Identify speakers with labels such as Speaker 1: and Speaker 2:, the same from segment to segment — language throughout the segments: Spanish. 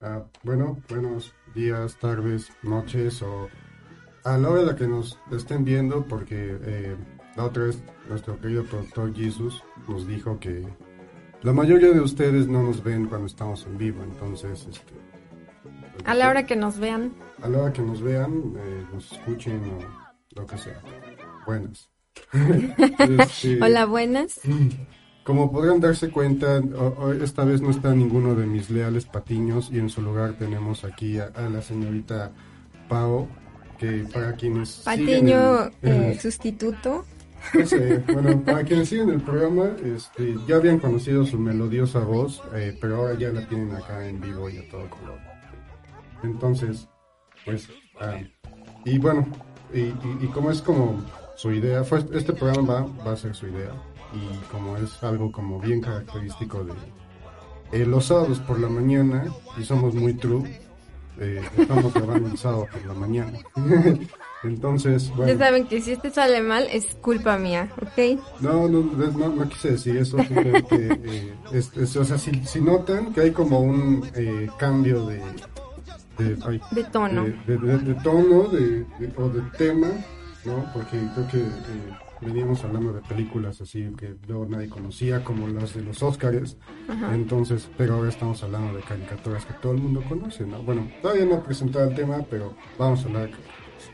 Speaker 1: Ah, bueno, buenos días, tardes, noches o a la hora de la que nos estén viendo, porque eh, la otra vez nuestro querido productor Jesus nos dijo que la mayoría de ustedes no nos ven cuando estamos en vivo, entonces este,
Speaker 2: A la hora que nos vean.
Speaker 1: a la hora que nos vean, eh, nos escuchen o lo que sea. Buenas. Este,
Speaker 2: Hola, buenas.
Speaker 1: Como podrán darse cuenta, esta vez no está ninguno de mis leales patiños y en su lugar tenemos aquí a, a la señorita Pau, que para quienes siguen
Speaker 2: Patiño
Speaker 1: el- el-
Speaker 2: eh, sustituto.
Speaker 1: no sé, bueno, para quienes siguen el programa, este, ya habían conocido su melodiosa voz, eh, pero ahora ya la tienen acá en vivo y a todo color. Entonces, pues, ah, y bueno, y, y, y como es como su idea, fue, este programa va, va a ser su idea, y como es algo como bien característico de eh, los sábados por la mañana, y somos muy true, eh, estamos grabando el sábado por la mañana. Entonces, bueno.
Speaker 2: Ya saben que si este sale mal es culpa mía, ¿ok?
Speaker 1: No, no, no, no quise decir eso, simplemente, eh, es- es- o sea, si, si notan que hay como un eh, cambio de, de, ay,
Speaker 2: De tono.
Speaker 1: de, de- tono o de tema, ¿no? Porque creo que eh, veníamos hablando de películas así que luego nadie conocía, como las de los Óscares, entonces, pero ahora estamos hablando de caricaturas que todo el mundo conoce, ¿no? Bueno, todavía no he presentado el tema, pero vamos a hablar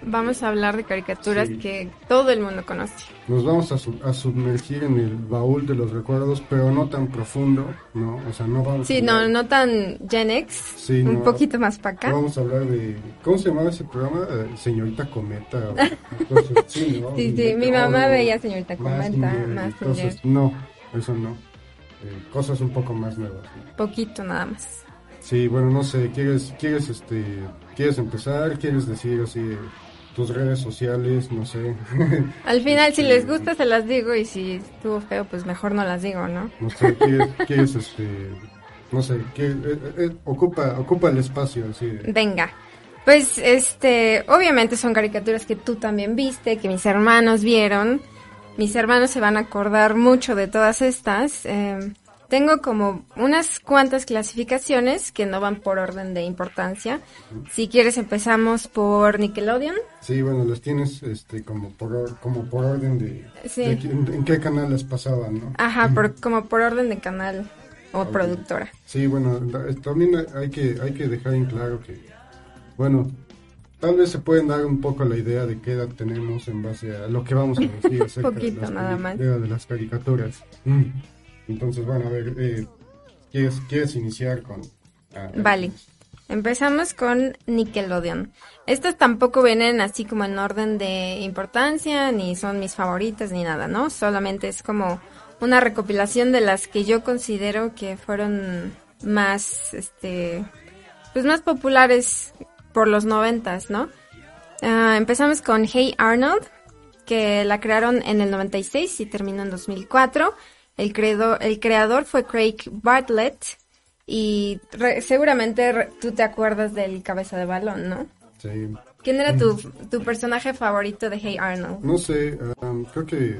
Speaker 2: Vamos a hablar de caricaturas
Speaker 1: Sí.
Speaker 2: que todo el mundo conoce.
Speaker 1: Nos vamos a, su- a sumergir en el baúl de los recuerdos, pero no tan profundo, ¿no? O sea, no vamos
Speaker 2: Sí,
Speaker 1: a
Speaker 2: no, no tan Gen X,
Speaker 1: Sí,
Speaker 2: un
Speaker 1: no.
Speaker 2: poquito más para acá.
Speaker 1: vamos a hablar de... ¿Cómo se llamaba ese programa? Eh, Señorita Cometa. o cosas así, ¿no?
Speaker 2: Sí, sí, mi mamá veía Señorita Cometa,
Speaker 1: Mazinger
Speaker 2: Mazinger.
Speaker 1: cosas- No, eso no. Eh, cosas un poco más nuevas. ¿no?
Speaker 2: Poquito nada más.
Speaker 1: Sí, bueno, no sé, ¿quieres, quieres, este, quieres empezar? ¿Quieres decir así eh, tus redes sociales? No sé.
Speaker 2: Al final, si
Speaker 1: Este,
Speaker 2: les gusta, se las digo. Y si estuvo feo, pues mejor no las digo, ¿no?
Speaker 1: No sé, quieres, quieres, este, no sé, que, eh, eh, ocupa, ocupa el espacio, así. de-
Speaker 2: Venga. Pues, este, obviamente son caricaturas que tú también viste, que mis hermanos vieron. Mis hermanos se van a acordar mucho de todas estas. Eh, tengo como unas cuantas clasificaciones que no van por orden de importancia. Si quieres empezamos por Nickelodeon.
Speaker 1: Sí, bueno, las tienes, este, como por, or- como por orden de,
Speaker 2: Sí.
Speaker 1: de en, en qué canal las pasaban, ¿no?
Speaker 2: Ajá, por, como por orden de canal o productora.
Speaker 1: Sí, bueno, eh, también hay que, hay que dejar en claro que, bueno, tal vez se pueden dar un poco la idea de qué edad tenemos en base a lo que vamos a decir acerca
Speaker 2: Poquito,
Speaker 1: de, las
Speaker 2: nada más.
Speaker 1: de, de las caricaturas. Mm. Entonces, bueno, a ver, eh, ¿quieres, ¿quieres iniciar con...?
Speaker 2: Vale. Empezamos con Nickelodeon. Estas tampoco vienen así como en orden de importancia, ni son mis favoritas, ni nada, ¿no? Solamente es como una recopilación de las que yo considero que fueron más, este, pues más populares por los noventas, ¿no? Ah, empezamos con Hey Arnold, que la crearon en el 96 y terminó en 2004. El, creador, el creador fue Craig Bartlett y re- seguramente re- tú te acuerdas del cabeza de balón, ¿no?
Speaker 1: Sí.
Speaker 2: ¿Quién era tu, tu personaje favorito de Hey Arnold?
Speaker 1: No sé, um, creo que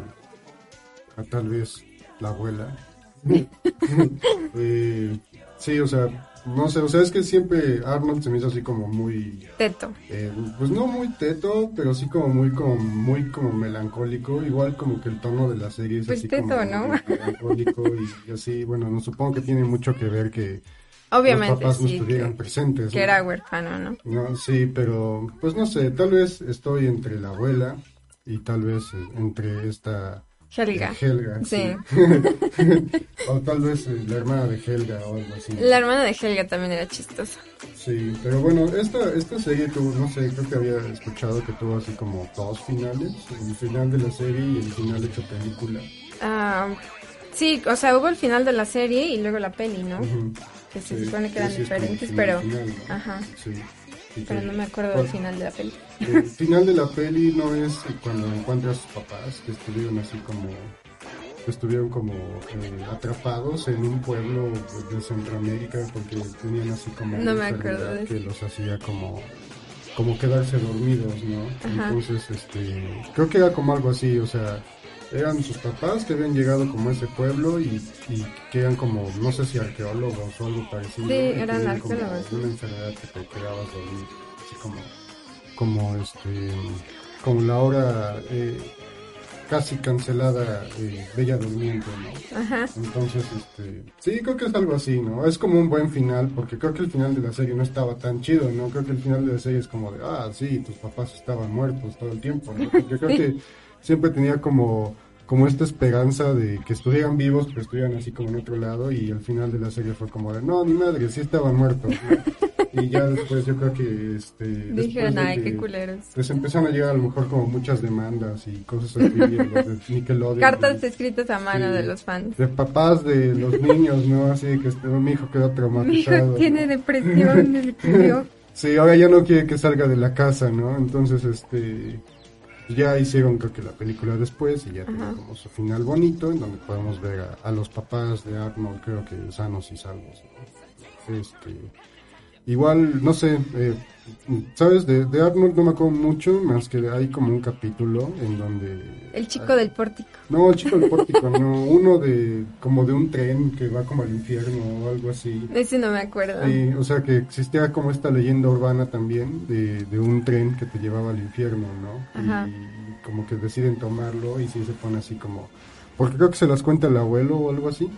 Speaker 1: ah, tal vez la abuela. Eh, sí, o sea, no sé, o sea, es que siempre Arnold se me hizo así como muy,
Speaker 2: Teto.
Speaker 1: eh, pues no muy teto, pero sí como muy, como muy como melancólico, igual como que el tono de la serie es
Speaker 2: Pues
Speaker 1: así
Speaker 2: teto,
Speaker 1: como
Speaker 2: ¿no?
Speaker 1: melancólico y, y así, bueno, no supongo que tiene mucho que ver que
Speaker 2: Obviamente
Speaker 1: los papás no
Speaker 2: sí,
Speaker 1: estuvieran
Speaker 2: que,
Speaker 1: presentes.
Speaker 2: que
Speaker 1: ¿no?
Speaker 2: era huérfano, ¿no?
Speaker 1: No, sí, pero pues no sé, tal vez estoy entre la abuela y tal vez eh, entre esta
Speaker 2: Helga.
Speaker 1: Helga,
Speaker 2: Sí.
Speaker 1: o tal vez eh, la hermana de Helga o algo así.
Speaker 2: La hermana de Helga también era chistosa.
Speaker 1: Sí, pero bueno, esta, esta serie tuvo, no sé, creo que había escuchado que tuvo así como dos finales, el final de la serie y el final hecho película.
Speaker 2: Ah, sí, o sea, hubo el final de la serie y luego la peli, ¿no?
Speaker 1: Ujú.
Speaker 2: que se
Speaker 1: Sí,
Speaker 2: supone que eran diferentes, pero...
Speaker 1: final, ¿no?
Speaker 2: Ajá,
Speaker 1: Sí.
Speaker 2: Pero no me acuerdo
Speaker 1: ¿cuál-
Speaker 2: del final de la peli.
Speaker 1: El final de la peli no es cuando encuentra a sus papás que estuvieron así como estuvieron como eh, atrapados en un pueblo de Centroamérica porque tenían así como
Speaker 2: No
Speaker 1: una enfermedad
Speaker 2: de
Speaker 1: que los hacía como como quedarse dormidos, ¿no?
Speaker 2: Ajá.
Speaker 1: Entonces, este, creo que era como algo así, o sea, eran sus papás que habían llegado como a ese pueblo y, y que eran como, no sé si arqueólogos o algo parecido.
Speaker 2: Sí, eran arqueólogos,
Speaker 1: Una enfermedad que te quedabas dormido, así como, como este, como la hora eh, casi cancelada eh, Bella Durmiente, ¿no?
Speaker 2: Ajá,
Speaker 1: Entonces, este, sí, creo que es algo así, ¿no? Es como un buen final, porque creo que el final de la serie no estaba tan chido, ¿no? Creo que el final de la serie es como de, ah, sí, tus papás estaban muertos todo el tiempo, ¿no? Porque creo que siempre tenía como, como esta esperanza de que estuvieran vivos, pero estuvieran así como en otro lado, y el final de la serie fue como de, no, ni madre, sí estaban muertos, ¿no? Y ya después yo creo que, este...
Speaker 2: dijeron, ay, qué culeros.
Speaker 1: pues empezaron a llegar a lo mejor como muchas demandas y cosas así, de Nickelodeon.
Speaker 2: Cartas escritas a mano
Speaker 1: Sí.
Speaker 2: de los fans.
Speaker 1: de papás de los niños, ¿no? Así que este, mi hijo quedó
Speaker 2: Mi
Speaker 1: traumatizado.
Speaker 2: hijo tiene depresión, me.
Speaker 1: Sí, ahora ya no quiere que salga de la casa, ¿no? Entonces, este, ya hicieron creo que la película después y ya tiene como su final bonito en donde podemos ver a, a los papás de Arnold, creo que sanos y salvos. ¿no? Este, igual, no sé, eh, ¿sabes? De, de Arnold no me acuerdo mucho, más que hay como un capítulo en donde...
Speaker 2: El chico del pórtico.
Speaker 1: No, el chico del pórtico, no, uno de, como de un tren que va como al infierno o algo así.
Speaker 2: Ese no me acuerdo.
Speaker 1: Sí, o sea que existía como esta leyenda urbana también de, de un tren que te llevaba al infierno, ¿no?
Speaker 2: Ajá.
Speaker 1: Y como que deciden tomarlo y sí se pone así como... Porque creo que se las cuenta el abuelo o algo así.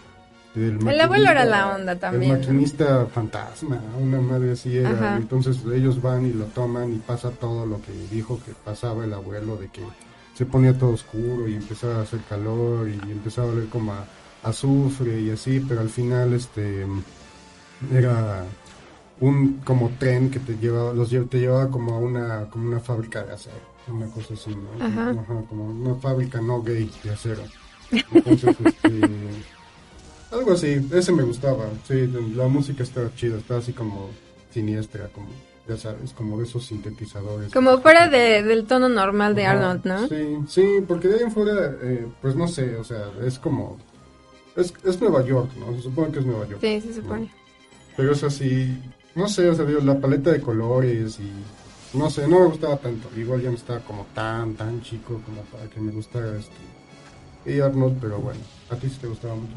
Speaker 1: Del
Speaker 2: El abuelo era la onda también,
Speaker 1: El
Speaker 2: ¿no?
Speaker 1: maquinista fantasma, una madre así era.
Speaker 2: Ajá.
Speaker 1: Entonces ellos van y lo toman y pasa todo lo que dijo que pasaba el abuelo, de que se ponía todo oscuro y empezaba a hacer calor y empezaba a oler como a azufre y así, pero al final este era un como tren que te llevaba, los te llevaba como a una, como una fábrica de acero, una cosa así, ¿no?
Speaker 2: Ajá.
Speaker 1: como una fábrica no gay de acero. Entonces, este, algo así, ese me gustaba, sí, la música estaba chida, estaba así como siniestra, como, ya sabes, como de esos sintetizadores.
Speaker 2: Como fuera de, del tono normal de
Speaker 1: Ajá,
Speaker 2: Arnold, ¿no?
Speaker 1: Sí, sí, porque de ahí en fuera, eh, pues no sé, o sea, es como, es, es Nueva York, ¿no? Se supone que es Nueva York.
Speaker 2: Sí, se supone.
Speaker 1: ¿no? Pero es así, no sé, o sea, digo, la paleta de colores y, no sé, no me gustaba tanto. Igual ya no estaba como tan, tan chico como para que me gustara esto. Y Arnold, pero bueno, ¿a ti sí te gustaba mucho?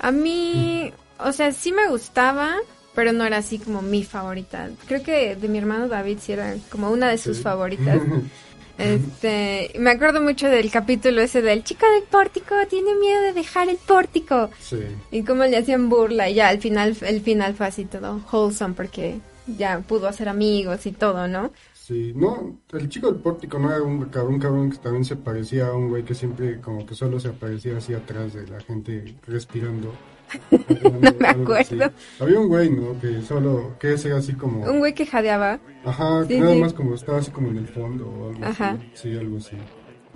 Speaker 2: A mí, o sea, sí me gustaba, pero no era así como mi favorita. Creo que de mi hermano David sí era como una de sus
Speaker 1: Sí.
Speaker 2: favoritas. Este, me acuerdo mucho del capítulo ese del chico del pórtico tiene miedo de dejar el pórtico
Speaker 1: Sí,
Speaker 2: y cómo le hacían burla y ya al final el final fue así todo wholesome porque ya pudo hacer amigos y todo, ¿no?
Speaker 1: Sí, no, el chico del pórtico no era un cabrón, cabrón que también se parecía a un güey que siempre como que solo se aparecía así atrás de la gente respirando.
Speaker 2: No me acuerdo.
Speaker 1: Había un güey, ¿no? Que solo, que ese era así como...
Speaker 2: Un güey que jadeaba
Speaker 1: Ajá,
Speaker 2: Sí,
Speaker 1: nada
Speaker 2: sí.
Speaker 1: más como estaba así como en el fondo o algo
Speaker 2: Ajá.
Speaker 1: así. Sí, algo así.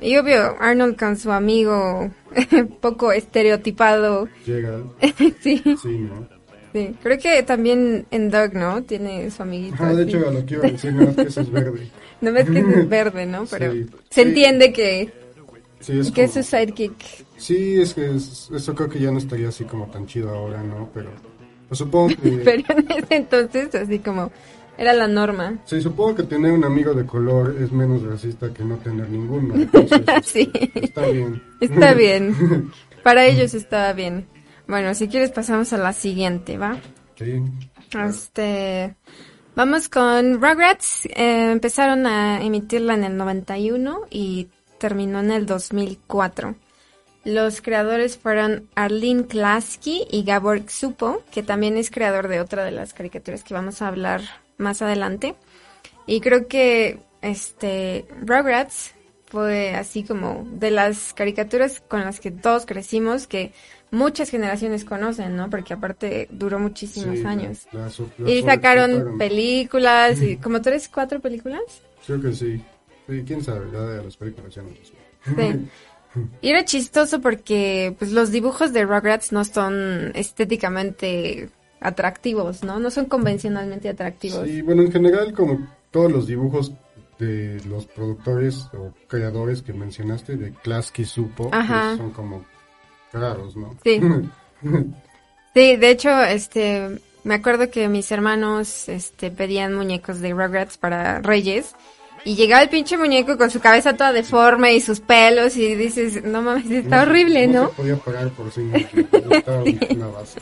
Speaker 2: y obvio Arnold con su amigo poco estereotipado.
Speaker 1: Llega,
Speaker 2: sí,
Speaker 1: sí, ¿no?
Speaker 2: Sí. Creo que también en Doug, ¿no? Tiene su amiguito.
Speaker 1: Ajá, de
Speaker 2: así.
Speaker 1: hecho, a lo que iba a decir, no es que eso es verde.
Speaker 2: No ves que es verde, ¿no? Pero
Speaker 1: Sí.
Speaker 2: se entiende que,
Speaker 1: Sí, es
Speaker 2: que es
Speaker 1: como-
Speaker 2: su sidekick.
Speaker 1: Sí, es que es- eso creo que ya no estaría así como tan chido ahora, ¿no? Pero pues, supongo que...
Speaker 2: Pero en ese entonces, así como, era la norma.
Speaker 1: Sí, supongo que tener un amigo de color es menos racista que no tener ninguno. Entonces,
Speaker 2: Sí,
Speaker 1: está bien.
Speaker 2: está bien. Para ellos está bien. Bueno, si quieres pasamos a la siguiente, ¿va?
Speaker 1: Sí.
Speaker 2: Este, vamos con Rugrats. Eh, empezaron a emitirla en el 91 y terminó en el 2004. Los creadores fueron Arlene Klasky y Gabor Xupo, que también es creador de otra de las caricaturas que vamos a hablar más adelante. Y creo que este Rugrats fue así como de las caricaturas con las que todos crecimos, que muchas generaciones conocen, ¿no? Porque aparte duró muchísimos
Speaker 1: Sí,
Speaker 2: años.
Speaker 1: la- la la
Speaker 2: Y sacaron películas, y como tres, cuatro películas.
Speaker 1: Creo que sí. Sí, quién sabe, ya de las películas ya no sé.
Speaker 2: Sí. Y era chistoso porque pues los dibujos de Rugrats no son estéticamente atractivos, ¿no? No son convencionalmente atractivos.
Speaker 1: Sí, bueno, en general como todos los dibujos de los productores o creadores que mencionaste de Klasky Supo, pues son como raros, ¿no?
Speaker 2: Sí. Sí, de hecho, este, me acuerdo que mis hermanos, este, pedían muñecos de Rugrats para Reyes. Y llegaba el pinche muñeco con su cabeza toda deforme y sus pelos y dices, no mames, está horrible,
Speaker 1: no
Speaker 2: ¿no?
Speaker 1: se podía parar por sí mismo, necesitaba una base.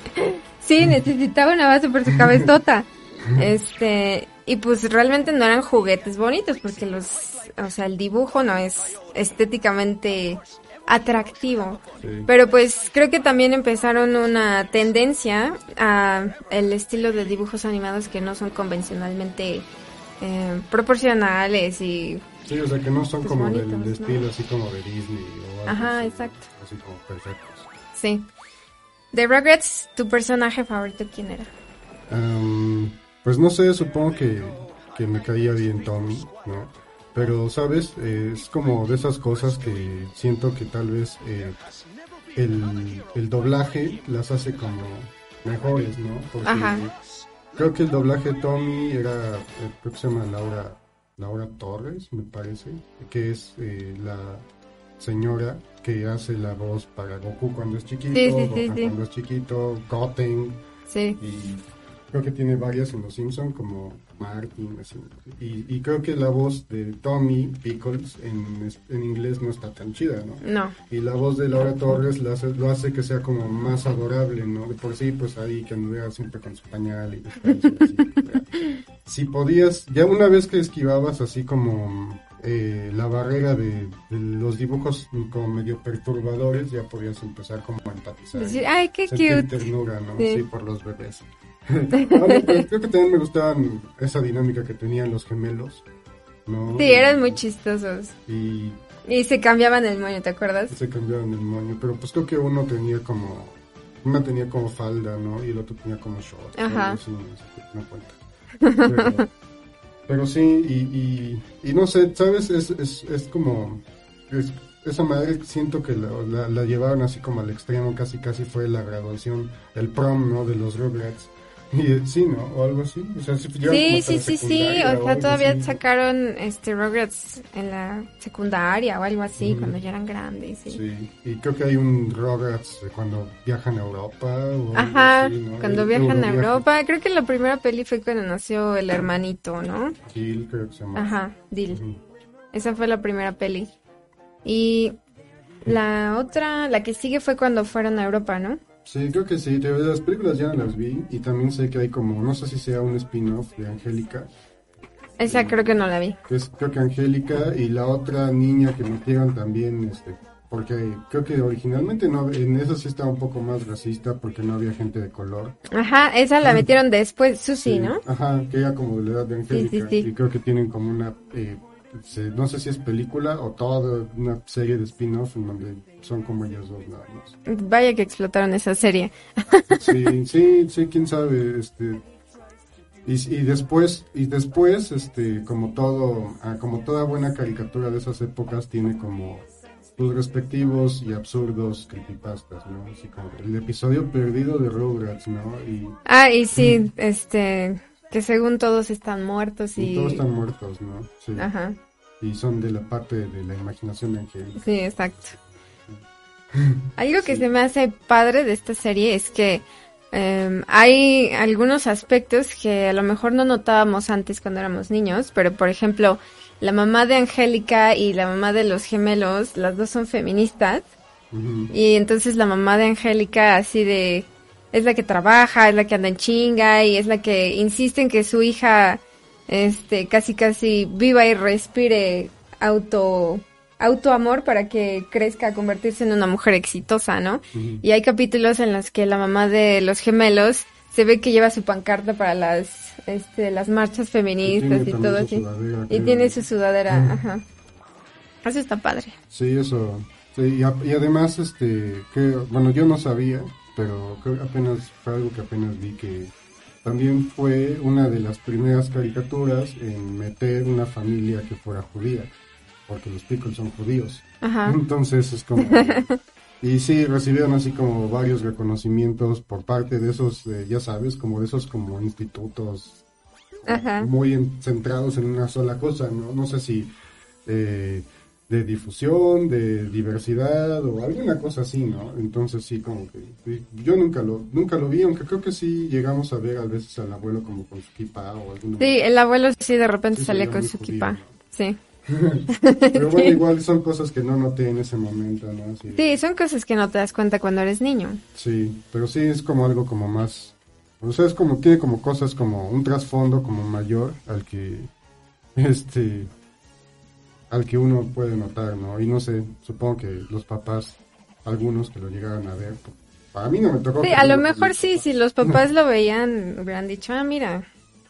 Speaker 2: Sí, necesitaba una base por su cabezota. Este, y pues realmente no eran juguetes bonitos porque los, o sea, el dibujo no es estéticamente atractivo.
Speaker 1: Sí.
Speaker 2: Pero pues creo que también empezaron una tendencia a el estilo de dibujos animados que no son convencionalmente eh, proporcionales y
Speaker 1: Sí, o sea, que no son
Speaker 2: Pues
Speaker 1: como
Speaker 2: bonitos,
Speaker 1: del estilo así como de Disney o algo
Speaker 2: Ajá,
Speaker 1: así,
Speaker 2: exacto.
Speaker 1: Así como perfectos.
Speaker 2: sí. De Rugrats, ¿tu personaje favorito quién era?
Speaker 1: Pues no sé, supongo que, que me caía bien Tommy, ¿no? Pero, ¿sabes? Eh, es como de esas cosas que siento que tal vez eh, el, el doblaje las hace como mejores, ¿no? Porque
Speaker 2: Ajá.
Speaker 1: creo que el doblaje Tommy era, eh, creo que se llama Laura, Laura Torres, me parece, que es eh, la señora que hace la voz para Goku cuando es chiquito,
Speaker 2: Sí,
Speaker 1: cuando es chiquito, Goten,
Speaker 2: Sí.
Speaker 1: y creo que tiene varias en Los Simpson como Martin así. y, y creo que la voz de Tommy Pickles en, en inglés no está tan chida ¿no?
Speaker 2: No.
Speaker 1: y la voz de Laura Torres lo hace, lo hace que sea como más adorable no de por sí pues ahí que anduviera siempre con su pañal y así, si podías ya una vez que esquivabas así como eh, la barrera de, de los dibujos como medio perturbadores ya podías empezar como a empatizar
Speaker 2: Decir, ay, qué cute.
Speaker 1: ternura, ¿no?
Speaker 2: Sí.
Speaker 1: Sí, por los bebés. Pero creo que también me gustaban esa dinámica que tenían los gemelos, ¿no?
Speaker 2: Sí, eran muy chistosos.
Speaker 1: Y
Speaker 2: Y se cambiaban el moño, ¿te acuerdas?
Speaker 1: se cambiaban el moño, pero pues creo que uno tenía como, una tenía como falda, ¿no? Y el otro tenía como shorts. ¿no?
Speaker 2: Ajá.
Speaker 1: No cuenta. Pero, pero sí, y, y, y no sé, ¿sabes? Es, es, es como, es- esa madre siento que la, la, la llevaron así como al extremo, casi casi fue la graduación, el prom, ¿no? De los Rugrats. Y eh, sí, ¿no? O algo así. O sea, si
Speaker 2: Sí, sí, sí, sí. O sea, todavía
Speaker 1: así.
Speaker 2: sacaron este Rugrats en la secundaria o algo así, cuando ya eran grandes. Sí.
Speaker 1: Sí, y creo que hay un Rugrats cuando viajan a Europa. O
Speaker 2: Ajá,
Speaker 1: así, ¿no?
Speaker 2: cuando
Speaker 1: El
Speaker 2: viajan a. Europa. Creo que la primera peli fue cuando nació el hermanito, ¿no?
Speaker 1: Gil, creo que se llama.
Speaker 2: Ajá, Dil. Esa fue la primera peli. Y la otra, la que sigue fue cuando fueron a Europa, ¿no?
Speaker 1: Sí, creo que sí. Las películas ya no las vi. Y también sé que hay como, no sé si sea un spin-off de Angélica.
Speaker 2: Esa creo que no la vi.
Speaker 1: Que es, creo que Angélica y la otra niña que metieron también, este, porque creo que originalmente no, en esa sí estaba un poco más racista porque no había gente de color.
Speaker 2: Ajá, esa la metieron después, Susi, ¿no?
Speaker 1: Ajá, que era como de la edad de Angélica.
Speaker 2: Sí, sí, sí.
Speaker 1: Y creo que tienen como una, eh, se- no sé si es película o toda una serie de spin-off en donde son como ellos dos nada más.
Speaker 2: Vaya que explotaron esa serie.
Speaker 1: Sí, sí, sí, quién sabe, este. Y, y después, y después, este, como todo, ah, como toda buena caricatura de esas épocas, tiene como sus respectivos y absurdos creepypastas, ¿no? Así como el episodio perdido de Rugrats, ¿no? Y,
Speaker 2: Ah, y sí, este, que según todos están muertos
Speaker 1: y
Speaker 2: y...
Speaker 1: todos están muertos, ¿no? Sí.
Speaker 2: Ajá,
Speaker 1: Y son de la parte de la imaginación de Angélica.
Speaker 2: sí, exacto. Algo que se me hace padre de esta serie es que em, hay algunos aspectos que a lo mejor no notábamos antes cuando éramos niños, pero por ejemplo, la mamá de Angélica y la mamá de los gemelos, las dos son feministas. Y entonces la mamá de Angélica así de es la que trabaja, es la que anda en chinga y es la que insiste en que su hija este casi casi viva y respire auto autoamor para que crezca a convertirse en una mujer exitosa, ¿no? Y hay capítulos en los que la mamá de los gemelos se ve que lleva su pancarta para las este las marchas feministas y, todo así. Y tiene su sudadera,
Speaker 1: Mm.
Speaker 2: ajá. Eso está padre.
Speaker 1: Sí, eso. Sí, y, a- y además, este, que, bueno, yo no sabía, pero creo que apenas fue algo que apenas vi que también fue una de las primeras caricaturas en meter una familia que fuera judía, porque los Pickles son judíos.
Speaker 2: Ajá.
Speaker 1: Entonces es como, Y sí, recibieron así como varios reconocimientos por parte de esos, eh, ya sabes, como de esos como institutos
Speaker 2: Ajá.
Speaker 1: muy en- centrados en una sola cosa, ¿no? No sé si eh, de difusión, de diversidad o alguna cosa así, ¿no? Entonces sí, como que yo nunca lo nunca lo vi, aunque creo que sí llegamos a ver a veces al abuelo como con su kipa o alguna
Speaker 2: Sí, el abuelo sí de repente
Speaker 1: Sí,
Speaker 2: salía con su kipa.
Speaker 1: ¿no?
Speaker 2: Sí.
Speaker 1: Pero bueno, igual son cosas que no noté en ese momento, ¿no? Sí,
Speaker 2: Sí, son cosas que no te das cuenta cuando eres niño.
Speaker 1: Sí, pero sí es como algo como más, o sea, es como, tiene como cosas como un trasfondo como mayor al que, este, al que uno puede notar, ¿no? Y no sé, supongo que los papás, algunos que lo llegaran a ver, pues, para mí no me tocó.
Speaker 2: Sí, a lo
Speaker 1: no-
Speaker 2: mejor sí, si los papás lo veían, hubieran dicho, ah, mira,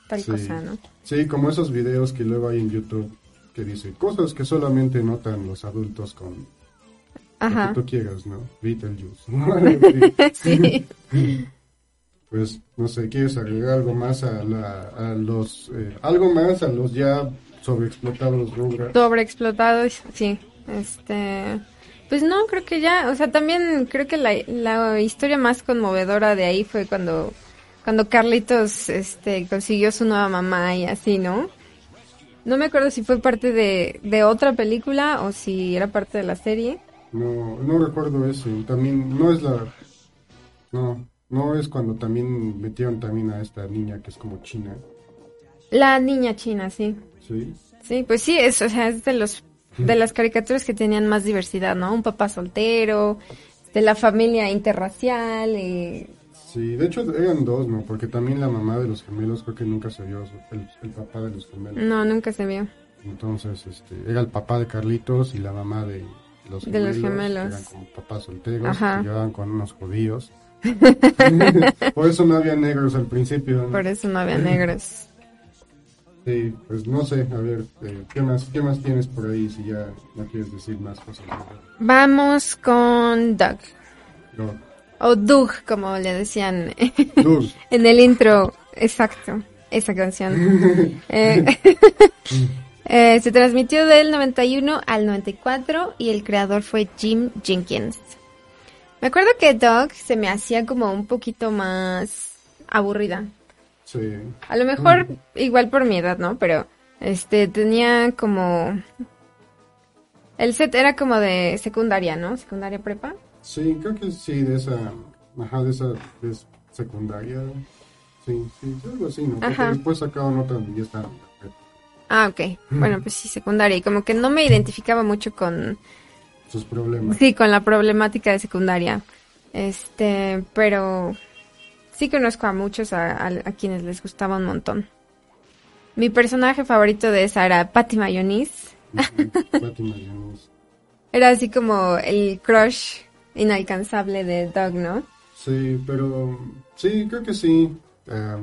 Speaker 2: tal
Speaker 1: Sí.
Speaker 2: cosa, ¿no?
Speaker 1: Sí, como esos videos que luego hay en YouTube que dice cosas que solamente notan los adultos con lo
Speaker 2: Ajá.
Speaker 1: que tú quieras, ¿no? Beetlejuice.
Speaker 2: Sí.
Speaker 1: Pues no sé, ¿quieres agregar algo más a, la, a los, eh, algo más a los ya sobreexplotados Rugrats?
Speaker 2: Sobreexplotados, sí. Este, pues no, creo que ya, o sea, también creo que la, la historia más conmovedora de ahí fue cuando, cuando Carlitos, este, consiguió su nueva mamá y así, ¿no? No me acuerdo si fue parte de, de otra película o si era parte de la serie.
Speaker 1: No, no recuerdo eso. También no es la, no, no es cuando también metieron también a esta niña que es como china,
Speaker 2: La niña china, sí.
Speaker 1: ¿Sí?
Speaker 2: Sí, pues sí, es, o sea, es de los de las caricaturas que tenían más diversidad, ¿no? Un papá soltero, de la familia interracial y
Speaker 1: Sí, de hecho eran dos, ¿no? Porque también la mamá de los gemelos creo que nunca se vio, el, el papá de los gemelos.
Speaker 2: no, nunca se vio.
Speaker 1: Entonces, este, era el papá de Carlitos y la mamá de los
Speaker 2: De
Speaker 1: gemelos.
Speaker 2: los gemelos.
Speaker 1: Eran como papás solteros,
Speaker 2: Ajá.
Speaker 1: llevaban con unos judíos. Por eso no había negros al principio. ¿no?
Speaker 2: Por eso no había negros.
Speaker 1: Sí, pues no sé, a ver, eh, ¿qué, más, ¿qué más tienes por ahí si ya no quieres decir más cosas?
Speaker 2: Vamos con Doug.
Speaker 1: No.
Speaker 2: O Doug, como le decían
Speaker 1: Doug.
Speaker 2: en el intro. Exacto, esa canción. Eh, eh, se transmitió del 91 al 94 y el creador fue Jim Jenkins. Me acuerdo que Doug se me hacía como un poquito más aburrida.
Speaker 1: Sí.
Speaker 2: A lo mejor igual por mi edad, ¿no? Pero este tenía como el set era como de secundaria, ¿no? Secundaria prepa.
Speaker 1: Sí, creo que sí, de esa, ajá, de esa de secundaria. Sí, sí, algo así, ¿no? Porque
Speaker 2: Ajá.
Speaker 1: después sacaron otra y ya está.
Speaker 2: Ah, ok. Bueno, pues sí, secundaria. Y como que no me identificaba mucho con,
Speaker 1: Sus problemas.
Speaker 2: sí, con la problemática de secundaria. Este, pero sí conozco a muchos a, a- a quienes les gustaba un montón. Mi personaje favorito de esa era Patty Mayonnaise.
Speaker 1: Jones.
Speaker 2: Era así como el crush inalcanzable de Doug, ¿no?
Speaker 1: Sí, pero sí, creo que sí. eh,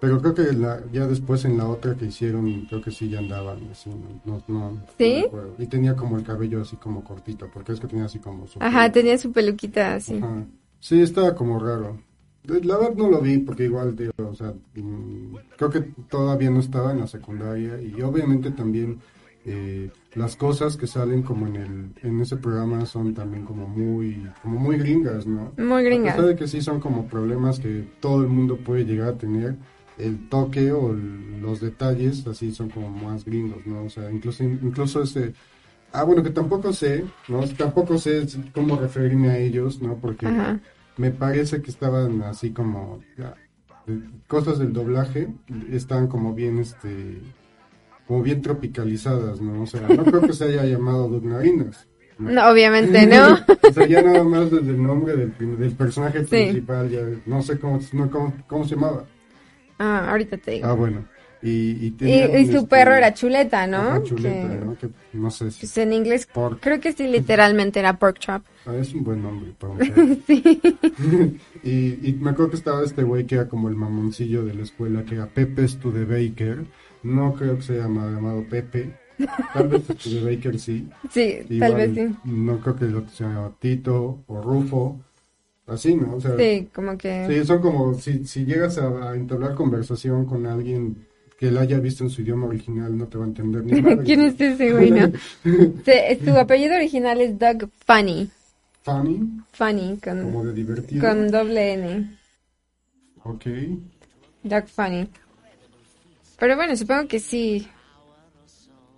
Speaker 1: pero creo que la, ya después en la otra que hicieron, creo que sí ya andaban así. No, no, no
Speaker 2: ¿Sí?
Speaker 1: y tenía como el cabello así como cortito, porque es que tenía así como su
Speaker 2: Ajá,
Speaker 1: pelo.
Speaker 2: tenía su peluquita así.
Speaker 1: Ajá. Sí, estaba como raro. La verdad no lo vi porque igual, digo, o sea, mm, creo que todavía no estaba en la secundaria y obviamente también eh, las cosas que salen como en el en ese programa son también como muy como muy gringas, ¿no?
Speaker 2: Muy
Speaker 1: A
Speaker 2: gringa.
Speaker 1: pesar de que sí son como problemas que todo el mundo puede llegar a tener, el toque o el- los detalles así son como más gringos, ¿no? O sea, incluso incluso ese Ah, bueno, que tampoco sé, ¿no? Tampoco sé cómo referirme a ellos, ¿no? Porque
Speaker 2: Ajá.
Speaker 1: Me parece que estaban así como ya, cosas del doblaje estaban como bien este como bien tropicalizadas, ¿no? O sea, no creo que se haya llamado Doug Narinas. ¿no?
Speaker 2: No, obviamente no.
Speaker 1: O sea, ya nada más desde el nombre del, del personaje principal, ya no sé cómo, no, cómo, cómo se llamaba.
Speaker 2: Ah, ahorita te digo.
Speaker 1: Ah, bueno. Y, y,
Speaker 2: y,
Speaker 1: tenían,
Speaker 2: y su
Speaker 1: este,
Speaker 2: perro era chuleta, ¿no?
Speaker 1: ajá, chuleta,
Speaker 2: Que,
Speaker 1: ¿no? Que no sé si
Speaker 2: pues en inglés
Speaker 1: Pork.
Speaker 2: creo que sí literalmente era pork chop.
Speaker 1: Ah, es un buen nombre para un perro. y, y me acuerdo que estaba este güey que era como el mamoncillo de la escuela, que era Pepe Studebaker. No creo que se llama llamado Pepe. Tal vez Studebaker sí.
Speaker 2: Sí,
Speaker 1: Igual,
Speaker 2: tal vez sí.
Speaker 1: No creo que el otro se llama Tito o Rufo. Así, ¿no? O sea,
Speaker 2: Sí, como que
Speaker 1: sí, son como si, si llegas a, a entablar conversación con alguien que la haya visto en su idioma original, no te va a entender ni madre.
Speaker 2: ¿Quién es ese güey, no? Su apellido original es Doug Funny.
Speaker 1: Funny,
Speaker 2: Funny,
Speaker 1: como
Speaker 2: con,
Speaker 1: de divertido.
Speaker 2: con doble N.
Speaker 1: Ok.
Speaker 2: Doug Funny. Pero bueno, supongo que sí.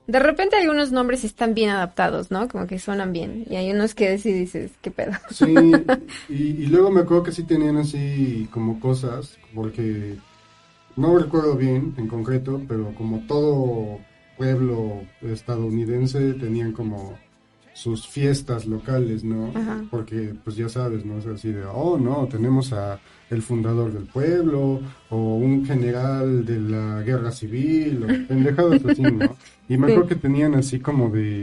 Speaker 2: De repente algunos nombres están bien adaptados, ¿no? Como que suenan bien. Y hay unos que sí dices, ¿qué pedo?
Speaker 1: Sí, y, y luego me acuerdo que sí tenían así como cosas, porque no recuerdo bien en concreto, pero como todo pueblo estadounidense tenían como sus fiestas locales, ¿no?
Speaker 2: Ajá.
Speaker 1: Porque pues ya sabes, ¿no? Es así de, oh, no, tenemos a el fundador del pueblo, o un general de la guerra civil, o pendejadas así, ¿no? Y me
Speaker 2: Sí.
Speaker 1: acuerdo que tenían así como de...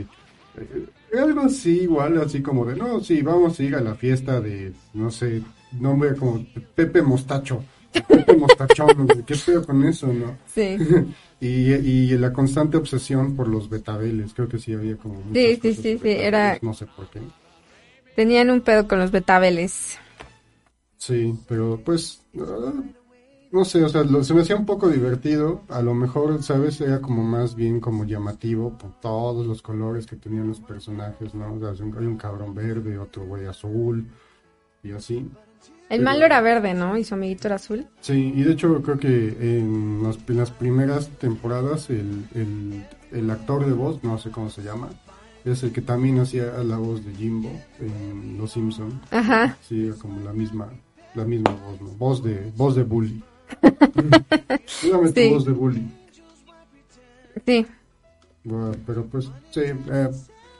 Speaker 1: eh, algo así, igual, así como de, no, sí, vamos a ir a la fiesta de, no sé, nombre como Pepe Mostacho, Sé, ¿qué pedo con eso, no?
Speaker 2: Sí.
Speaker 1: Y, y la constante obsesión por los betabeles, creo que sí había como...
Speaker 2: Sí, sí, sí, sí, era-
Speaker 1: No sé por qué.
Speaker 2: Tenían un pedo con los betabeles.
Speaker 1: Sí, pero pues, ah, no sé, o sea, lo- se me hacía un poco divertido, a lo mejor, ¿sabes? Era como más bien como llamativo por todos los colores que tenían los personajes, ¿no? O sea, hay un- hay un cabrón verde, otro güey azul, y así.
Speaker 2: El malo era verde, ¿no? Y su amiguito era azul.
Speaker 1: Sí, y de hecho creo que en las, en las primeras temporadas el, el, el actor de voz, no sé cómo se llama, es el que también hacía la voz de Jimbo en Los Simpson.
Speaker 2: Ajá.
Speaker 1: Sí, era como la misma, la misma voz, ¿no? Voz de, voz de bully. Solamente
Speaker 2: Sí.
Speaker 1: voz de bully.
Speaker 2: Sí.
Speaker 1: Bueno, pero pues, sí, eh,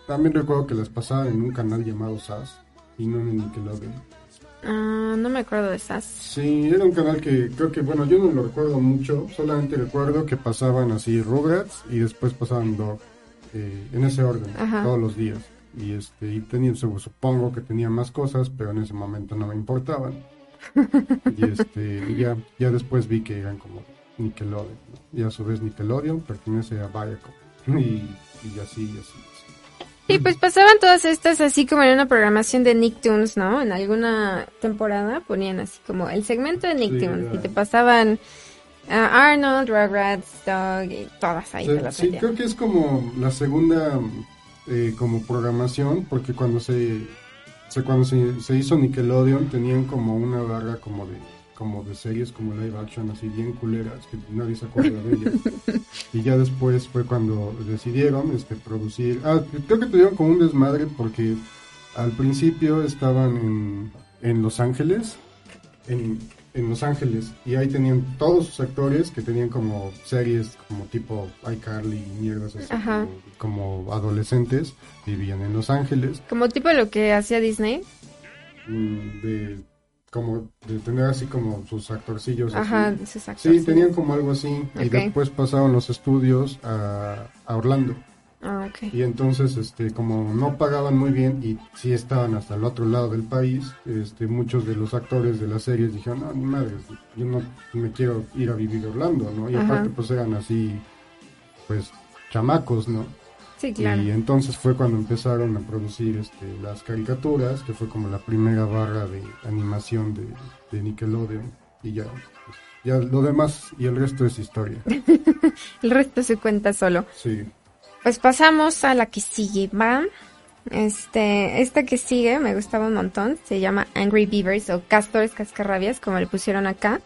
Speaker 1: también recuerdo que las pasaban en un canal llamado SAS y no en Nickelodeon.
Speaker 2: Ah, no me acuerdo de esas.
Speaker 1: Sí, era un canal que creo que, bueno, yo no lo recuerdo mucho, solamente recuerdo que pasaban así Rugrats y después pasaban Dog, eh, en ese orden,
Speaker 2: Ajá.
Speaker 1: todos los días. Y este, y tenía, su- supongo que tenía más cosas, pero en ese momento no me importaban. y este, y ya, ya después vi que eran como Nickelodeon, ¿no? y a su vez Nickelodeon pertenece a Viacom. Y, y así, y así.
Speaker 2: Sí, pues pasaban todas estas así como en una programación de Nicktoons, ¿no? En alguna temporada ponían así como el segmento de Nicktoons
Speaker 1: Sí,
Speaker 2: y te pasaban Arnold, Rugrats, Dog y todas ahí
Speaker 1: sea,
Speaker 2: te las
Speaker 1: sí,
Speaker 2: metían.
Speaker 1: creo que es como la segunda eh, como programación, porque cuando se, se- cuando se, se hizo Nickelodeon tenían como una barra como de como de series como live action así bien culeras que nadie se acuerda de ellas. Y ya después fue cuando decidieron este producir ah creo que tuvieron como un desmadre porque al principio estaban en, en Los Ángeles en, en Los Ángeles y ahí tenían todos sus actores que tenían como series como tipo iCarly y mierdas así como adolescentes vivían en Los Ángeles.
Speaker 2: Como tipo lo que hacía Disney.
Speaker 1: mm, de como de tener así como sus actorcillos así.
Speaker 2: Ajá, actores.
Speaker 1: sí tenían como algo así y después pasaron los estudios a, a Orlando
Speaker 2: Ah, ok.
Speaker 1: y entonces este como no pagaban muy bien y sí estaban hasta el otro lado del país este muchos de los actores de las series dijeron no madre yo no me quiero ir a vivir a Orlando no y
Speaker 2: Ajá.
Speaker 1: aparte pues eran así pues chamacos no
Speaker 2: Sí, claro.
Speaker 1: y entonces fue cuando empezaron a producir este las caricaturas que fue como la primera barra de animación de, de Nickelodeon y ya pues, ya lo demás y el resto es historia
Speaker 2: El resto se cuenta solo.
Speaker 1: sí
Speaker 2: Pues pasamos a la que sigue, ¿va? Este, esta que sigue me gustaba un montón. Se llama Angry Beavers o Castores Cascarrabias, como le pusieron acá.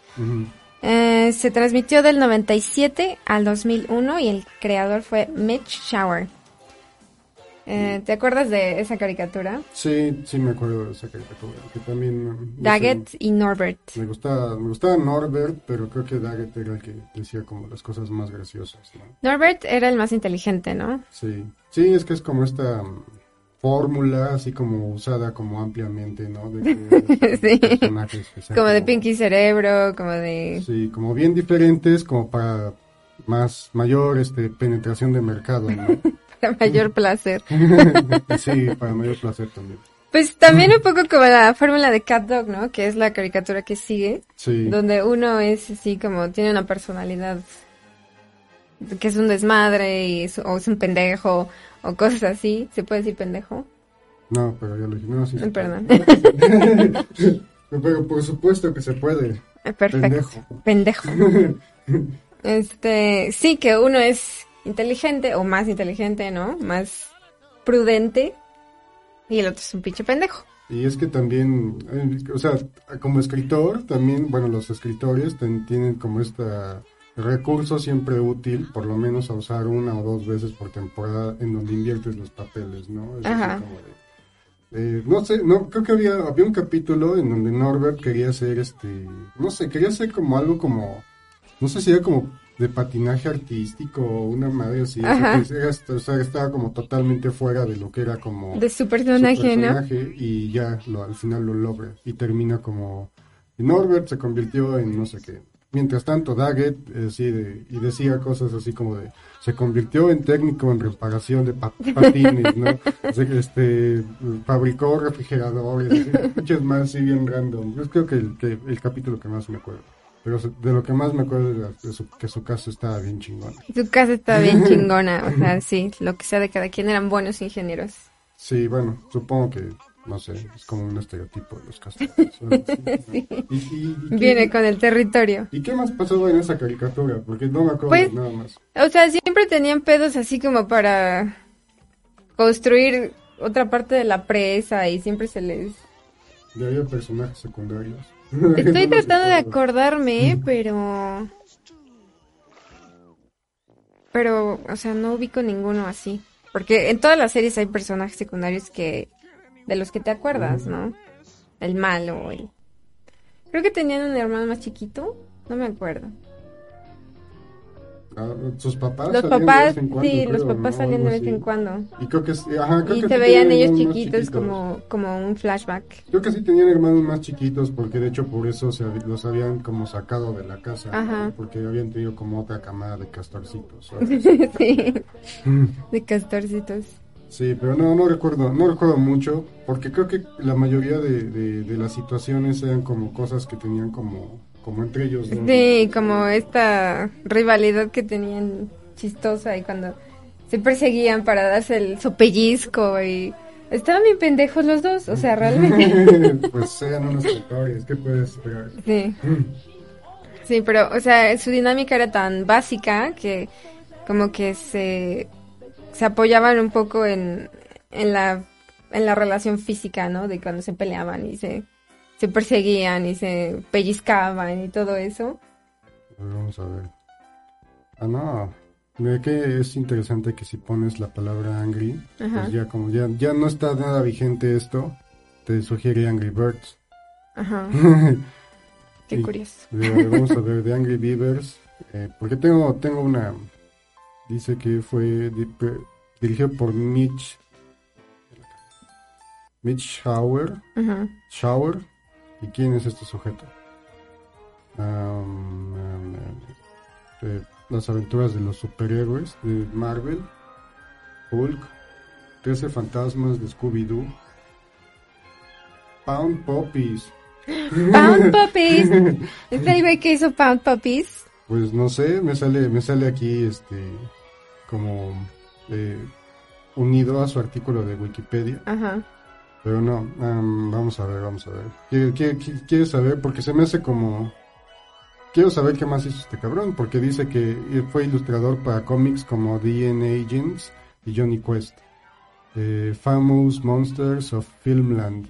Speaker 2: Eh, se transmitió del 97 al 2001 y el creador fue Mitch Shower. Eh, ¿Te acuerdas de esa caricatura?
Speaker 1: Sí, sí me acuerdo de esa caricatura, que también... no sé,
Speaker 2: y Norbert.
Speaker 1: me gustaba, me gustaba Norbert, pero creo que Daggett era el que decía como las cosas más graciosas, ¿no?
Speaker 2: Norbert era el más inteligente, ¿no?
Speaker 1: Sí, sí, es que es como esta mm, fórmula, así como usada como ampliamente, ¿no? De que
Speaker 2: Sí.
Speaker 1: personajes que
Speaker 2: Como de Pinky Cerebro, como de...
Speaker 1: Sí, como bien diferentes, como para más, mayor este, penetración de mercado, ¿no?
Speaker 2: para mayor placer.
Speaker 1: sí, para mayor placer también.
Speaker 2: Pues también un poco como la fórmula de Cat Dog, ¿no? Que es la caricatura que sigue.
Speaker 1: Sí.
Speaker 2: donde uno es así como tiene una personalidad que es un desmadre y es, o es un pendejo o cosas así. ¿Se puede decir pendejo?
Speaker 1: No, pero ya lo dije. No, sí
Speaker 2: perdón.
Speaker 1: pero por supuesto que se puede.
Speaker 2: Perfecto.
Speaker 1: Pendejo.
Speaker 2: Pendejo. Este, sí que uno es inteligente o más inteligente, ¿no? Más prudente y el otro es un pinche pendejo.
Speaker 1: Y es que también, eh, o sea, como escritor, también, bueno, los escritores ten- tienen como este recurso siempre útil, por lo menos a usar una o dos veces por temporada en donde inviertes los papeles, ¿no? Es así
Speaker 2: Ajá.
Speaker 1: como de- eh, no sé, no, creo que había, había un capítulo en donde Norbert quería hacer este, no sé, quería hacer como algo como, no sé si era como de patinaje artístico o una madre así, o sea, o sea, estaba como totalmente fuera de lo que era como
Speaker 2: De su
Speaker 1: su
Speaker 2: personaje, ¿no?
Speaker 1: y ya lo, al final lo logra y termina como y Norbert se convirtió en no sé qué. Mientras tanto Daggett eh, sí, de- y decía cosas así como de se convirtió en técnico en reparación de pa- patines no O sea, que, este fabricó refrigeradores muchas más así bien random. Yo creo que el, que el capítulo que más me acuerdo pero de lo que más me acuerdo es su- que su caso estaba bien chingón
Speaker 2: Su casa está bien chingona, o sea, sí, lo que sea de cada quien eran buenos ingenieros.
Speaker 1: Sí, bueno, supongo que, no sé, es como un estereotipo de los castores. ¿no? Sí. ¿Y, y- y qué-
Speaker 2: Viene con el territorio.
Speaker 1: ¿Y qué más pasó en esa caricatura? Porque no me acuerdo
Speaker 2: Pues-
Speaker 1: nada más.
Speaker 2: O sea, siempre tenían pedos así como para construir otra parte de la presa y siempre se les...
Speaker 1: Ya había personajes secundarios.
Speaker 2: Estoy tratando de acordarme, pero... Pero, o sea, no ubico ninguno así. Porque en todas las series hay personajes secundarios que... De los que te acuerdas, ¿no? El malo, el... Creo que tenían un hermano más chiquito. No me acuerdo.
Speaker 1: Ah, sus papás
Speaker 2: Los
Speaker 1: salían de
Speaker 2: papás,
Speaker 1: vez en cuando,
Speaker 2: sí, los papás
Speaker 1: ¿no?
Speaker 2: salían de vez en cuando.
Speaker 1: Y creo que, ajá, creo
Speaker 2: Y
Speaker 1: que
Speaker 2: se
Speaker 1: sí
Speaker 2: veían ellos chiquitos como, como un flashback.
Speaker 1: Creo que sí tenían hermanos más chiquitos porque de hecho por eso se, los habían como sacado de la casa.
Speaker 2: Ajá.
Speaker 1: Porque habían tenido como otra camada de castorcitos.
Speaker 2: sí, de castorcitos.
Speaker 1: Sí, pero no, no recuerdo, no recuerdo mucho, porque creo que la mayoría de, de, de las situaciones eran como cosas que tenían como, como entre ellos. ¿no?
Speaker 2: Sí, como esta rivalidad que tenían chistosa y cuando se perseguían para darse el sopellizco y estaban bien pendejos los dos, o sea, realmente.
Speaker 1: pues eran unos actores, ¿qué puedes esperar?
Speaker 2: Sí. Sí, pero, o sea, su dinámica era tan básica que como que se, se apoyaban un poco en, en la en la relación física, ¿no? De cuando se peleaban y se, se perseguían y se pellizcaban y todo eso.
Speaker 1: A ver, vamos a ver. Ah, no. Mira que es interesante que si pones la palabra angry,
Speaker 2: Ajá.
Speaker 1: pues ya como ya, ya no está nada vigente esto, te sugiere Angry Birds.
Speaker 2: Ajá, qué
Speaker 1: Y-
Speaker 2: curioso.
Speaker 1: De- vamos a ver de Angry Beavers, eh, porque tengo tengo una dice que fue di- pre- dirigido por Mitch Mitch Schauer,
Speaker 2: Ajá.
Speaker 1: Schauer. ¿Y quién es este sujeto? Um, um, eh, las aventuras de los superhéroes de Marvel, Hulk, 13 fantasmas de Scooby-Doo, Pound Poppies.
Speaker 2: Pound Puppies. ¿Este el güey que hizo Pound Puppies?
Speaker 1: Pues no sé, me sale, me sale aquí este como eh, unido a su artículo de Wikipedia,
Speaker 2: Ajá.
Speaker 1: Pero no, am, vamos a ver, vamos a ver. ¿Qué- qué- qué- ¿Quieres saber? Porque se me hace como... Quiero saber qué más hizo este cabrón, porque dice que fue ilustrador para cómics como DNA Agents y Johnny Quest. Eh, Famous Monsters of Filmland.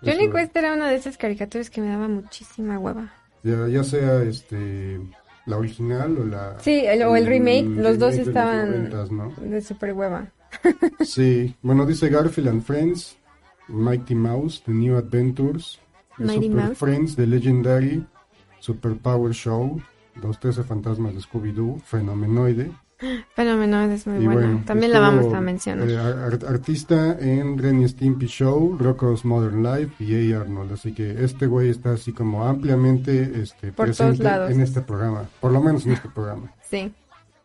Speaker 2: Johnny
Speaker 1: Eso,
Speaker 2: Quest era una de esas caricaturas que me daba muchísima hueva.
Speaker 1: Ya, ya sea este la original o la...
Speaker 2: Sí, el- o el remake, los dos
Speaker 1: de
Speaker 2: estaban-. De super hueva.
Speaker 1: Sí, bueno, dice Garfield and Friends, Mighty Mouse, The New Adventures, The
Speaker 2: Mighty
Speaker 1: Super
Speaker 2: Mouse.
Speaker 1: Friends, The Legendary, Super Power Show, Los 13 Fantasmas de Scooby-Doo, Fenomenoide.
Speaker 2: Fenomenal es muy
Speaker 1: y
Speaker 2: buena.
Speaker 1: bueno,
Speaker 2: También la vamos a mencionar.
Speaker 1: eh, ar- artista en Ren y Stimpy Show, Rocko's Modern Life y A. Arnold. Así que este güey está así como ampliamente este,
Speaker 2: Por
Speaker 1: presente en este programa, por lo menos en este programa.
Speaker 2: Sí.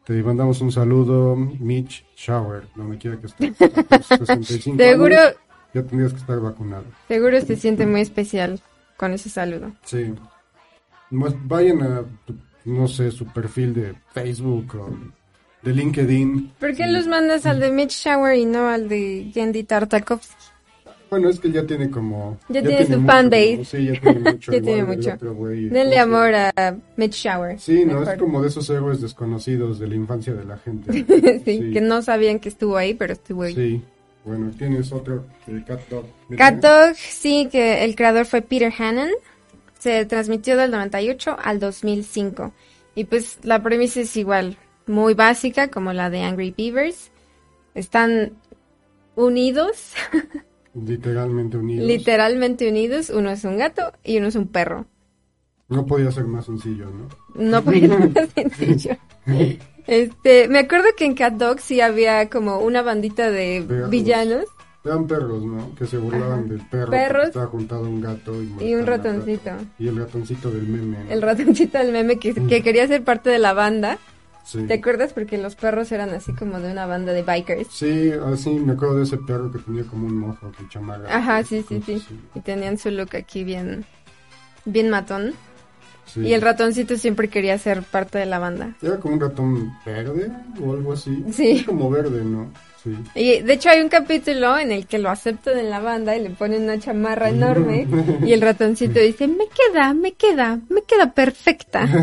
Speaker 1: Te mandamos un saludo, Mitch Shower, donde quiera que estés. A tus 65
Speaker 2: Seguro,
Speaker 1: años, ya tendrías que estar vacunado.
Speaker 2: seguro se siente muy especial con ese saludo.
Speaker 1: Sí. Vayan a, no sé, su perfil de Facebook o de LinkedIn.
Speaker 2: ¿Por qué los mandas al de Mitch Shower y no al de Yendi Tartakovsky?
Speaker 1: Bueno, es que ya tiene como...
Speaker 2: Ya tiene su
Speaker 1: mucho,
Speaker 2: fan base.
Speaker 1: ¿no? Sí, ya tiene mucho.
Speaker 2: Ya tiene mucho.
Speaker 1: otro güey,
Speaker 2: Denle
Speaker 1: ¿cómo se
Speaker 2: amor a Mitch Shower.
Speaker 1: Sí, no,
Speaker 2: Mejor.
Speaker 1: es como de esos héroes desconocidos de la infancia de la gente.
Speaker 2: sí, que no sabían que estuvo ahí, pero estuvo ahí.
Speaker 1: Sí. Bueno, tienes otro, el Cat Dog.
Speaker 2: Cat Dog, sí, que el creador fue Peter Hannon. Se transmitió del 98 al 2005. Y pues la premisa es igual, muy básica como la de Angry Beavers. Están unidos.
Speaker 1: Literalmente unidos.
Speaker 2: Literalmente unidos. Uno es un gato y uno es un perro.
Speaker 1: No podía ser más sencillo, ¿no?
Speaker 2: No podía ser más sencillo. Este, me acuerdo que en Cat Dog sí había como una bandita de
Speaker 1: Perros.
Speaker 2: villanos
Speaker 1: Eran perros, ¿no? Que se burlaban del perro.
Speaker 2: Perros.
Speaker 1: que Estaba juntado un gato. Y,
Speaker 2: y un ratoncito.
Speaker 1: gato. Y el ratoncito del meme. ¿no?
Speaker 2: El ratoncito del meme que, que quería ser parte de la banda.
Speaker 1: Sí.
Speaker 2: ¿Te acuerdas? Porque los perros eran así como de una banda de bikers.
Speaker 1: Sí, así me acuerdo de ese perro que tenía como un mojo que chamaga.
Speaker 2: Ajá, sí, sí, sí. Y tenían su look aquí bien, bien matón.
Speaker 1: Sí.
Speaker 2: Y el ratoncito siempre quería ser parte de la banda.
Speaker 1: Era como un ratón verde o algo así.
Speaker 2: Sí.
Speaker 1: Es como verde, ¿no? Sí.
Speaker 2: Y de hecho hay un capítulo en el que lo aceptan en la banda y le ponen una chamarra enorme y el ratoncito dice, me queda, me queda, me queda perfecta.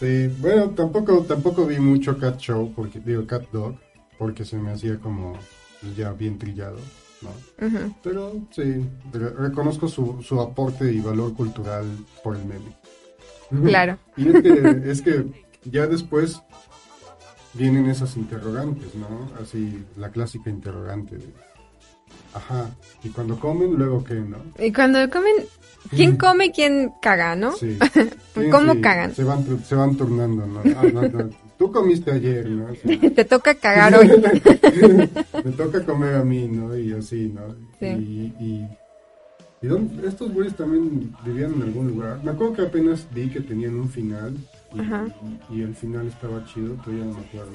Speaker 1: Sí, bueno, tampoco tampoco vi mucho Cat Show, porque digo Cat Dog, porque se me hacía como pues, ya bien trillado, Pero sí, re- reconozco su, su aporte y valor cultural por el meme.
Speaker 2: Claro.
Speaker 1: Y es que, es que ya después vienen esas interrogantes, ¿no? Así, la clásica interrogante de, ajá, y cuando comen, luego qué, ¿no?
Speaker 2: Y cuando comen, ¿quién come quién caga, no?
Speaker 1: Sí.
Speaker 2: ¿Cómo
Speaker 1: Sí,
Speaker 2: cagan?
Speaker 1: Se van, se van turnando, ¿no? Ah, no, no, Tú comiste ayer, ¿no?
Speaker 2: Te toca cagar hoy.
Speaker 1: Me toca comer a mí, ¿no? Y así, ¿no?
Speaker 2: Sí.
Speaker 1: Y, y, y dónde- estos güeyes también vivían en algún lugar. Me acuerdo que apenas vi que tenían un final y,
Speaker 2: Ajá.
Speaker 1: y- el final estaba chido, pero ya no me acuerdo.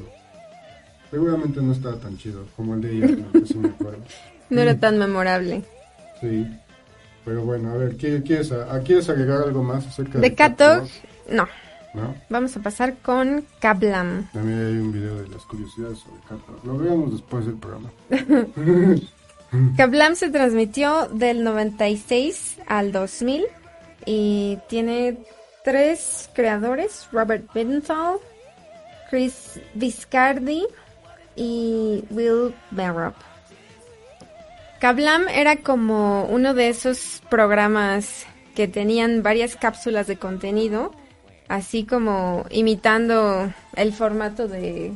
Speaker 1: Seguramente no estaba tan chido como el de ellos, ¿no? que sí me acuerdo.
Speaker 2: No era tan memorable.
Speaker 1: Sí. Pero bueno, a ver, ¿qué- ¿quieres, ¿quieres agregar algo más acerca
Speaker 2: De Cat Dog,
Speaker 1: Dog?
Speaker 2: no.
Speaker 1: ¿No?
Speaker 2: Vamos a pasar con Kablam.
Speaker 1: También hay un video de las curiosidades sobre Dog. Lo veamos después del programa.
Speaker 2: Kablam se transmitió del 96 al 2000 y tiene tres creadores, Robert Biddenthal, Chris Viscardi y Will Merrop. Kablam era como uno de esos programas que tenían varias cápsulas de contenido, así como imitando el formato de,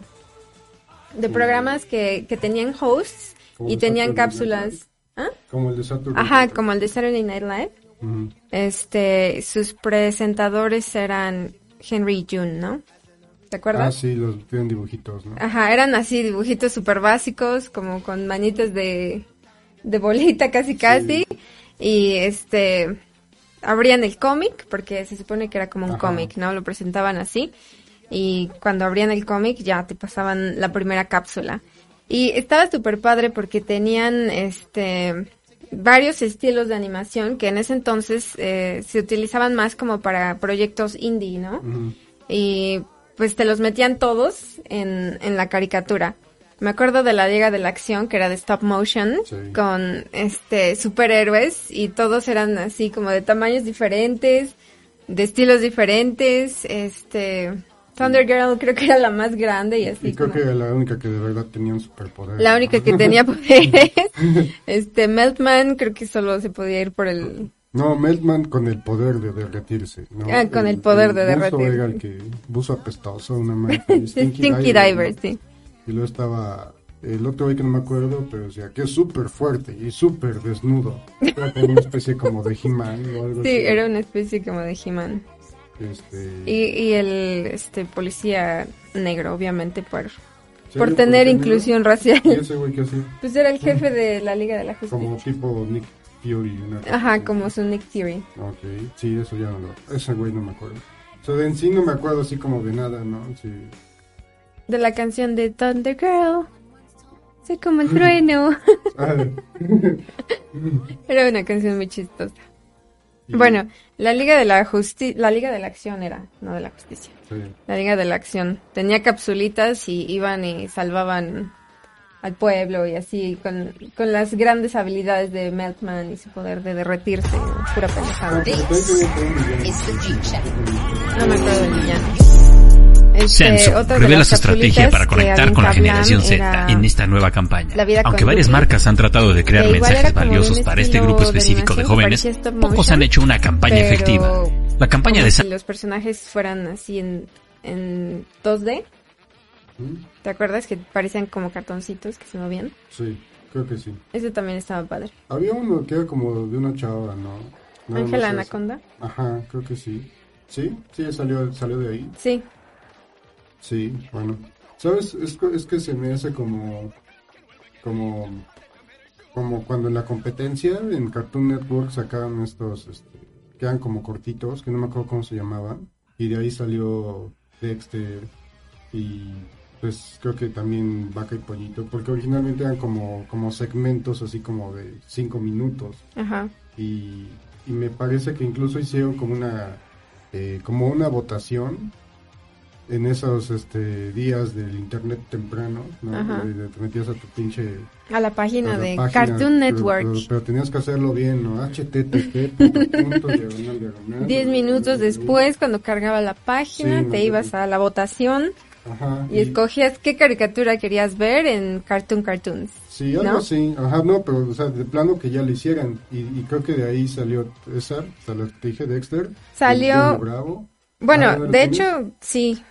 Speaker 2: de programas que, que tenían hosts
Speaker 1: Como
Speaker 2: y tenían
Speaker 1: Saturday
Speaker 2: cápsulas. ¿Ah?
Speaker 1: Como el de Saturday
Speaker 2: Ajá,
Speaker 1: Night
Speaker 2: como el de Saturday Night Live. Este, sus presentadores eran Henry June, ¿no? ¿Te
Speaker 1: Ah,
Speaker 2: acuerdas?
Speaker 1: sí, los tienen dibujitos, ¿no?
Speaker 2: Ajá, eran así dibujitos súper básicos, como con manitas de, de bolita casi casi. Y este, abrían el cómic, porque se supone que era como un cómic, ¿no? Lo presentaban así. Y cuando abrían el cómic ya te pasaban la primera cápsula. Y estaba súper padre porque tenían este varios estilos de animación que en ese entonces eh, se utilizaban más como para proyectos indie, ¿no? Y pues te los metían todos en, en la caricatura. Me acuerdo de la Liga de la Acción, que era de stop motion,
Speaker 1: Sí.
Speaker 2: con este superhéroes, y todos eran así como de tamaños diferentes, de estilos diferentes, este Thunder Girl creo que era la más grande y así
Speaker 1: Y creo
Speaker 2: como-
Speaker 1: que era la única que de verdad tenía un superpoder.
Speaker 2: la única que tenía poderes. este Meltman creo que solo se podía ir por el
Speaker 1: No, Meltman con el poder de derretirse. ¿no?
Speaker 2: Ah, con el poder de
Speaker 1: buzo
Speaker 2: derretirse.
Speaker 1: era el que buzo apestoso, una marca.
Speaker 2: Stinky, Diver,
Speaker 1: ¿no?
Speaker 2: sí.
Speaker 1: Y luego estaba el otro güey que no me acuerdo, pero decía que es súper fuerte y súper desnudo. Era como una especie como de He-Man o algo
Speaker 2: Sí,
Speaker 1: así.
Speaker 2: era una especie como de He-Man.
Speaker 1: Este,
Speaker 2: Y, y el este policía negro, obviamente, por, por tener inclusión
Speaker 1: negro.
Speaker 2: racial.
Speaker 1: ¿Y ese güey que hacía?
Speaker 2: Pues era el jefe de la Liga de la
Speaker 1: Como
Speaker 2: Justicia.
Speaker 1: tipo Nick Fury. una
Speaker 2: Ajá, como su Nick Fury.
Speaker 1: Ok, sí, eso ya no lo... Ese güey no me acuerdo. O sea, de en sí no me acuerdo así como de nada, ¿no? Sí.
Speaker 2: De la canción de Thunder Girl. Soy como el trueno.
Speaker 1: Ah,
Speaker 2: era una canción muy chistosa. Bueno, la Liga de la Justicia, la Liga de la Acción era, no de la Justicia.
Speaker 1: Sí.
Speaker 2: La Liga de la Acción. Tenía capsulitas y iban y salvaban al pueblo y así con, con las grandes habilidades de Meltman y su poder de derretirse. Pura pendejada. No me acuerdo del villano. Este,
Speaker 3: Samsung
Speaker 2: otra de
Speaker 3: revela su estrategia para conectar con la generación Z en esta nueva campaña. Aunque varias marcas han tratado de crear mensajes valiosos para este grupo específico de jóvenes, pocos han hecho una campaña efectiva. La campaña de
Speaker 2: si los personajes fueran así en, en 2D.
Speaker 1: ¿Mm?
Speaker 2: ¿Te acuerdas que parecían como cartoncitos que se movían?
Speaker 1: Sí, creo que sí.
Speaker 2: Ese también estaba padre.
Speaker 1: Había uno que era como de una chava, ¿no?
Speaker 2: Ángela Anaconda.
Speaker 1: Ajá, creo que sí. ¿Sí? Sí, salió, salió de ahí.
Speaker 2: Sí.
Speaker 1: Sí, bueno. ¿Sabes? Es, que- es que se me hace como... Como... Como cuando en la competencia en Cartoon Network sacaban estos... Este, que eran como cortitos, que no me acuerdo cómo se llamaban. Y de ahí salió Dexter y... Pues creo que también Vaca y Pollito, porque originalmente eran como, como segmentos así como de cinco minutos
Speaker 2: Ajá.
Speaker 1: y, y me parece que incluso hicieron como una eh, como una votación en esos este días del internet temprano ¿no? Te metías a tu pinche
Speaker 2: A la página
Speaker 1: a la
Speaker 2: de
Speaker 1: página,
Speaker 2: Cartoon Network.
Speaker 1: pero, pero tenías que hacerlo bien no http
Speaker 2: Diez minutos después, cuando cargaba la página,
Speaker 1: Sí, no
Speaker 2: te
Speaker 1: sé
Speaker 2: ibas a la votación
Speaker 1: Ajá,
Speaker 2: y escogías qué caricatura querías ver en Cartoon Cartoons.
Speaker 1: Sí, algo
Speaker 2: ¿no?
Speaker 1: así. Ajá, no, pero o sea, de plano que ya lo hicieran. Y, y creo que de ahí salió esa, o sea, te dije, Dexter.
Speaker 2: Salió-
Speaker 1: Bravo.
Speaker 2: Bueno,
Speaker 1: Ah, ¿no
Speaker 2: de hecho, sí.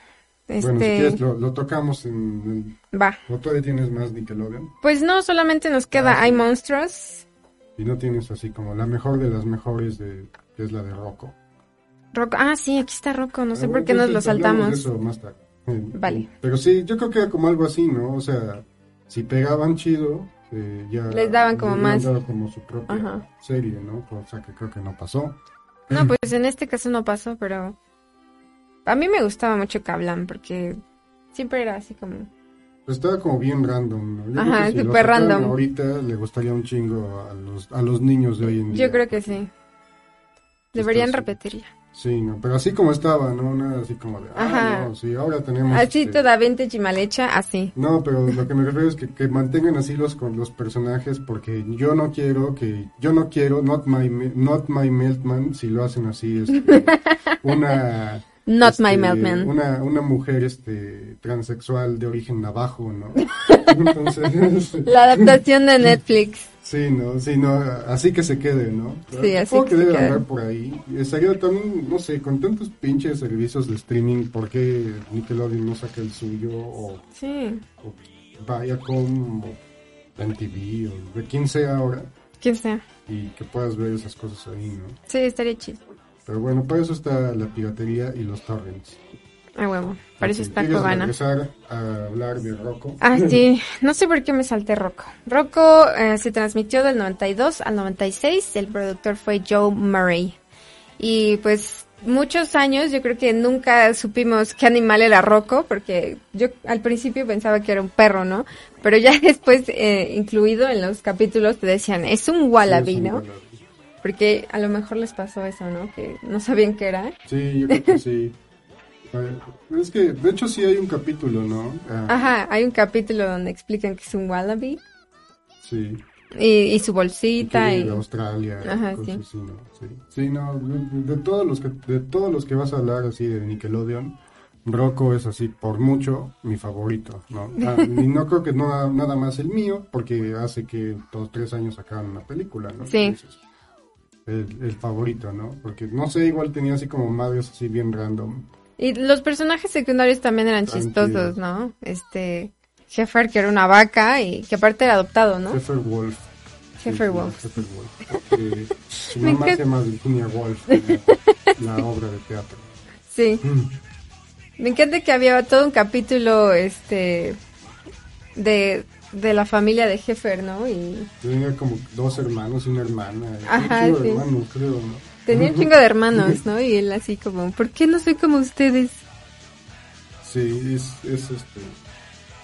Speaker 1: Bueno, si
Speaker 2: Este,
Speaker 1: quieres lo, lo tocamos en...
Speaker 2: va.
Speaker 1: en- ¿O todavía tienes más Nickelodeon?
Speaker 2: Pues no, solamente nos queda
Speaker 1: Ah,
Speaker 2: I
Speaker 1: sí.
Speaker 2: Monsters,
Speaker 1: Y no tienes así como la mejor de las mejores, de que es la de Rocco.
Speaker 2: Rocco. Ah, sí, aquí está Rocco, no sé
Speaker 1: Ah,
Speaker 2: por qué nos lo
Speaker 1: de
Speaker 2: saltamos.
Speaker 1: eso más tarde.
Speaker 2: Vale.
Speaker 1: Pero sí, yo creo que era como algo así, ¿no? O sea, si pegaban chido, eh, ya...
Speaker 2: Les daban como
Speaker 1: les
Speaker 2: más.
Speaker 1: dado como su propia
Speaker 2: Ajá.
Speaker 1: serie, ¿no? O sea, que creo que no pasó.
Speaker 2: No, pues en este caso no pasó, pero a mí me gustaba mucho Kablam porque siempre era así como
Speaker 1: Pues estaba como bien random,
Speaker 2: Ajá,
Speaker 1: si
Speaker 2: súper random.
Speaker 1: Ahorita le gustaría un chingo a los, a los niños de hoy en día.
Speaker 2: Yo creo que sí. Deberían
Speaker 1: Está así.
Speaker 2: repetirla.
Speaker 1: Sí, no, pero así como estaba, ¿no? Nada así como de, ah,
Speaker 2: Ajá.
Speaker 1: no, sí, ahora tenemos...
Speaker 2: Así
Speaker 1: este,
Speaker 2: toda así.
Speaker 1: No, pero lo que me refiero es que, que mantengan así los con los personajes porque yo no quiero que yo no quiero not my not my meltman si lo hacen así este, una
Speaker 2: Not
Speaker 1: este,
Speaker 2: my Meltman.
Speaker 1: una una mujer este transexual de origen navajo, ¿no? Entonces
Speaker 2: La adaptación de Netflix.
Speaker 1: Sí, no, sí, no, así que se quede, ¿no?
Speaker 2: Sí, así que
Speaker 1: que
Speaker 2: se
Speaker 1: debe
Speaker 2: quede.
Speaker 1: andar por ahí. Estaría también, no sé, con tantos pinches servicios de streaming, ¿por qué Nickelodeon no saca el suyo? O,
Speaker 2: Sí.
Speaker 1: o Viacom, o MTV, o de quien sea ahora,
Speaker 2: Quién sea.
Speaker 1: y que puedas ver esas cosas ahí, ¿no?
Speaker 2: Sí, estaría chido.
Speaker 1: Pero bueno, para eso está la piratería y los torrents.
Speaker 2: Ah, huevo. Para eso está
Speaker 1: ¿quieres
Speaker 2: Cobana.
Speaker 1: regresar a hablar de Rocco?
Speaker 2: Ah, sí. No sé por qué me salté Rocco. Rocco eh, se transmitió del 92 al 96. El productor fue Joe Murray. Y pues muchos años yo creo que nunca supimos qué animal era Rocco, porque yo al principio pensaba que era un perro, ¿no? Pero ya después, eh, incluido en los capítulos, te decían, es un wallaby,
Speaker 1: Sí, es un
Speaker 2: ¿no?
Speaker 1: wallaby.
Speaker 2: Porque a lo mejor les pasó eso, ¿no? Que no sabían qué era.
Speaker 1: Sí, yo creo que sí. Es que, de hecho, sí hay un capítulo, ¿no? Ah,
Speaker 2: Ajá, hay un capítulo donde explican que es un wallaby.
Speaker 1: Sí.
Speaker 2: Y, y su bolsita y...
Speaker 1: de Australia,
Speaker 2: Ajá,
Speaker 1: cosas
Speaker 2: sí.
Speaker 1: así, ¿no? Sí, Sí, no, de, de todos los que de todos los que vas a hablar así de Nickelodeon, Rocco es así por mucho mi favorito, ¿no? Ah, y no creo que no nada más el mío, porque hace que dos tres años sacaron una película, ¿no?
Speaker 2: Sí.
Speaker 1: Entonces, el, el favorito, ¿no? Porque no sé, igual tenía así como madres así bien random.
Speaker 2: Y los personajes secundarios también eran
Speaker 1: Tranquilo.
Speaker 2: chistosos, ¿no? Este, Jeffer, que era una vaca y que aparte era adoptado, ¿no?
Speaker 1: Heifer Wolf.
Speaker 2: Heifer
Speaker 1: Sí,
Speaker 2: Wolf.
Speaker 1: Heifer Wolf. Su mamá se llama Virginia Wolf, la, la obra de teatro.
Speaker 2: Sí. Me encanta que había todo un capítulo, este, de, de la familia de Jeffer, ¿no? Y
Speaker 1: Tenía como dos hermanos y una hermana.
Speaker 2: Ajá,
Speaker 1: un
Speaker 2: sí.
Speaker 1: hermanos, creo, ¿no?
Speaker 2: tenía un chingo de hermanos, ¿no? Y él así como, ¿por qué no soy como ustedes?
Speaker 1: Sí, es, es este.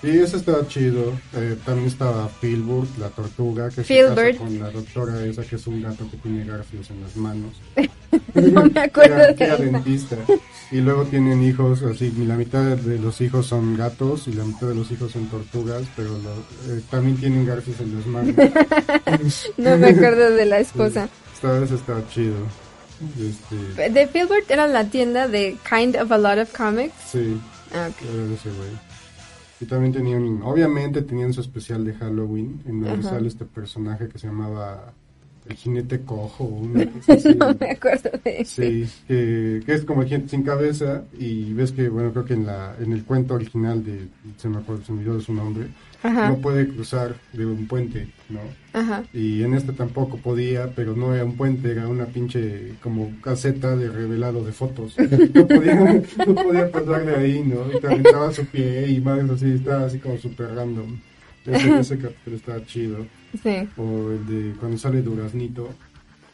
Speaker 1: Sí, ese estaba chido. Eh, también estaba Philbert, la tortuga, que se casa con la doctora esa, que es un gato que tiene garfios en las manos.
Speaker 2: No me acuerdo
Speaker 1: Era-
Speaker 2: de
Speaker 1: era
Speaker 2: esa.
Speaker 1: dentista. Y luego tienen hijos, así, la mitad de los hijos son gatos y la mitad de los hijos son tortugas, pero lo- eh, también tienen garfios en las manos.
Speaker 2: No me acuerdo de la esposa.
Speaker 1: Esta vez estaba chido. Este,
Speaker 2: De Filbert era la tienda de Kind of a Lot of Comics.
Speaker 1: sí,
Speaker 2: Ah, ok.
Speaker 1: era ese güey. Y también tenían, obviamente tenían su especial de Halloween, en donde
Speaker 2: Ajá.
Speaker 1: sale este personaje que se llamaba el jinete cojo, o una cosa así.
Speaker 2: No me acuerdo de eso.
Speaker 1: Sí, que, que es como el gente sin cabeza y ves que, bueno, creo que en la en el cuento original de, se me acuerdo, se me olvidó de su nombre,
Speaker 2: Ajá,
Speaker 1: no puede cruzar de un puente, ¿no?
Speaker 2: ajá.
Speaker 1: Y en este tampoco podía, pero no era un puente, era una pinche como caseta de revelado de fotos. No podía, no podía pasar de ahí, ¿no? Y te aventaba su pie y más así, estaba así como súper random. Ese, ese capítulo estaba chido.
Speaker 2: Sí,
Speaker 1: O el de cuando sale Duraznito,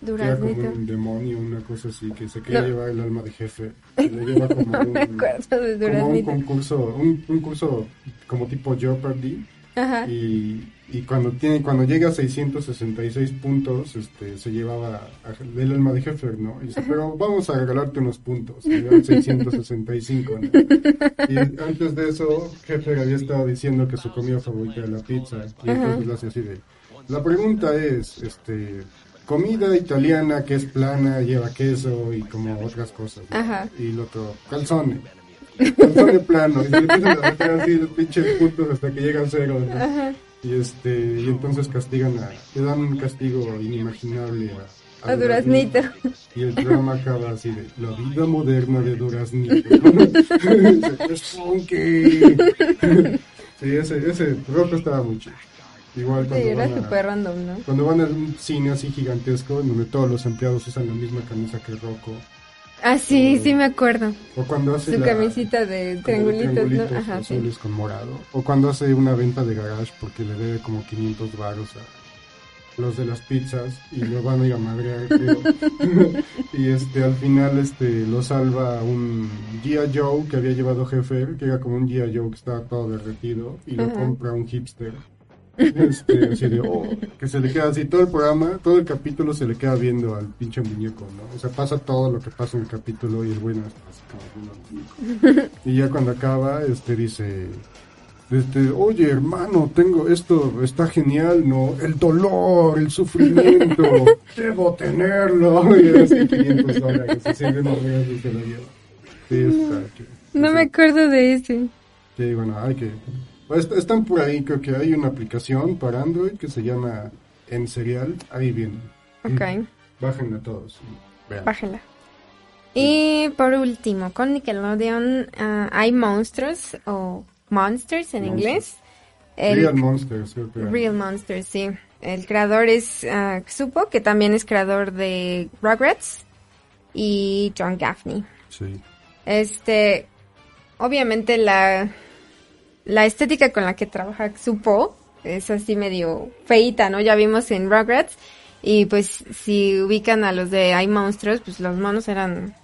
Speaker 1: que era como
Speaker 2: Duraznito.
Speaker 1: un demonio, una cosa así, que se quería
Speaker 2: No.
Speaker 1: llevar el alma de jefe. que le lleva como
Speaker 2: No
Speaker 1: un,
Speaker 2: me acuerdo de
Speaker 1: como un
Speaker 2: Duraznito.
Speaker 1: concurso, un, un curso como tipo Jeopardy.
Speaker 2: Ajá.
Speaker 1: Y, y cuando tiene cuando llega a 666 puntos, este, se llevaba a- el alma de Heffer, ¿no? Y dice, pero vamos a regalarte unos puntos. Y eran 665, ¿no? Y antes de eso, Heffer había estado diciendo que su comida favorita era la pizza. Y entonces le hace así de... La pregunta es, este... Comida italiana que es plana, lleva queso y como otras cosas. ¿no?
Speaker 2: Ajá.
Speaker 1: Y el otro, calzone. Calzone plano. Y se empiezan a meter así los pinches puntos hasta que llegan cero. ¿no?
Speaker 2: Ajá.
Speaker 1: Y este, y entonces castigan a, le dan un castigo inimaginable a,
Speaker 2: A Duraznito.
Speaker 1: Y el programa acaba así de, la vida moderna de Duraznito. es funky. sí, ese, ese rojo estaba muy chido. Igual
Speaker 2: Sí,
Speaker 1: cuando
Speaker 2: era
Speaker 1: van,
Speaker 2: súper
Speaker 1: a,
Speaker 2: random, ¿no?
Speaker 1: cuando van a un cine así gigantesco, en donde todos los empleados usan la misma camisa que Rocco.
Speaker 2: Ah, sí, sí me acuerdo.
Speaker 1: O cuando hace
Speaker 2: Su
Speaker 1: la-
Speaker 2: camisita de
Speaker 1: como
Speaker 2: triangulitos, ¿no?
Speaker 1: triangulitos
Speaker 2: Ajá, sí.
Speaker 1: azules con morado. O cuando hace una venta de garage porque le debe como 500 baros a los de las pizzas y lo van a ir a madrear, creo. y este, al final este, lo salva un G.I. Joe que había llevado jefe, que era como un G.I. Joe que estaba todo derretido y lo
Speaker 2: Ajá.
Speaker 1: compra un hipster. Este, así de, oh, que se le queda así todo el programa, todo el capítulo se le queda viendo al pinche muñeco, ¿no? O sea, pasa todo lo que pasa en el capítulo y el bueno está así como viendo al muñeco. Y ya cuando acaba, este dice, este, oye hermano, tengo esto, está genial, ¿no? El dolor, el sufrimiento, debo tenerlo. Y así 500 dólares, así de y se lo lleva. Sí, está chido.
Speaker 2: No me acuerdo de ese.
Speaker 1: Sí, bueno, hay que... est- están por ahí, creo que hay una aplicación para Android que se llama En Serial, ahí viene.
Speaker 2: Ok,
Speaker 1: Bájenla todos. Vean.
Speaker 2: bájela. Y por último, con Nickelodeon ah, hay monstruos o monsters en
Speaker 1: Monsters.
Speaker 2: inglés. El-
Speaker 1: Real Monsters, creo que.
Speaker 2: Real Monsters, sí. El creador es Xupo, que también es creador de Rugrats y John Gaffney.
Speaker 1: Sí.
Speaker 2: Este, obviamente la, la estética con la que trabaja Xupo es así medio feita, ¿no? Ya vimos en Rugrats y pues si ubican a los de Hay Monstruos, pues los monos eran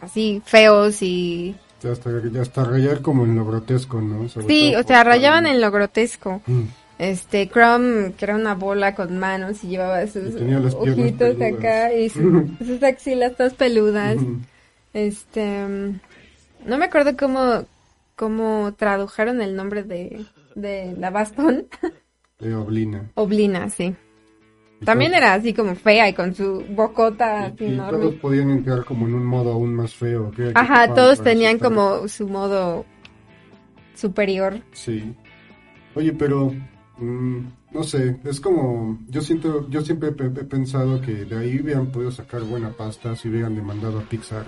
Speaker 2: así feos y...
Speaker 1: Ya hasta, ya hasta rayar como en lo grotesco, ¿no? Sobre
Speaker 2: Sí, o sea, rayaban en lo grotesco.
Speaker 1: Mm.
Speaker 2: Este, Crumb, que era una bola con manos y llevaba sus
Speaker 1: Y
Speaker 2: ojitos acá y su- sus axilas todas peludas.
Speaker 1: Ujú.
Speaker 2: Este, mm, no me acuerdo cómo, cómo tradujeron el nombre de, de la bastón.
Speaker 1: De Oblina.
Speaker 2: Oblina, sí. También era así como fea y con su bocota
Speaker 1: y, todos podían entrar como en un modo aún más feo. que
Speaker 2: Ajá, todos tenían como su modo superior.
Speaker 1: Sí. Oye, pero mm, no sé, es como yo siento, yo siempre he, he pensado que de ahí hubieran podido sacar buena pasta si hubieran demandado a Pixar.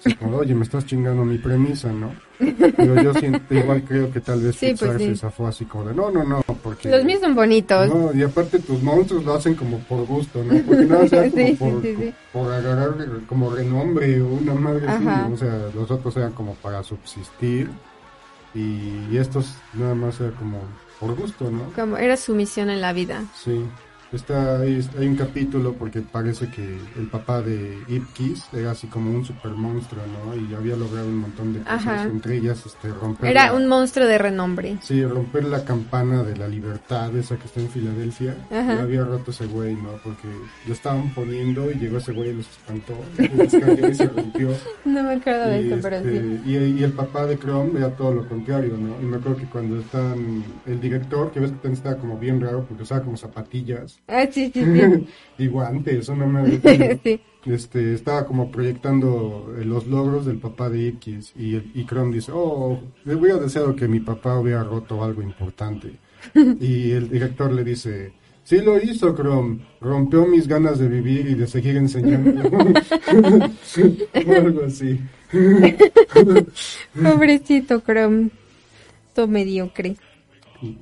Speaker 1: Así como, oye, me estás chingando mi premisa, ¿no? Pero yo siento, igual creo que tal vez
Speaker 2: Sí,
Speaker 1: Pixar
Speaker 2: pues sí.
Speaker 1: se zafó así como de, no, no, no, porque...
Speaker 2: Los míos son bonitos.
Speaker 1: No, y aparte tus monstruos lo hacen como por gusto, ¿no? Porque nada sea como
Speaker 2: Sí,
Speaker 1: por, por agarrar como renombre o una madre así,
Speaker 2: Ajá.
Speaker 1: ¿no? O sea, los otros eran como para subsistir y, y estos nada más era como por gusto, ¿no?
Speaker 2: Como era su misión en la vida.
Speaker 1: Sí. Está, hay, hay un capítulo porque parece que el papá de Ipkiss era así como un super monstruo, ¿no? Y había logrado un montón de cosas,
Speaker 2: Ajá.
Speaker 1: entre ellas este, romper
Speaker 2: Era
Speaker 1: la-
Speaker 2: un monstruo de renombre.
Speaker 1: Sí, romper la campana de la libertad, esa que está en Filadelfia.
Speaker 2: Ajá.
Speaker 1: La había roto ese güey, ¿no? Porque lo estaban poniendo y llegó ese güey y los espantó. Y cayó y se rompió.
Speaker 2: No me acuerdo de
Speaker 1: Y,
Speaker 2: eso, pero
Speaker 1: este,
Speaker 2: sí.
Speaker 1: y, y el papá de Chrome era todo lo contrario, ¿no? Y me acuerdo que cuando están, el director, que ves que también estaba como bien raro porque usaba como zapatillas,
Speaker 2: Ah, sí, sí, sí.
Speaker 1: y guantes, una madre.
Speaker 2: sí.
Speaker 1: Este, estaba como proyectando eh, los logros del papá de X y, y Chrome dice, oh, le hubiera deseado que mi papá hubiera roto algo importante. y el director le dice, sí lo hizo Chrome, rompió mis ganas de vivir y de seguir enseñando. o algo así.
Speaker 2: Pobrecito Chrome. Todo mediocre.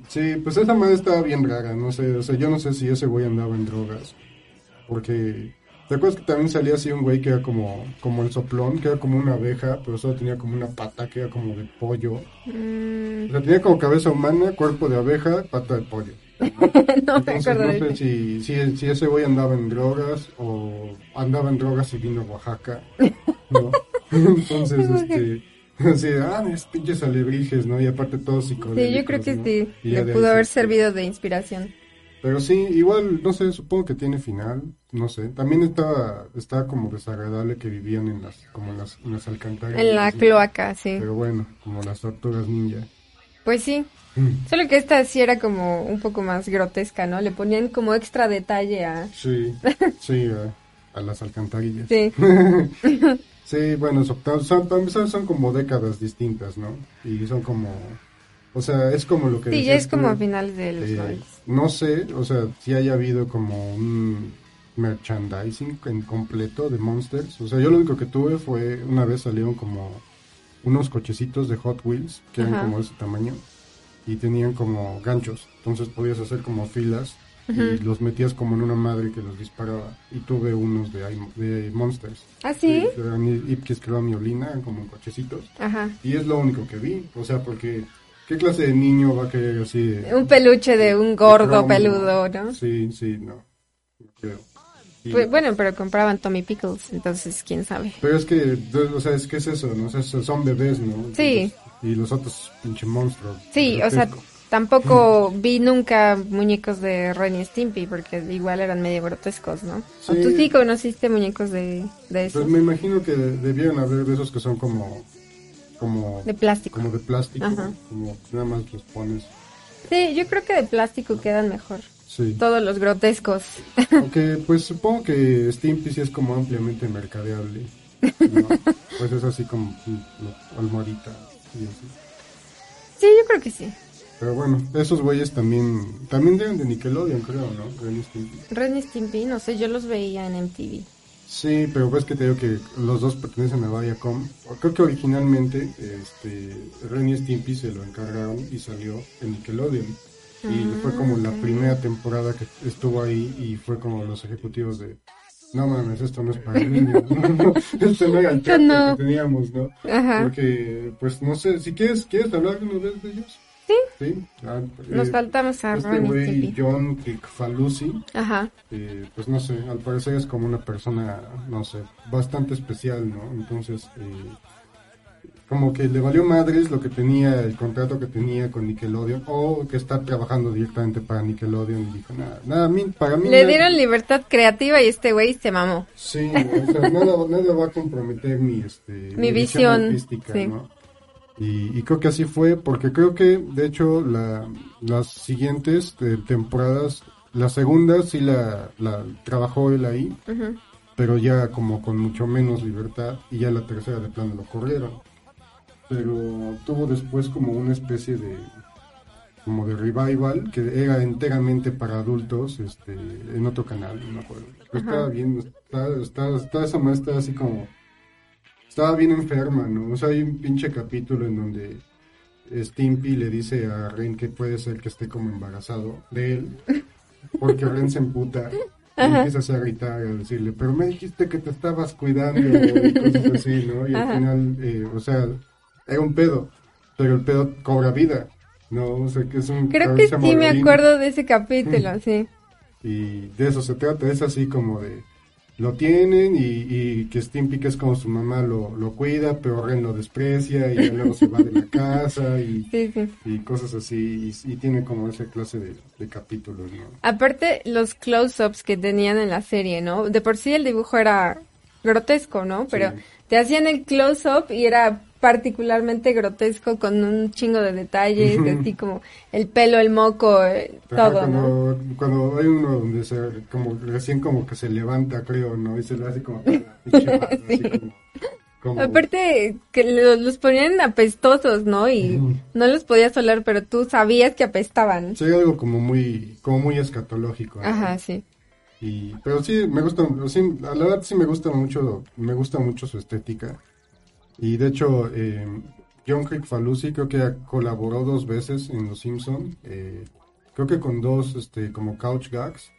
Speaker 1: Sí, pues esa madre estaba bien rara, no sé, o sea, yo no sé si ese güey andaba en drogas, porque, ¿te acuerdas que también salía así un güey que era como, como el soplón, que era como una abeja, pero solo tenía como una pata que era como de pollo,
Speaker 2: Mm,
Speaker 1: o sea, tenía como cabeza humana, cuerpo de abeja, pata de pollo.
Speaker 2: no me
Speaker 1: Entonces,
Speaker 2: acuerdo
Speaker 1: no sé si, si, si ese güey andaba en drogas o andaba en drogas y vino a Oaxaca, ¿no? Entonces, este, así, ah, es pinches alebrijes, ¿no? Y aparte todos psicodélicos,
Speaker 2: Sí, yo creo que
Speaker 1: ¿no?
Speaker 2: sí.
Speaker 1: Y
Speaker 2: Le pudo haber
Speaker 1: se-
Speaker 2: servido de inspiración.
Speaker 1: Pero sí, igual, no sé, supongo que tiene final, no sé. También estaba, estaba como desagradable que vivían en las, como en las, en las alcantarillas.
Speaker 2: En la
Speaker 1: ¿no?
Speaker 2: cloaca, sí.
Speaker 1: Pero bueno, como las tortugas ninja.
Speaker 2: Pues sí. Solo que esta sí era como un poco más grotesca, ¿no? Le ponían como extra detalle a...
Speaker 1: Sí, sí, a, a las alcantarillas.
Speaker 2: Sí.
Speaker 1: Sí, bueno, son, son, son como décadas distintas, ¿no? Y son como, o sea, es como lo que
Speaker 2: Sí, ya es como a finales de los
Speaker 1: eh,
Speaker 2: 90.
Speaker 1: no sé, o sea, si haya habido como un merchandising en completo de Monsters. O sea, yo lo único que tuve fue, una vez salieron como unos cochecitos de Hot Wheels, que eran como de ese tamaño, y tenían como ganchos. Entonces podías hacer como filas y los metías como en una madre que los disparaba. Y tuve unos de, de Monsters.
Speaker 2: ¿Ah, sí?
Speaker 1: que eran Ipkiss, Chrome y Olina, eran como cochecitos.
Speaker 2: Ajá.
Speaker 1: Y es lo único que vi. O sea, porque ¿qué clase de niño va a querer así de...
Speaker 2: Un peluche de un gordo
Speaker 1: Chrome,
Speaker 2: peludo, ¿no?
Speaker 1: Sí, sí, no. No creo. Y-
Speaker 2: Pues, bueno, pero compraban Tommy Pickles, entonces quién sabe.
Speaker 1: Pero es que, de- o sea, es que es eso, ¿no? O sea, son bebés, ¿no?
Speaker 2: Sí.
Speaker 1: Y los otros pinche monstruos.
Speaker 2: Sí, o sea. Tampoco vi nunca muñecos de Ren y Stimpy, porque igual eran medio grotescos, ¿no? ¿O
Speaker 1: Sí.
Speaker 2: tú sí conociste muñecos de, de esos?
Speaker 1: Pues me imagino que debieron haber de esos que son como... Como
Speaker 2: De plástico.
Speaker 1: como de plástico,
Speaker 2: Ajá.
Speaker 1: como nada más los pones.
Speaker 2: Sí, yo creo que de plástico quedan mejor.
Speaker 1: Sí.
Speaker 2: Todos los grotescos.
Speaker 1: Aunque, pues supongo que Stimpy sí es como ampliamente mercadeable. ¿no? pues es así como mm, almohadita y así.
Speaker 2: Sí, yo creo que sí.
Speaker 1: Pero bueno, esos güeyes también también deben de Nickelodeon, creo, ¿no? Ren y Stimpy.
Speaker 2: Ren y Stimpy, no sé, yo los veía en MTV.
Speaker 1: Sí, pero ves que te digo que los dos pertenecen a Viacom. Creo que originalmente este, Ren y Stimpy se lo encargaron y salió en Nickelodeon. Y fue como la primera temporada que estuvo ahí y fue como los ejecutivos de... No mames, esto no es para niños. este no era el
Speaker 2: Esto no.
Speaker 1: que teníamos, ¿no?
Speaker 2: Ajá.
Speaker 1: Porque, pues no sé, si quieres, ¿quieres hablar de uno de de ellos?
Speaker 2: Sí.
Speaker 1: Sí. Ah,
Speaker 2: Nos
Speaker 1: eh,
Speaker 2: saltamos a
Speaker 1: Este güey. John Kikfalusi,
Speaker 2: Ajá.
Speaker 1: eh, pues no sé, al parecer es como una persona, no sé, bastante especial, ¿no? Entonces, eh, como que le valió madres lo que tenía, el contrato que tenía con Nickelodeon, o que está trabajando directamente para Nickelodeon y dijo, nada, nada, a mí- para mí...
Speaker 2: Le
Speaker 1: nada-
Speaker 2: dieron libertad creativa y este güey se mamó.
Speaker 1: Sí, o sea, nada, nada va a comprometer mi, este,
Speaker 2: Mi visión,
Speaker 1: artística,
Speaker 2: sí.
Speaker 1: ¿no? Y, y creo que así fue, porque creo que, de hecho, la, las siguientes eh, temporadas, la segunda sí la, la trabajó él ahí, pero ya como con mucho menos libertad, y ya la tercera de plano lo corrieron. Pero tuvo después como una especie de como de revival que era enteramente para adultos este en otro canal no me acuerdo. Pero estaba bien estaba, estaba, estaba esa maestra así como estaba bien enferma no o sea hay un pinche capítulo en donde Stimpy le dice a Ren que puede ser que esté como embarazado de él porque Ren se emputa y empieza a gritar a decirle pero me dijiste que te estabas cuidando y cosas así no y al final eh, o sea era un pedo pero el pedo cobra vida no o sea que es un
Speaker 2: Creo que sí me acuerdo de ese capítulo, sí.
Speaker 1: y de eso se trata es así como de lo tienen y, y que Stimpy que es como su mamá lo, lo cuida pero Ren lo desprecia y luego se va de la casa y,
Speaker 2: Sí, sí.
Speaker 1: y cosas así y, y tiene como esa clase de, de capítulos no
Speaker 2: Aparte, los close-ups que tenían en la serie, ¿no? De por sí el dibujo era grotesco, ¿no? Pero
Speaker 1: Sí.
Speaker 2: te hacían el close-up y era particularmente grotesco con un chingo de detalles, así como el pelo, el moco, eh, todo, ¿no?
Speaker 1: cuando, cuando hay uno donde se, como recién como que se levanta, creo, ¿no? Y se le hace como... así como- como-
Speaker 2: Aparte que lo- los ponían apestosos, ¿no? Y no los podías oler, pero tú sabías que apestaban.
Speaker 1: Sí, algo como muy, como muy escatológico. ¿no?
Speaker 2: Ajá, sí.
Speaker 1: Y, pero sí, me gusta, sí, a la verdad sí me gusta mucho, me gusta mucho su estética. Y de hecho, eh, John Crick Falusi creo que colaboró dos veces en Los Simpson, eh, creo que con dos, este, como couch gags.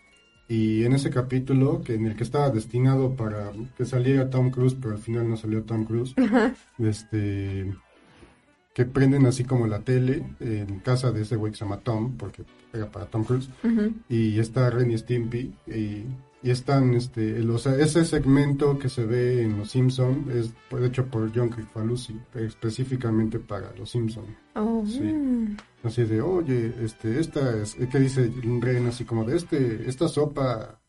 Speaker 1: Y en ese capítulo, que en el que estaba destinado para que saliera Tom Cruise, pero al final no salió Tom Cruise, este, que prenden así como la tele en casa de ese güey que se llama Tom, porque era para Tom Cruise y está Ren y Stimpy y, y están este el- o sea, ese segmento que se ve en Los Simpson es pues, hecho por John Crifalusi específicamente para Los Simpson
Speaker 2: Oh,
Speaker 1: Sí.
Speaker 2: mm.
Speaker 1: así de oye este esta es que dice Ren así como de este esta sopa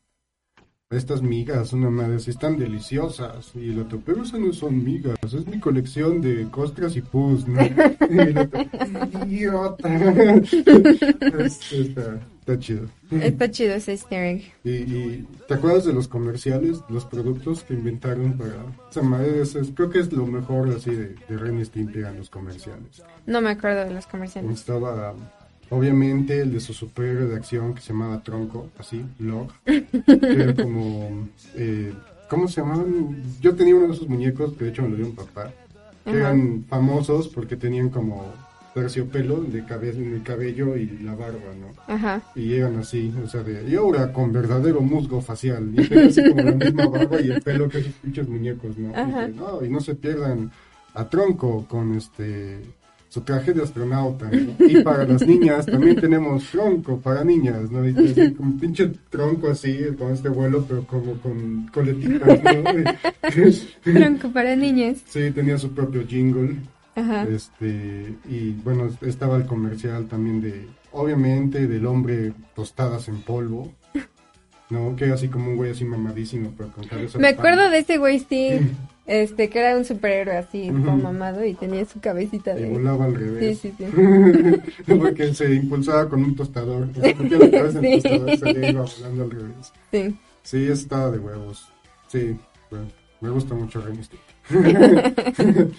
Speaker 1: estas migas, una madre, están deliciosas. Y el otro, pero esas no son migas, es mi colección de costras y pus, ¿no? Idiota. Es- está, está chido.
Speaker 2: Está chido ese easter egg.
Speaker 1: Y, y, ¿te acuerdas de los comerciales, los productos que inventaron para esa madre? Es- creo que es lo mejor así de, de Ren Stimpy eran los comerciales.
Speaker 2: No me acuerdo de los comerciales.
Speaker 1: Estaba obviamente el de su superhéroe de acción que se llamaba Tronco, así, Log, que era como, eh, ¿cómo se llamaban? Yo tenía uno de esos muñecos que de hecho me lo dio un papá, que eran famosos porque tenían como terciopelo de cabeza en el cabello y la barba, ¿no?
Speaker 2: Ajá.
Speaker 1: Y eran así, o sea, de, y ahora con verdadero musgo facial, y así como la misma barba y el pelo que esos pinches muñecos, ¿no? Y,
Speaker 2: Ajá.
Speaker 1: no, y no se pierdan a Tronco con este su traje de astronauta, ¿no? Y para las niñas también tenemos Tronco para niñas, ¿no? Y así, como un pinche tronco así, con este vuelo, pero como con coletitas, ¿no?
Speaker 2: Tronco para niñas.
Speaker 1: sí, tenía su propio jingle.
Speaker 2: Ajá.
Speaker 1: Este, y bueno, estaba el comercial también de, obviamente, del hombre tostadas en polvo, ¿no? Que era así como un güey así mamadísimo, pero con cabeza
Speaker 2: Me
Speaker 1: pan.
Speaker 2: acuerdo de ese güey, sí. Este, que era un superhéroe así,
Speaker 1: Ujú.
Speaker 2: todo mamado y tenía su cabecita
Speaker 1: Y
Speaker 2: de...
Speaker 1: volaba al
Speaker 2: Sí,
Speaker 1: revés.
Speaker 2: sí, sí.
Speaker 1: Porque se impulsaba con un tostador. Metía la cabeza en
Speaker 2: Sí.
Speaker 1: tostador se le iba volando al revés.
Speaker 2: Sí.
Speaker 1: Sí, estaba de huevos. Sí, bueno, me gusta mucho Ren y Stimpy.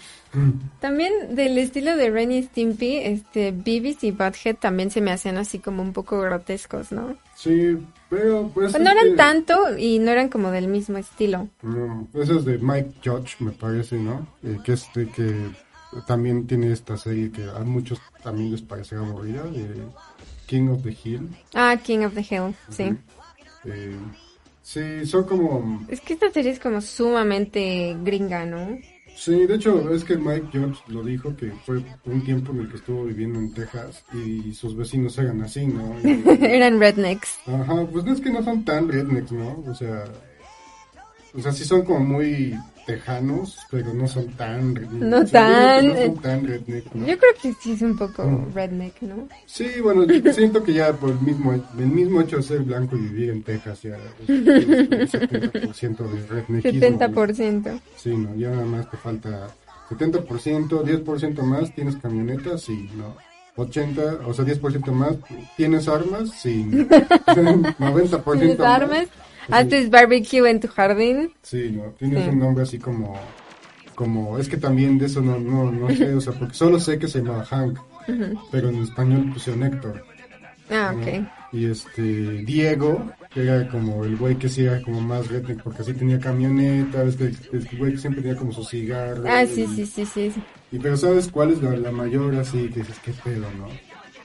Speaker 2: También del estilo de Ren y Stimpy, este, Beavis y Butthead también se me hacían así como un poco grotescos, ¿no?
Speaker 1: Sí, pero pues...
Speaker 2: no eran
Speaker 1: este,
Speaker 2: tanto y no eran como del mismo estilo.
Speaker 1: No, eso es de Mike Judge, me parece, ¿no? Eh, que este que también tiene esta serie que a muchos también les parece aburrida, de King of the Hill.
Speaker 2: Ah, King of the Hill, sí.
Speaker 1: Eh, sí, son como...
Speaker 2: Es que esta serie es como sumamente gringa, ¿no?
Speaker 1: Sí, de hecho es que Mike Judge lo dijo que fue un tiempo en el que estuvo viviendo en Texas y sus vecinos eran así, ¿no? Y-
Speaker 2: Eran rednecks.
Speaker 1: Ajá, pues no es que no son tan rednecks, ¿no? O sea, o sea, sí son como muy tejanos, pero no son tan rednecks.
Speaker 2: No tan,
Speaker 1: No
Speaker 2: eh,
Speaker 1: son tan redneck, ¿no?
Speaker 2: Yo creo que sí es un poco
Speaker 1: Mm.
Speaker 2: redneck, ¿no?
Speaker 1: Sí, bueno, siento que ya por el mismo, el mismo hecho de ser blanco y vivir en Texas ya es un 70% de redneckismo.
Speaker 2: 70%.
Speaker 1: Sí, no, ya nada más te falta 70%, 10% más, tienes camionetas, sí, no. 80, o sea, 10% más, ¿tienes armas? Sí. 90%
Speaker 2: ¿Tienes
Speaker 1: más.
Speaker 2: armas? ¿Haces barbecue en tu jardín?
Speaker 1: Sí, no, tienes
Speaker 2: Sí.
Speaker 1: un nombre así como, como, es que también de eso no, no, no sé, o sea, porque solo sé que se llamaba Hank, pero en español pusieron Héctor.
Speaker 2: Ah,
Speaker 1: ¿no?
Speaker 2: ok.
Speaker 1: Y este, Diego, que era como el güey que sí era como más redneck, porque así tenía camioneta, ves que el güey que siempre tenía como su cigarro.
Speaker 2: Ah, sí,
Speaker 1: y-
Speaker 2: sí, sí, sí. sí.
Speaker 1: Y pero ¿sabes cuál es la, la mayor así que dices, qué pedo, no?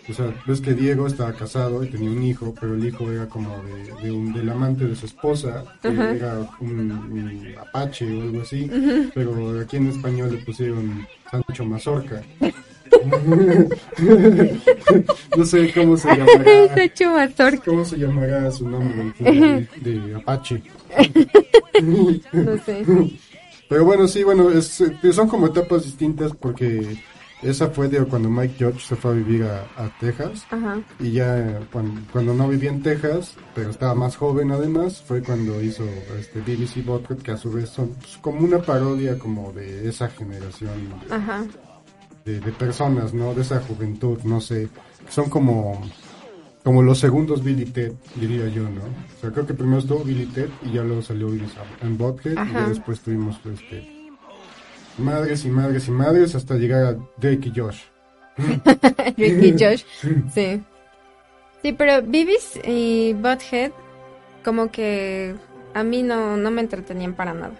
Speaker 1: O sea, ves que Diego estaba casado y tenía un hijo, pero el hijo era como de, de un, del amante de su esposa, que era un, un apache o algo así, pero aquí en español le pusieron Sancho Mazorca. no sé cómo se llamará.
Speaker 2: Mazorca,
Speaker 1: ¿Cómo se llamará su nombre de, de Apache?
Speaker 2: no sé.
Speaker 1: Pero bueno, sí, bueno, es, son como etapas distintas porque esa fue de cuando Mike Judge se fue a vivir a, a Texas.
Speaker 2: Ajá.
Speaker 1: Y ya cuando, cuando no vivía en Texas, pero estaba más joven además, fue cuando hizo este BBC Butthead, que a su vez son pues, como una parodia como de esa generación de,
Speaker 2: Ajá.
Speaker 1: de- de personas, ¿no? De esa juventud, no sé. Son como como los segundos Billy Ted, diría yo, ¿no? O sea, creo que primero estuvo Billy Ted y ya luego salió Billy en Butthead y ya después tuvimos este madres y madres y madres hasta llegar a Drake y Josh.
Speaker 2: Ricky Josh. Sí. Sí, pero Beavis y Butthead como que a mí no, no me entretenían para nada.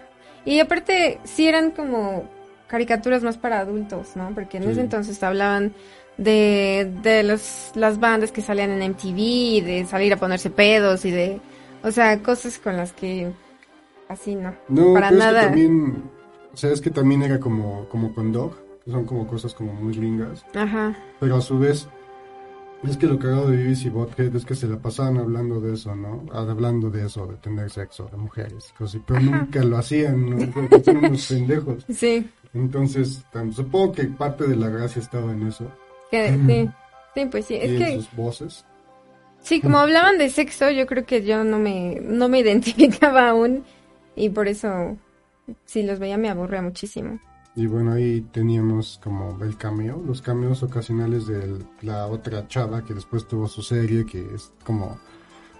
Speaker 2: Y aparte sí eran como caricaturas más para adultos, ¿no? Porque en
Speaker 1: Sí.
Speaker 2: ese entonces hablaban de, de los, las bandas que salían en MTV, y de salir a ponerse pedos y de... O sea, cosas con las que así no.
Speaker 1: No,
Speaker 2: para
Speaker 1: pero es que
Speaker 2: nada.
Speaker 1: también, o sea, es que también era como, como con Dog, que son como cosas como muy gringas,
Speaker 2: Ajá.
Speaker 1: pero a su vez, es que lo cagado de BBC Butthead es que se la pasaban hablando de eso, ¿no? Hablando de eso, de tener sexo, de mujeres, cosas pero nunca lo hacían, ¿no? Porque son unos pendejos.
Speaker 2: Sí.
Speaker 1: Entonces, supongo que parte de la gracia estaba en eso,
Speaker 2: Que, sí. Sí, pues sí.
Speaker 1: y en
Speaker 2: que...
Speaker 1: sus voces.
Speaker 2: Sí, como hablaban de sexo, yo creo que yo no me, no me identificaba aún y por eso, si los veía me aburría muchísimo.
Speaker 1: Y bueno, ahí teníamos como el cameo, los cameos ocasionales de la otra chava que después tuvo su serie, que es como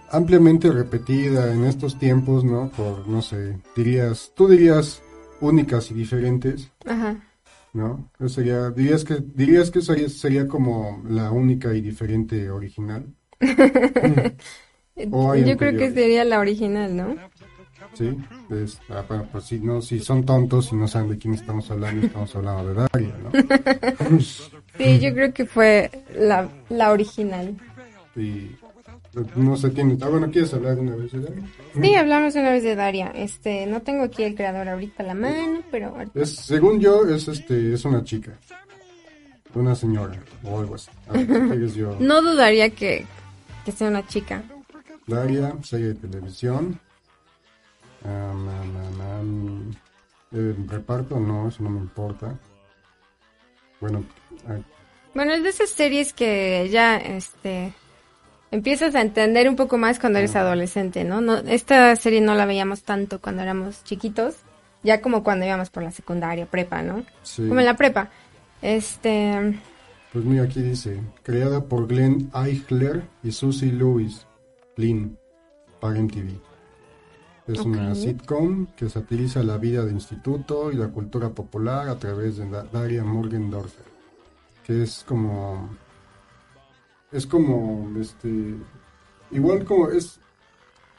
Speaker 1: ampliamente repetida en estos tiempos, ¿no? Por, no sé, dirías, tú dirías únicas y diferentes,
Speaker 2: Ajá.
Speaker 1: ¿no? Eso sería, dirías que, dirías que sería, sería como la única y diferente original, O hay
Speaker 2: yo creo que sería la original, ¿no?
Speaker 1: ¿Sí? Es, ah, bueno, pues si no, si son tontos y no saben de quién estamos hablando, estamos hablando de Daria, ¿no?
Speaker 2: Sí, yo creo que fue la, la original.
Speaker 1: Y no se tiene. Ah, bueno, ¿quieres hablar una vez de Daria?
Speaker 2: Sí, hablamos una vez de Daria. Este, no tengo aquí el creador ahorita a la mano, pero
Speaker 1: Es, según yo, es este, es una chica. Una señora, o algo así. Ver, ¿qué quieres yo?
Speaker 2: no dudaría que, que sea una chica.
Speaker 1: Daria, serie de televisión. Am. Eh, reparto, no, eso no me importa. Bueno, ah,
Speaker 2: Bueno, es de esas series que ya, este, empiezas a entender un poco más cuando eres adolescente, ¿no? no esta serie no la veíamos tanto cuando éramos chiquitos, ya como cuando íbamos por la secundaria, prepa, ¿no?
Speaker 1: sí.
Speaker 2: Como en la prepa. Este,
Speaker 1: Pues mira, aquí dice, creada por Glenn Eichler y Susie Lewis, Lynn, para MTV. Es una sitcom que satiriza la vida de instituto y la cultura popular a través de Da- Daria Morgendorfer, que es como, es como, este, igual como, es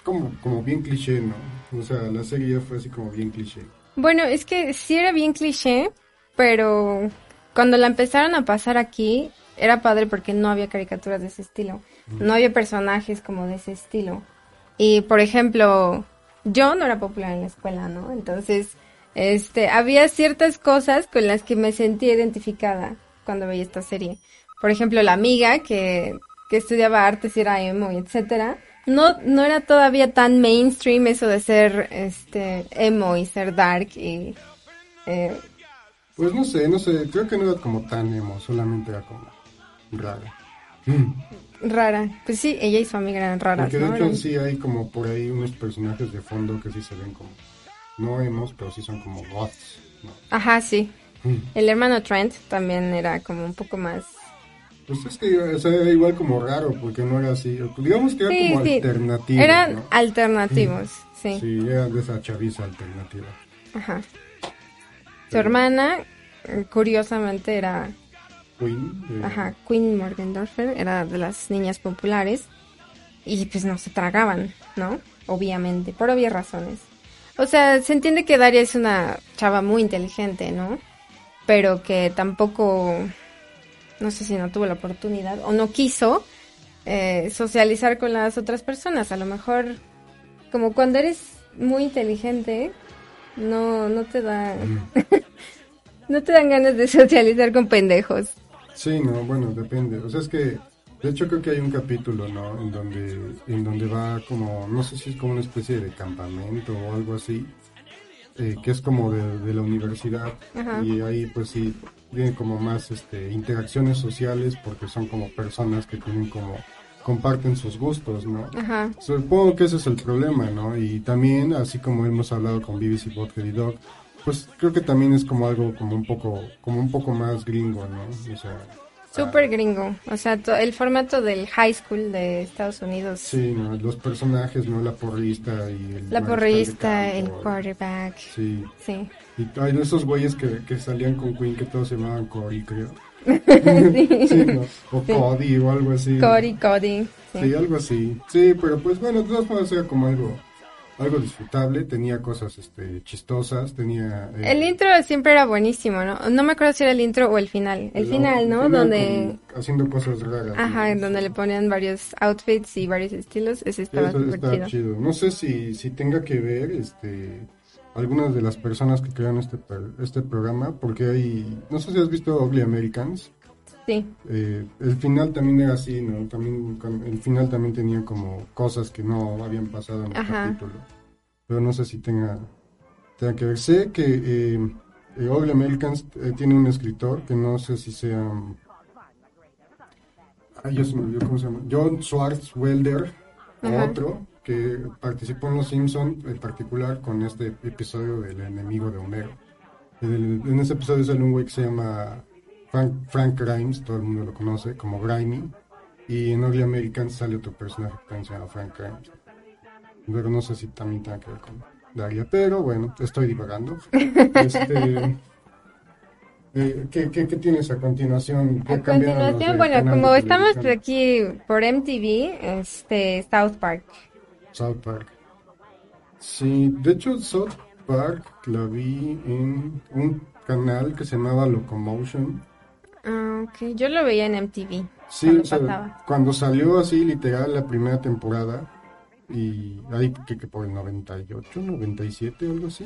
Speaker 1: como, como bien cliché, ¿no? O sea, la serie ya fue así como bien cliché.
Speaker 2: bueno, es que sí era bien cliché, pero cuando la empezaron a pasar aquí, era padre porque no había caricaturas de ese estilo. No había personajes como de ese estilo. Y por ejemplo, yo no era popular en la escuela, ¿no? Entonces, este, había ciertas cosas con las que me sentía identificada cuando veía esta serie. Por ejemplo, la amiga que, que estudiaba artes y era emo etcétera. No, no era todavía tan mainstream eso de ser este emo y ser dark y eh,
Speaker 1: Pues no sé, no sé, creo que no era como tan emo, solamente era como rara.
Speaker 2: Rara. Pues sí, ella y su amiga eran raras,
Speaker 1: Porque de
Speaker 2: ¿no?
Speaker 1: hecho
Speaker 2: Eran-
Speaker 1: sí hay como por ahí unos personajes de fondo que sí se ven como, no emos, pero sí son como goths. ¿no?
Speaker 2: Ajá, sí.
Speaker 1: Mm.
Speaker 2: El hermano Trent también era como un poco más...
Speaker 1: Pues es que o sea, era igual como raro, porque no era así, digamos que era
Speaker 2: Sí,
Speaker 1: como
Speaker 2: sí.
Speaker 1: alternativo.
Speaker 2: Eran
Speaker 1: ¿no?
Speaker 2: alternativos, sí.
Speaker 1: Sí, era de esa chaviza alternativa.
Speaker 2: Ajá. Su hermana, eh, curiosamente, era...
Speaker 1: Queen. eh,
Speaker 2: Ajá, Queen Morgendorfer, era de las niñas populares. Y pues no se tragaban, ¿no? Obviamente, por obvias razones. O sea, se entiende que Daria es una chava muy inteligente, ¿no? Pero que tampoco, no sé si no tuvo la oportunidad o no quiso eh, socializar con las otras personas. A lo mejor, como cuando eres muy inteligente, no, no te da, no te dan ganas de socializar con pendejos.
Speaker 1: Sí, no, bueno, depende. O sea, es que, de hecho creo que hay un capítulo, ¿no? En donde, en donde va como, no sé si es como una especie de campamento o algo así. eh, que es como de, de la universidad
Speaker 2: Ajá.
Speaker 1: y ahí pues sí tiene como más este interacciones sociales porque son como personas que tienen como comparten sus gustos, ¿no?
Speaker 2: Ajá.
Speaker 1: Supongo que ese es el problema, ¿no? Y también, así como hemos hablado con BBC Vodka y Dog, pues creo que también es como algo como un poco, como un poco más gringo, ¿no? O sea,
Speaker 2: Súper gringo. O sea, el formato del high school de Estados Unidos.
Speaker 1: sí, ¿no? Los personajes, ¿no? La porrista y el...
Speaker 2: La porrista, el quarterback.
Speaker 1: Sí.
Speaker 2: Sí.
Speaker 1: Y hay esos güeyes que, que salían con Queen que todos se llamaban Cory, creo. sí, ¿no? O
Speaker 2: Sí.
Speaker 1: Cody o algo así.
Speaker 2: Cody, Cody.
Speaker 1: Sí,
Speaker 2: Sí.
Speaker 1: algo así. Sí, pero pues bueno, de todas formas era como algo, algo disfrutable, tenía cosas este, chistosas, tenía... eh,
Speaker 2: El intro siempre era buenísimo, ¿no? No me acuerdo si era el intro o el final. El final, ¿no?
Speaker 1: Final
Speaker 2: Donde...
Speaker 1: haciendo cosas raras.
Speaker 2: Ajá,
Speaker 1: ¿no?
Speaker 2: en donde le ponían varios outfits y varios estilos. Ese estaba
Speaker 1: Eso
Speaker 2: súper
Speaker 1: está
Speaker 2: chido.
Speaker 1: No sé si, si tenga que ver este algunas de las personas que crean este, este programa, porque hay... No sé si has visto Ugly Americans.
Speaker 2: Sí.
Speaker 1: Eh, el final también era así, ¿no? También, el final también tenía como cosas que no habían pasado en el
Speaker 2: Ajá.
Speaker 1: capítulo. Pero no sé si tenga, tenga que ver. Sé que eh, eh, Americans eh, tiene un escritor que no sé si sea... Ay, se me olvidó cómo se llama. John Swartzwelder,
Speaker 2: Ajá.
Speaker 1: otro que participó en Los Simpson en particular con este episodio del enemigo de Homero. El- en ese episodio sale un güey que se llama Frank, Frank Grimes, todo el mundo lo conoce como Grimy. Y en Ugly Americans sale otro personaje que se llama Frank Grimes. Pero no sé si también tenga que ver con Daria, pero bueno, estoy divagando. Este, eh, ¿qué, qué, qué tienes a continuación? ¿Qué
Speaker 2: A continuación, bueno, como estamos aquí por MTV, este, South Park.
Speaker 1: South Park. Sí, de hecho South Park la vi en un canal que se llamaba Locomotion.
Speaker 2: Ah, ok, yo lo veía en MTV.
Speaker 1: Sí,
Speaker 2: cuando
Speaker 1: o sea,
Speaker 2: pasaba.
Speaker 1: cuando salió así literal la primera temporada y ahí que, que por el 98, 97 o algo así,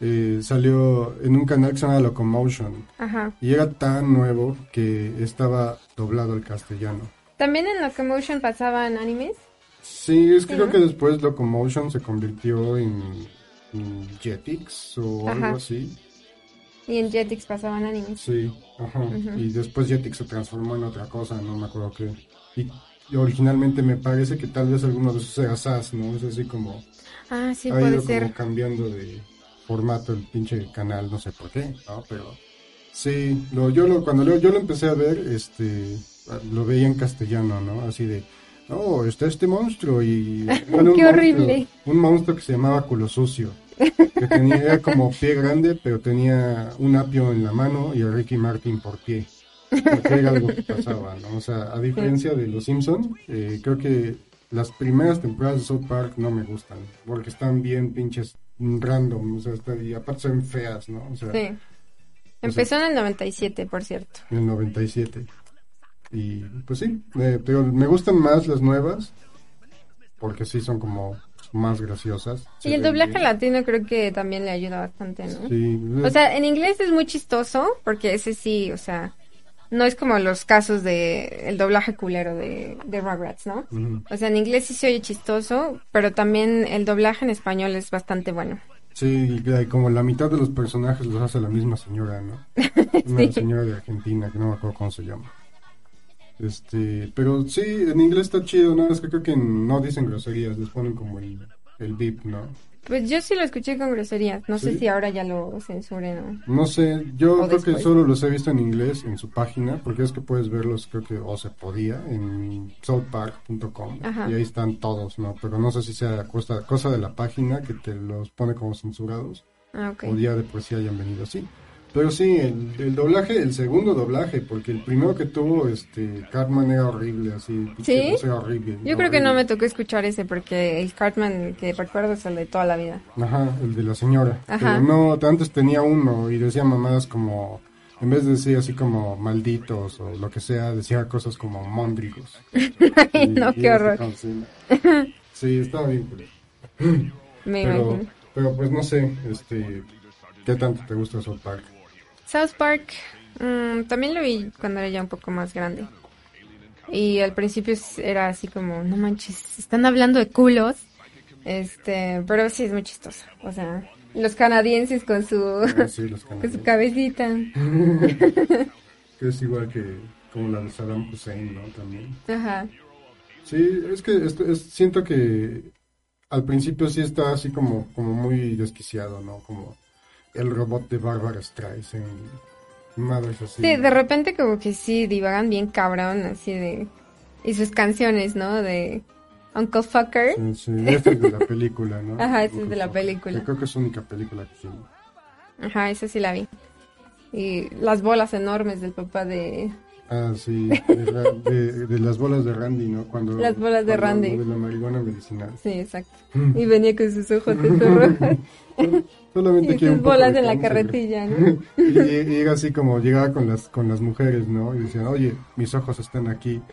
Speaker 1: eh, salió en un canal que se llama Locomotion
Speaker 2: Ajá.
Speaker 1: y era tan nuevo que estaba doblado al castellano.
Speaker 2: También en Locomotion pasaban animes.
Speaker 1: Sí, es que
Speaker 2: Sí,
Speaker 1: creo
Speaker 2: ¿no?
Speaker 1: que después Locomotion se convirtió en, en Jetix o
Speaker 2: Ajá.
Speaker 1: algo así.
Speaker 2: Y en Jetix pasaban animes.
Speaker 1: Sí, ajá.
Speaker 2: Ujú.
Speaker 1: Y después Jetix se transformó en otra cosa, no me acuerdo qué. Y, y originalmente me parece que tal vez alguno de esos era SAS, ¿no? Es así como
Speaker 2: Ah, sí,
Speaker 1: ha
Speaker 2: puede
Speaker 1: ido
Speaker 2: ser.
Speaker 1: como cambiando de formato el pinche canal, no sé por qué, ¿no? Pero sí, lo, yo lo, cuando lo- yo lo empecé a ver, este, lo veía en castellano, ¿no? Así de, oh, está este monstruo y... bueno, un
Speaker 2: Qué
Speaker 1: monstruo-
Speaker 2: horrible.
Speaker 1: un monstruo que se llamaba culo sucio. Que tenía, era como pie grande, pero tenía un apio en la mano y a Ricky Martin por pie. Porque era algo que pasaba, ¿no? O sea, a diferencia de Los Simpson, eh, creo que las primeras temporadas de South Park no me gustan, porque están bien pinches random, o sea, está- y aparte son feas, ¿no? O sea,
Speaker 2: Sí. Empezó en el 97, por cierto.
Speaker 1: en el 97. Y pues sí, eh, pero me gustan más las nuevas, porque sí son como más graciosas.
Speaker 2: Y el doblaje
Speaker 1: bien.
Speaker 2: latino creo que también le ayuda bastante, ¿no?
Speaker 1: Sí,
Speaker 2: O sea, en inglés es muy chistoso, porque ese sí, o sea, no es como los casos de el doblaje culero de, de Rugrats, ¿no? O sea, en inglés sí se oye chistoso, pero también el doblaje en español es bastante bueno.
Speaker 1: Sí, como la mitad de los personajes los hace la misma señora, ¿no? Una señora de Argentina que no me acuerdo cómo se llama. Este, pero sí, en inglés está chido, nada más que creo que no dicen groserías, les ponen como el, el beep, ¿no?
Speaker 2: Pues yo sí lo escuché con groserías, no sé si ahora ya lo censuren o...
Speaker 1: No sé, yo
Speaker 2: O
Speaker 1: creo que solo los he visto en inglés en su página, porque es que puedes verlos, creo que, o se podía, en southpark.com,
Speaker 2: Ajá.
Speaker 1: y ahí están todos, ¿no? Pero no sé si sea cosa, cosa de la página que te los pone como censurados.
Speaker 2: Ah,
Speaker 1: o ya de por sí hayan venido así. Pero sí, el, el doblaje, el segundo doblaje, porque el primero que tuvo, este, Cartman era horrible, así.
Speaker 2: ¿Sí?
Speaker 1: sea, horrible.
Speaker 2: Yo creo que no me tocó escuchar ese porque el Cartman que recuerdo es el de toda la vida.
Speaker 1: Ajá, el de la señora.
Speaker 2: Ajá.
Speaker 1: Pero no, antes tenía uno y decía mamadas como, en vez de decir así como malditos o lo que sea, decía cosas como móndrigos.
Speaker 2: Ay, no,
Speaker 1: Y-
Speaker 2: qué
Speaker 1: era
Speaker 2: horror.
Speaker 1: sí, estaba bien. culero.
Speaker 2: Me
Speaker 1: Pero,
Speaker 2: imagino.
Speaker 1: pero pues no sé, este, ¿qué tanto te gusta South Park?
Speaker 2: South Park mm, también lo vi cuando era ya un poco más grande. Y al principio era así como, no manches, están hablando de culos. Este, pero sí es muy chistoso. O sea, Los canadienses con su,
Speaker 1: Ah, sí,
Speaker 2: con su cabecita.
Speaker 1: Que es igual que como la de Saddam Hussein, ¿no? También.
Speaker 2: Ajá.
Speaker 1: Sí, es que es- siento que al principio sí está así como, como muy desquiciado, ¿no? Como el robot de Barbara Streisand, madres así.
Speaker 2: Sí, de repente como que sí divagan bien cabrón, así de... Y sus canciones, ¿no? De Uncle Fucker.
Speaker 1: Sí, sí, esta es de la película, ¿no?
Speaker 2: Ajá, esta es de la película.
Speaker 1: Yo creo que es su única película que tiene.
Speaker 2: Ajá, esa sí la vi. Y las bolas enormes del papá de...
Speaker 1: Ah, sí, de, la- de- de las bolas de Randy, ¿no? Cuando,
Speaker 2: Las bolas de
Speaker 1: cuando
Speaker 2: Randy.
Speaker 1: De la marihuana medicinal.
Speaker 2: Sí, exacto. Y venía con sus ojos de rojos
Speaker 1: Solamente
Speaker 2: y sus bolas
Speaker 1: de
Speaker 2: en la carretilla, ¿no?
Speaker 1: Y, era así como llegaba con las con las mujeres, ¿no? Y decían, oye, mis ojos están aquí.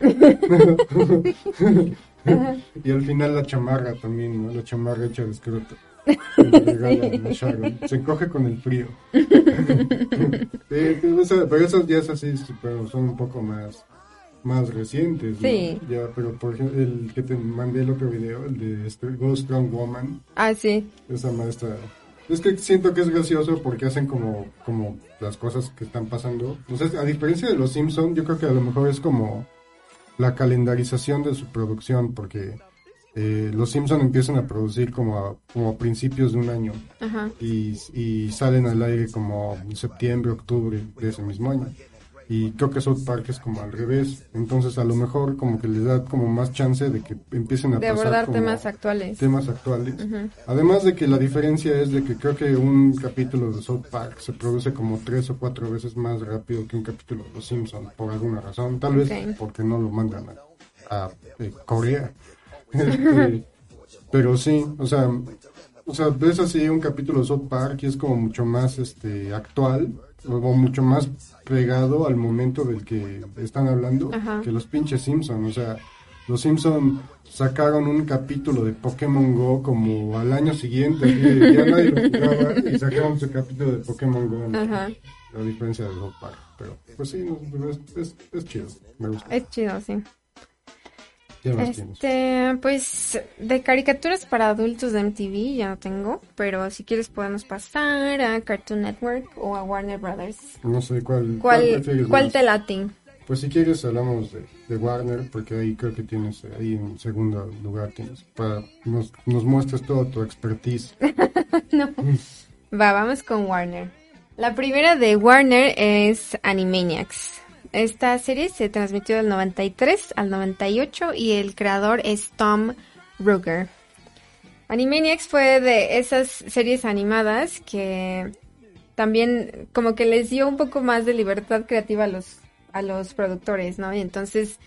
Speaker 1: y al final la chamarra también, ¿no? La chamarra hecha de escroto. Que le regalan a Sharon. Se encoge con el frío. Sí, pero esas ya es así, sí, pero son un poco más más recientes, ¿no?
Speaker 2: Sí.
Speaker 1: Ya, pero por ejemplo, el que te mandé el otro video, el de este, Go Strong Woman,
Speaker 2: Ah, sí.
Speaker 1: esa maestra. Es que siento que es gracioso porque hacen como, como las cosas que están pasando. A diferencia de los Simpson, yo creo que a lo mejor es como la calendarización de su producción, porque eh, los Simpson empiezan a producir como a, como a principios de un año
Speaker 2: Ajá.
Speaker 1: y, y salen al aire como en septiembre, octubre de ese mismo año. Y creo que South Park es como al revés. Entonces a lo mejor como que les da como más chance de que empiecen a
Speaker 2: De
Speaker 1: pasar
Speaker 2: abordar
Speaker 1: como
Speaker 2: temas actuales.
Speaker 1: temas actuales.
Speaker 2: Ujú.
Speaker 1: Además de que la diferencia es de que creo que un capítulo de South Park se produce como tres o cuatro veces más rápido que un capítulo de Los Simpsons, por alguna razón. Tal vez porque no lo mandan a, a, eh, Corea. Este, pero sí, o sea, o sea, ves así un capítulo de South Park y es como mucho más este actual o mucho más pegado al momento del que están hablando
Speaker 2: Ajá.
Speaker 1: que los pinches Simpson, o sea, los Simpson sacaron un capítulo de Pokémon Go como al año siguiente, de, ya nadie lo jugaba y sacaron su capítulo de Pokémon Go, ¿no?
Speaker 2: Ajá.
Speaker 1: a diferencia de South Park, pero pues sí, es, es chido, me gusta.
Speaker 2: Es chido, sí. Este, pues de caricaturas para adultos de MTV ya no tengo, pero si quieres podemos pasar a Cartoon Network o a Warner Brothers.
Speaker 1: No sé cuál,
Speaker 2: ¿Cuál, cuál
Speaker 1: más?
Speaker 2: te late?
Speaker 1: Pues si quieres hablamos de, de Warner, porque ahí creo que tienes, eh, ahí en segundo lugar tienes, para nos, nos muestres toda tu expertise.
Speaker 2: Va, vamos con Warner. La primera de Warner es Animaniacs. Esta serie se transmitió del 93 al 98 y el creador es Tom Ruger. Animaniacs fue de esas series animadas que también como que les dio un poco más de libertad creativa a los a los productores, ¿no? Y entonces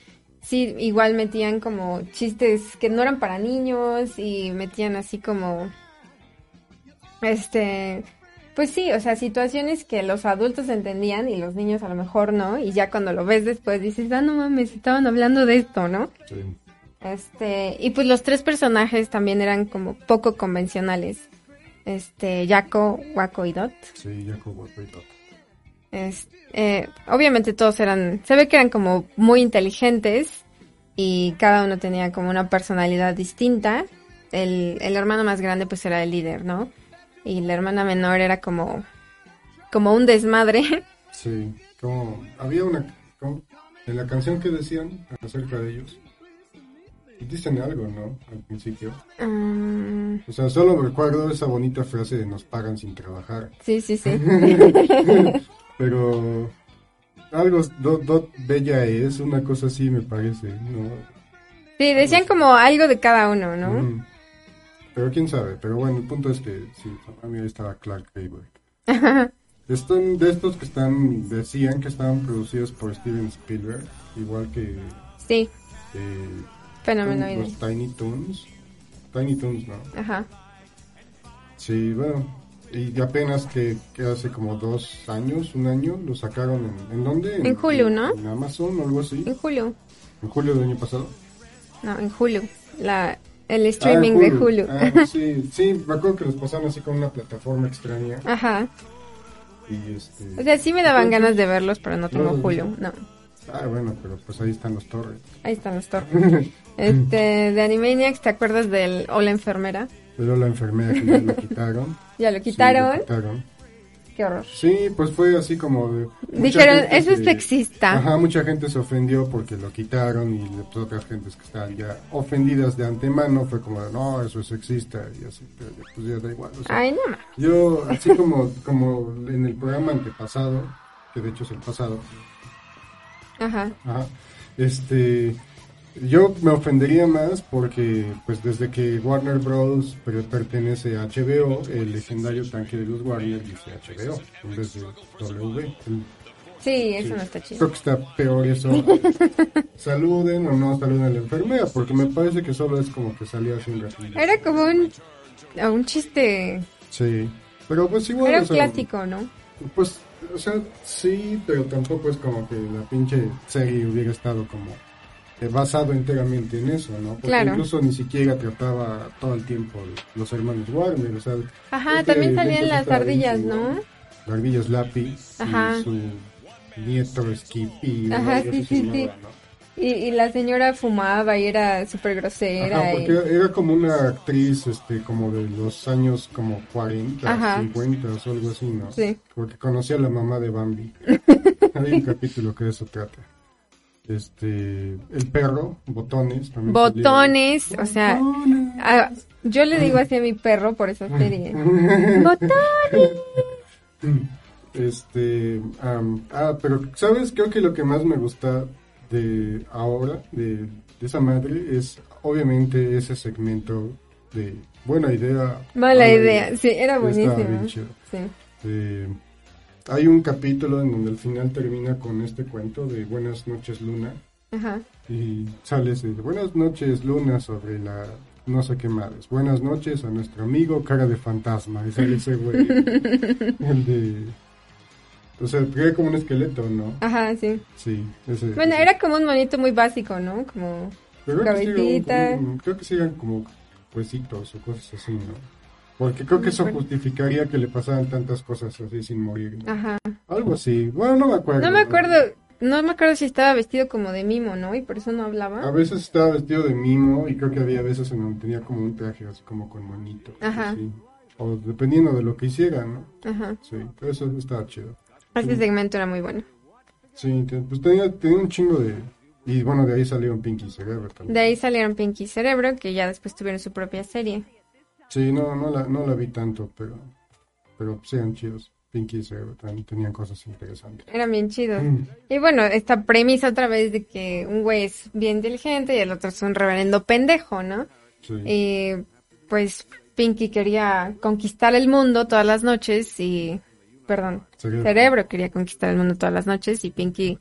Speaker 2: sí igual metían como chistes que no eran para niños y metían así como este, pues sí, o sea, situaciones que los adultos entendían y los niños a lo mejor no, y ya cuando lo ves después dices, ah, no mames, estaban hablando de esto, ¿no?
Speaker 1: Sí.
Speaker 2: Este, y pues los tres personajes también eran como poco convencionales. Este, Jaco, Waco y Dot.
Speaker 1: Sí, Jacobo Peito.
Speaker 2: Es- eh, obviamente todos eran, se ve que eran como muy inteligentes y cada uno tenía como una personalidad distinta. El, el hermano más grande pues era el líder, ¿no? Y la hermana menor era como, como un desmadre.
Speaker 1: Sí, como había una como, en la canción que decían acerca de ellos. Dicen algo, ¿no? Al principio.
Speaker 2: Mm,
Speaker 1: O sea, solo recuerdo esa bonita frase de nos pagan sin trabajar.
Speaker 2: sí, sí, sí.
Speaker 1: Pero algo dot, dot bella es, una cosa así me parece, ¿no?
Speaker 2: Sí, decían como algo de cada uno, ¿no?
Speaker 1: Ujú. Pero quién sabe, pero bueno, el punto es que sí, a mí ahí estaba Clark Gable. Están de estos que están, decían que estaban producidos por Steven Spielberg, igual que
Speaker 2: Sí,
Speaker 1: eh,
Speaker 2: fenómeno.
Speaker 1: los Tiny Toons. Tiny Toons, ¿no?
Speaker 2: Ajá.
Speaker 1: Sí, bueno, y apenas que, que hace como dos años, un año, lo sacaron en, ¿en dónde?
Speaker 2: En Hulu, ¿no?
Speaker 1: En Amazon o algo así.
Speaker 2: En Hulu.
Speaker 1: En julio del año pasado.
Speaker 2: No, en Hulu. La, el streaming
Speaker 1: Ah,
Speaker 2: de
Speaker 1: en
Speaker 2: Hulu.
Speaker 1: Ah, sí, sí, me acuerdo que los pasaron así con una plataforma extraña.
Speaker 2: Ajá.
Speaker 1: Y este...
Speaker 2: O sea, sí me daban ganas de verlos, pero no tengo
Speaker 1: No,
Speaker 2: Hulu. No.
Speaker 1: Ah, bueno, pero pues ahí están los torres.
Speaker 2: Ahí están los torres. Este, de Animaniacs, ¿te acuerdas del Hola Enfermera?
Speaker 1: Pero la enfermera que ya lo quitaron.
Speaker 2: Ya lo
Speaker 1: Sí,
Speaker 2: quitaron.
Speaker 1: lo quitaron.
Speaker 2: Qué horror.
Speaker 1: Sí, pues fue así como de...
Speaker 2: Dijeron, eso es
Speaker 1: se-
Speaker 2: sexista.
Speaker 1: Ajá, mucha gente se ofendió porque lo quitaron y pues, otras gentes que estaban ya ofendidas de antemano fue como, no, eso es sexista y así, pero pues ya da igual. o sea,
Speaker 2: Ay, no
Speaker 1: yo, así como, como en el programa antepasado, que de hecho es el pasado,
Speaker 2: Ajá.
Speaker 1: Ajá. Este, yo me ofendería más porque, pues, desde que Warner Bros. pertenece a HBO, el legendario tanque de los Warner dice HBO en vez de W.
Speaker 2: Sí, eso
Speaker 1: sí.
Speaker 2: no está chido.
Speaker 1: Creo que está peor eso. saluden o no saluden a la enfermera, porque me parece que solo es como que salía así un ratito.
Speaker 2: Era como un, un chiste.
Speaker 1: Sí. Pero pues igual.
Speaker 2: Era
Speaker 1: o
Speaker 2: un
Speaker 1: sea,
Speaker 2: clásico, ¿no?
Speaker 1: Pues, o sea, sí, pero tampoco es como que la pinche serie hubiera estado como basado enteramente en eso, ¿no? Porque
Speaker 2: Claro.
Speaker 1: incluso ni siquiera trataba todo el tiempo los hermanos Warner, o sea...
Speaker 2: Ajá,
Speaker 1: este
Speaker 2: también salían las ardillas, ¿no?
Speaker 1: chingón. La ardilla Slappy
Speaker 2: Ajá.
Speaker 1: y su nieto Skippy.
Speaker 2: Ajá, sí, sí. Y, y la señora fumaba y era súper grosera.
Speaker 1: Ajá,
Speaker 2: y-
Speaker 1: porque era como una actriz, este, como de los años como 40,
Speaker 2: Ajá.
Speaker 1: 50 o algo así, ¿no?
Speaker 2: Sí.
Speaker 1: Porque conocía a la mamá de Bambi. Hay un capítulo que de eso trata. Este, el perro, botones. también
Speaker 2: Botones, o sea,
Speaker 1: Botones.
Speaker 2: Ah, yo le digo así a mi perro por esa serie. ¡Botones!
Speaker 1: Este, ah, pero, ¿sabes? Creo que lo que más me gusta de ahora, de, de esa madre, es obviamente ese segmento de buena idea.
Speaker 2: Mala idea, sí, era buenísimo. Sí.
Speaker 1: Eh, hay un capítulo en donde al final termina con este cuento de Buenas noches Luna
Speaker 2: Ajá.
Speaker 1: y sale ese de Buenas noches Luna sobre la no sé qué madres. Buenas noches a nuestro amigo cara de fantasma y sale ese güey el de o sea, era como un esqueleto, ¿no?
Speaker 2: Ajá, sí.
Speaker 1: Sí, ese.
Speaker 2: Bueno,
Speaker 1: ese.
Speaker 2: era como un monito muy básico, ¿no? Como
Speaker 1: creo que un- creo que sí eran como huesitos o cosas así, ¿no? Porque creo que eso justificaría que le pasaran tantas cosas así sin morir. ¿no?
Speaker 2: Ajá.
Speaker 1: Algo así. Bueno, no me acuerdo.
Speaker 2: No me acuerdo, no me acuerdo si estaba vestido como de mimo, ¿no? Y por eso no
Speaker 1: A
Speaker 2: hablaba.
Speaker 1: veces estaba vestido de mimo y creo que había veces en donde tenía como un traje así como con monito.
Speaker 2: Ajá.
Speaker 1: así. O dependiendo de lo que hiciera, ¿no?
Speaker 2: Ajá.
Speaker 1: Sí, pero eso estaba chido.
Speaker 2: Ese segmento era muy bueno.
Speaker 1: Sí, pues tenía, tenía un chingo de... Y bueno, de ahí salieron Pinky Cerebro también.
Speaker 2: De ahí salieron Pinky y Cerebro, que ya después tuvieron su propia serie.
Speaker 1: Sí, no, no la, no la vi tanto, pero... Pero sí eran chidos. Pinky y Cerebro también tenían cosas interesantes.
Speaker 2: Eran bien chidos.
Speaker 1: Mm.
Speaker 2: Y bueno, esta premisa otra vez de que un güey es bien inteligente y el otro es un reverendo pendejo, ¿no?
Speaker 1: Sí.
Speaker 2: Y pues Pinky quería conquistar el mundo todas las noches y... Perdón,
Speaker 1: Cerebro.
Speaker 2: Cerebro quería conquistar el mundo todas las noches y Pinky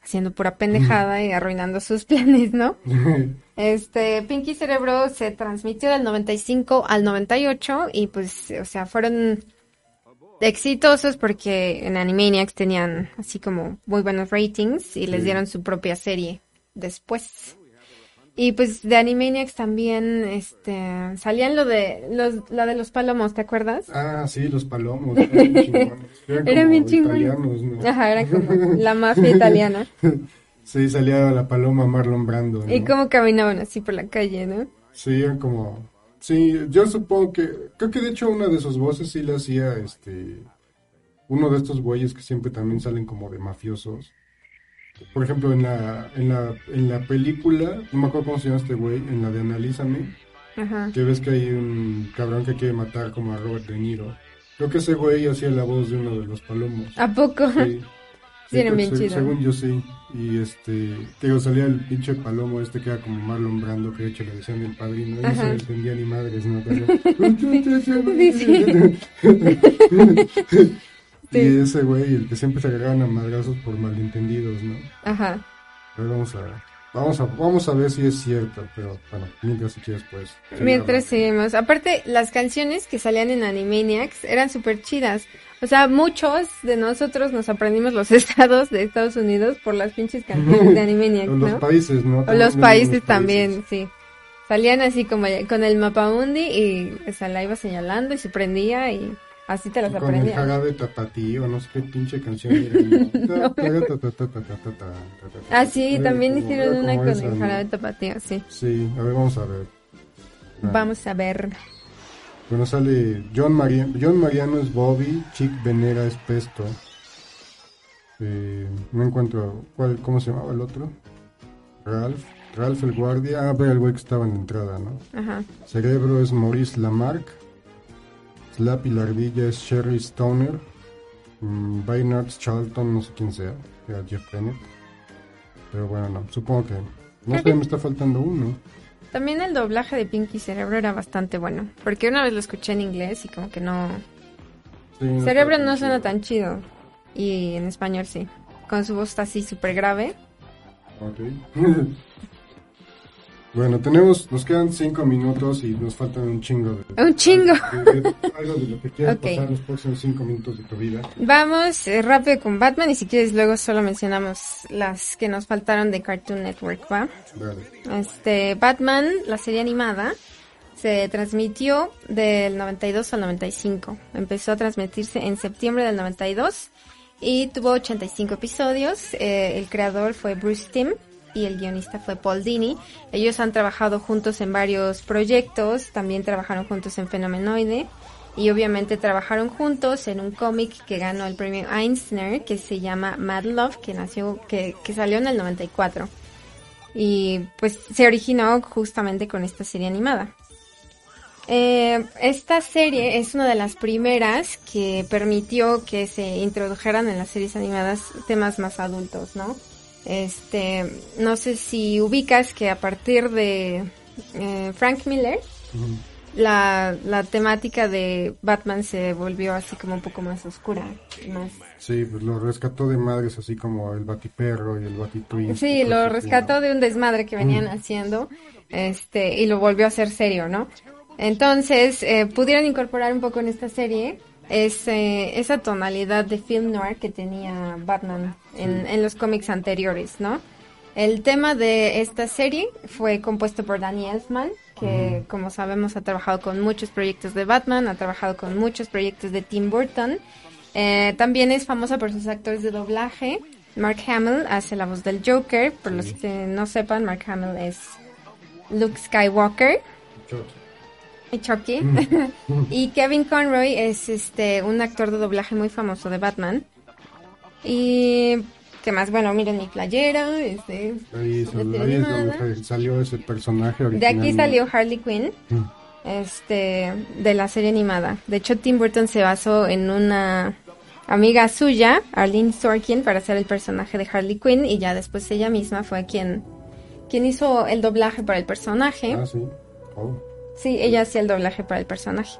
Speaker 2: haciendo pura pendejada y arruinando sus planes, ¿no? Este, Pinky Cerebro se transmitió del 95 al 98 y pues, o sea, fueron exitosos porque en Animaniacs tenían así como muy buenos ratings y les dieron su propia serie después. Y pues de Animaniacs también, este, salían lo de, los, la de los palomos, ¿te acuerdas?
Speaker 1: Ah, sí, los palomos. Eran bien chingones. Eran
Speaker 2: Eran
Speaker 1: como
Speaker 2: bien chingones.
Speaker 1: italianos, ¿no?
Speaker 2: Ajá, era como la mafia italiana.
Speaker 1: Sí, salía la paloma Marlon Brando. ¿no?
Speaker 2: Y cómo caminaban así por la calle, ¿no?
Speaker 1: Sí, como... Sí, yo supongo que... Creo que de hecho una de sus voces sí la hacía este... Uno de estos güeyes que siempre también salen como de mafiosos. Por ejemplo, en la, en la, en la película, no me acuerdo cómo se llama este güey, en la de Analízame,
Speaker 2: Ajá.
Speaker 1: que ves que hay un cabrón que quiere matar como a Robert De Niro. Creo que ese güey hacía la voz de uno de los palomos.
Speaker 2: ¿A poco?
Speaker 1: Sí.
Speaker 2: Sí, eran
Speaker 1: creo
Speaker 2: bien
Speaker 1: que se-
Speaker 2: chidos.
Speaker 1: Según yo sí. Y este, te digo, salía el pinche palomo este que era como Marlon Brando, que de hecho le decían el padrino. Y no se entendía ni madres, ¿no? Pero-
Speaker 2: Sí.
Speaker 1: Y ese güey, el que siempre se agarraban a madrazos por malentendidos, ¿no?
Speaker 2: Ajá.
Speaker 1: Ver, vamos a ver. Vamos a, vamos a ver si es cierto, pero bueno, mientras si quieres pues.
Speaker 2: Mientras seguimos. Aparte, las canciones que salían en Animaniacs eran súper chidas. O sea, muchos de nosotros nos aprendimos los estados de Estados Unidos por las pinches canciones de Animaniacs,
Speaker 1: O los
Speaker 2: ¿no?
Speaker 1: países, ¿no?
Speaker 2: O
Speaker 1: También
Speaker 2: los países también, sí. Salían así como con el mapamundi y o sea, la iba señalando y se prendía y así te las
Speaker 1: Y Con el jarabe tapatío, no sé qué pinche canción.
Speaker 2: Ah, sí, también hicieron una con el jarabe tapatío, sí.
Speaker 1: Sí, a ver, vamos a ver. Ah,
Speaker 2: Vamos a ver.
Speaker 1: Bueno, sale John, Mariano, John Mariano es Bobby, Chick Venera es Pesto. Eh, no encuentro, ¿cuál, ¿cómo se llamaba el otro? Ralph. Ralph el guardia. Ah, pero el güey que estaba en la entrada, ¿no?
Speaker 2: Ajá.
Speaker 1: Cerebro es Maurice Lamarck. Slappy la ardilla es Sherry Stoner. Mm, Baynard Charlton, no sé quién sea. Era Jeff Bennett. Pero bueno, no. Supongo que. No sé, me está faltando uno.
Speaker 2: También el doblaje de Pinky Cerebro era bastante bueno. Porque una vez lo escuché en inglés y como que no.
Speaker 1: Sí, no
Speaker 2: Cerebro no suena tan chido. Y en español sí. Con su voz así súper grave.
Speaker 1: Ok. bueno, tenemos, nos quedan cinco minutos y nos faltan un chingo de...
Speaker 2: ¡Un chingo!
Speaker 1: de- de- algo de lo que quieras
Speaker 2: Ok.
Speaker 1: pasar los próximos cinco minutos de tu vida.
Speaker 2: Vamos eh, rápido con Batman y si quieres luego solo mencionamos las que nos faltaron de Cartoon Network, ¿va?
Speaker 1: Dale.
Speaker 2: Este, Batman, la serie animada, se transmitió del 92 al 95. Empezó a transmitirse en septiembre del 92 y tuvo 85 episodios. Eh, el creador fue Bruce Timm y el guionista fue Paul Dini. Ellos han trabajado juntos en varios proyectos, también trabajaron juntos en Fenomenoide y obviamente trabajaron juntos en un cómic que ganó el premio Eisner que se llama Mad Love, que nació, que, que salió en el 94 y pues se originó justamente con esta serie animada. Eh, esta serie es una de las primeras que permitió que se introdujeran en las series animadas temas más adultos, ¿no? Este, no sé si ubicas que a partir de eh, Frank Miller, la, la temática de Batman se volvió así como un poco más oscura, más
Speaker 1: Sí, pues lo rescató de madres así como el Batiperro y el Batitwin.
Speaker 2: Sí, lo rescató de un desmadre que venían haciendo, este, y lo volvió a hacer serio, ¿no? Entonces, eh, pudieron incorporar un poco en esta serie ese, esa tonalidad de film noir que tenía Batman en, en los cómics anteriores, ¿no? El tema de esta serie fue compuesto por Danny Elfman, que como sabemos ha trabajado con muchos proyectos de Batman, ha trabajado con muchos proyectos de Tim Burton. Eh, también es famosa por sus actores de doblaje. Mark Hamill hace la voz del Joker. Por los que no sepan, Mark Hamill es Luke Skywalker y Chucky. y Kevin Conroy es este un actor de doblaje muy famoso de Batman. Y qué más, bueno, miren mi playera, este,
Speaker 1: Ahí, es donde salió ese personaje
Speaker 2: De aquí salió Harley Quinn,
Speaker 1: Mm.
Speaker 2: este, de la serie animada. De hecho, Tim Burton se basó en una amiga suya, Arlene Sorkin, para hacer el personaje de Harley Quinn y ya después ella misma fue quien, quien hizo el doblaje para el personaje.
Speaker 1: Ah, sí. Oh.
Speaker 2: Sí, ella hacía el doblaje para el personaje.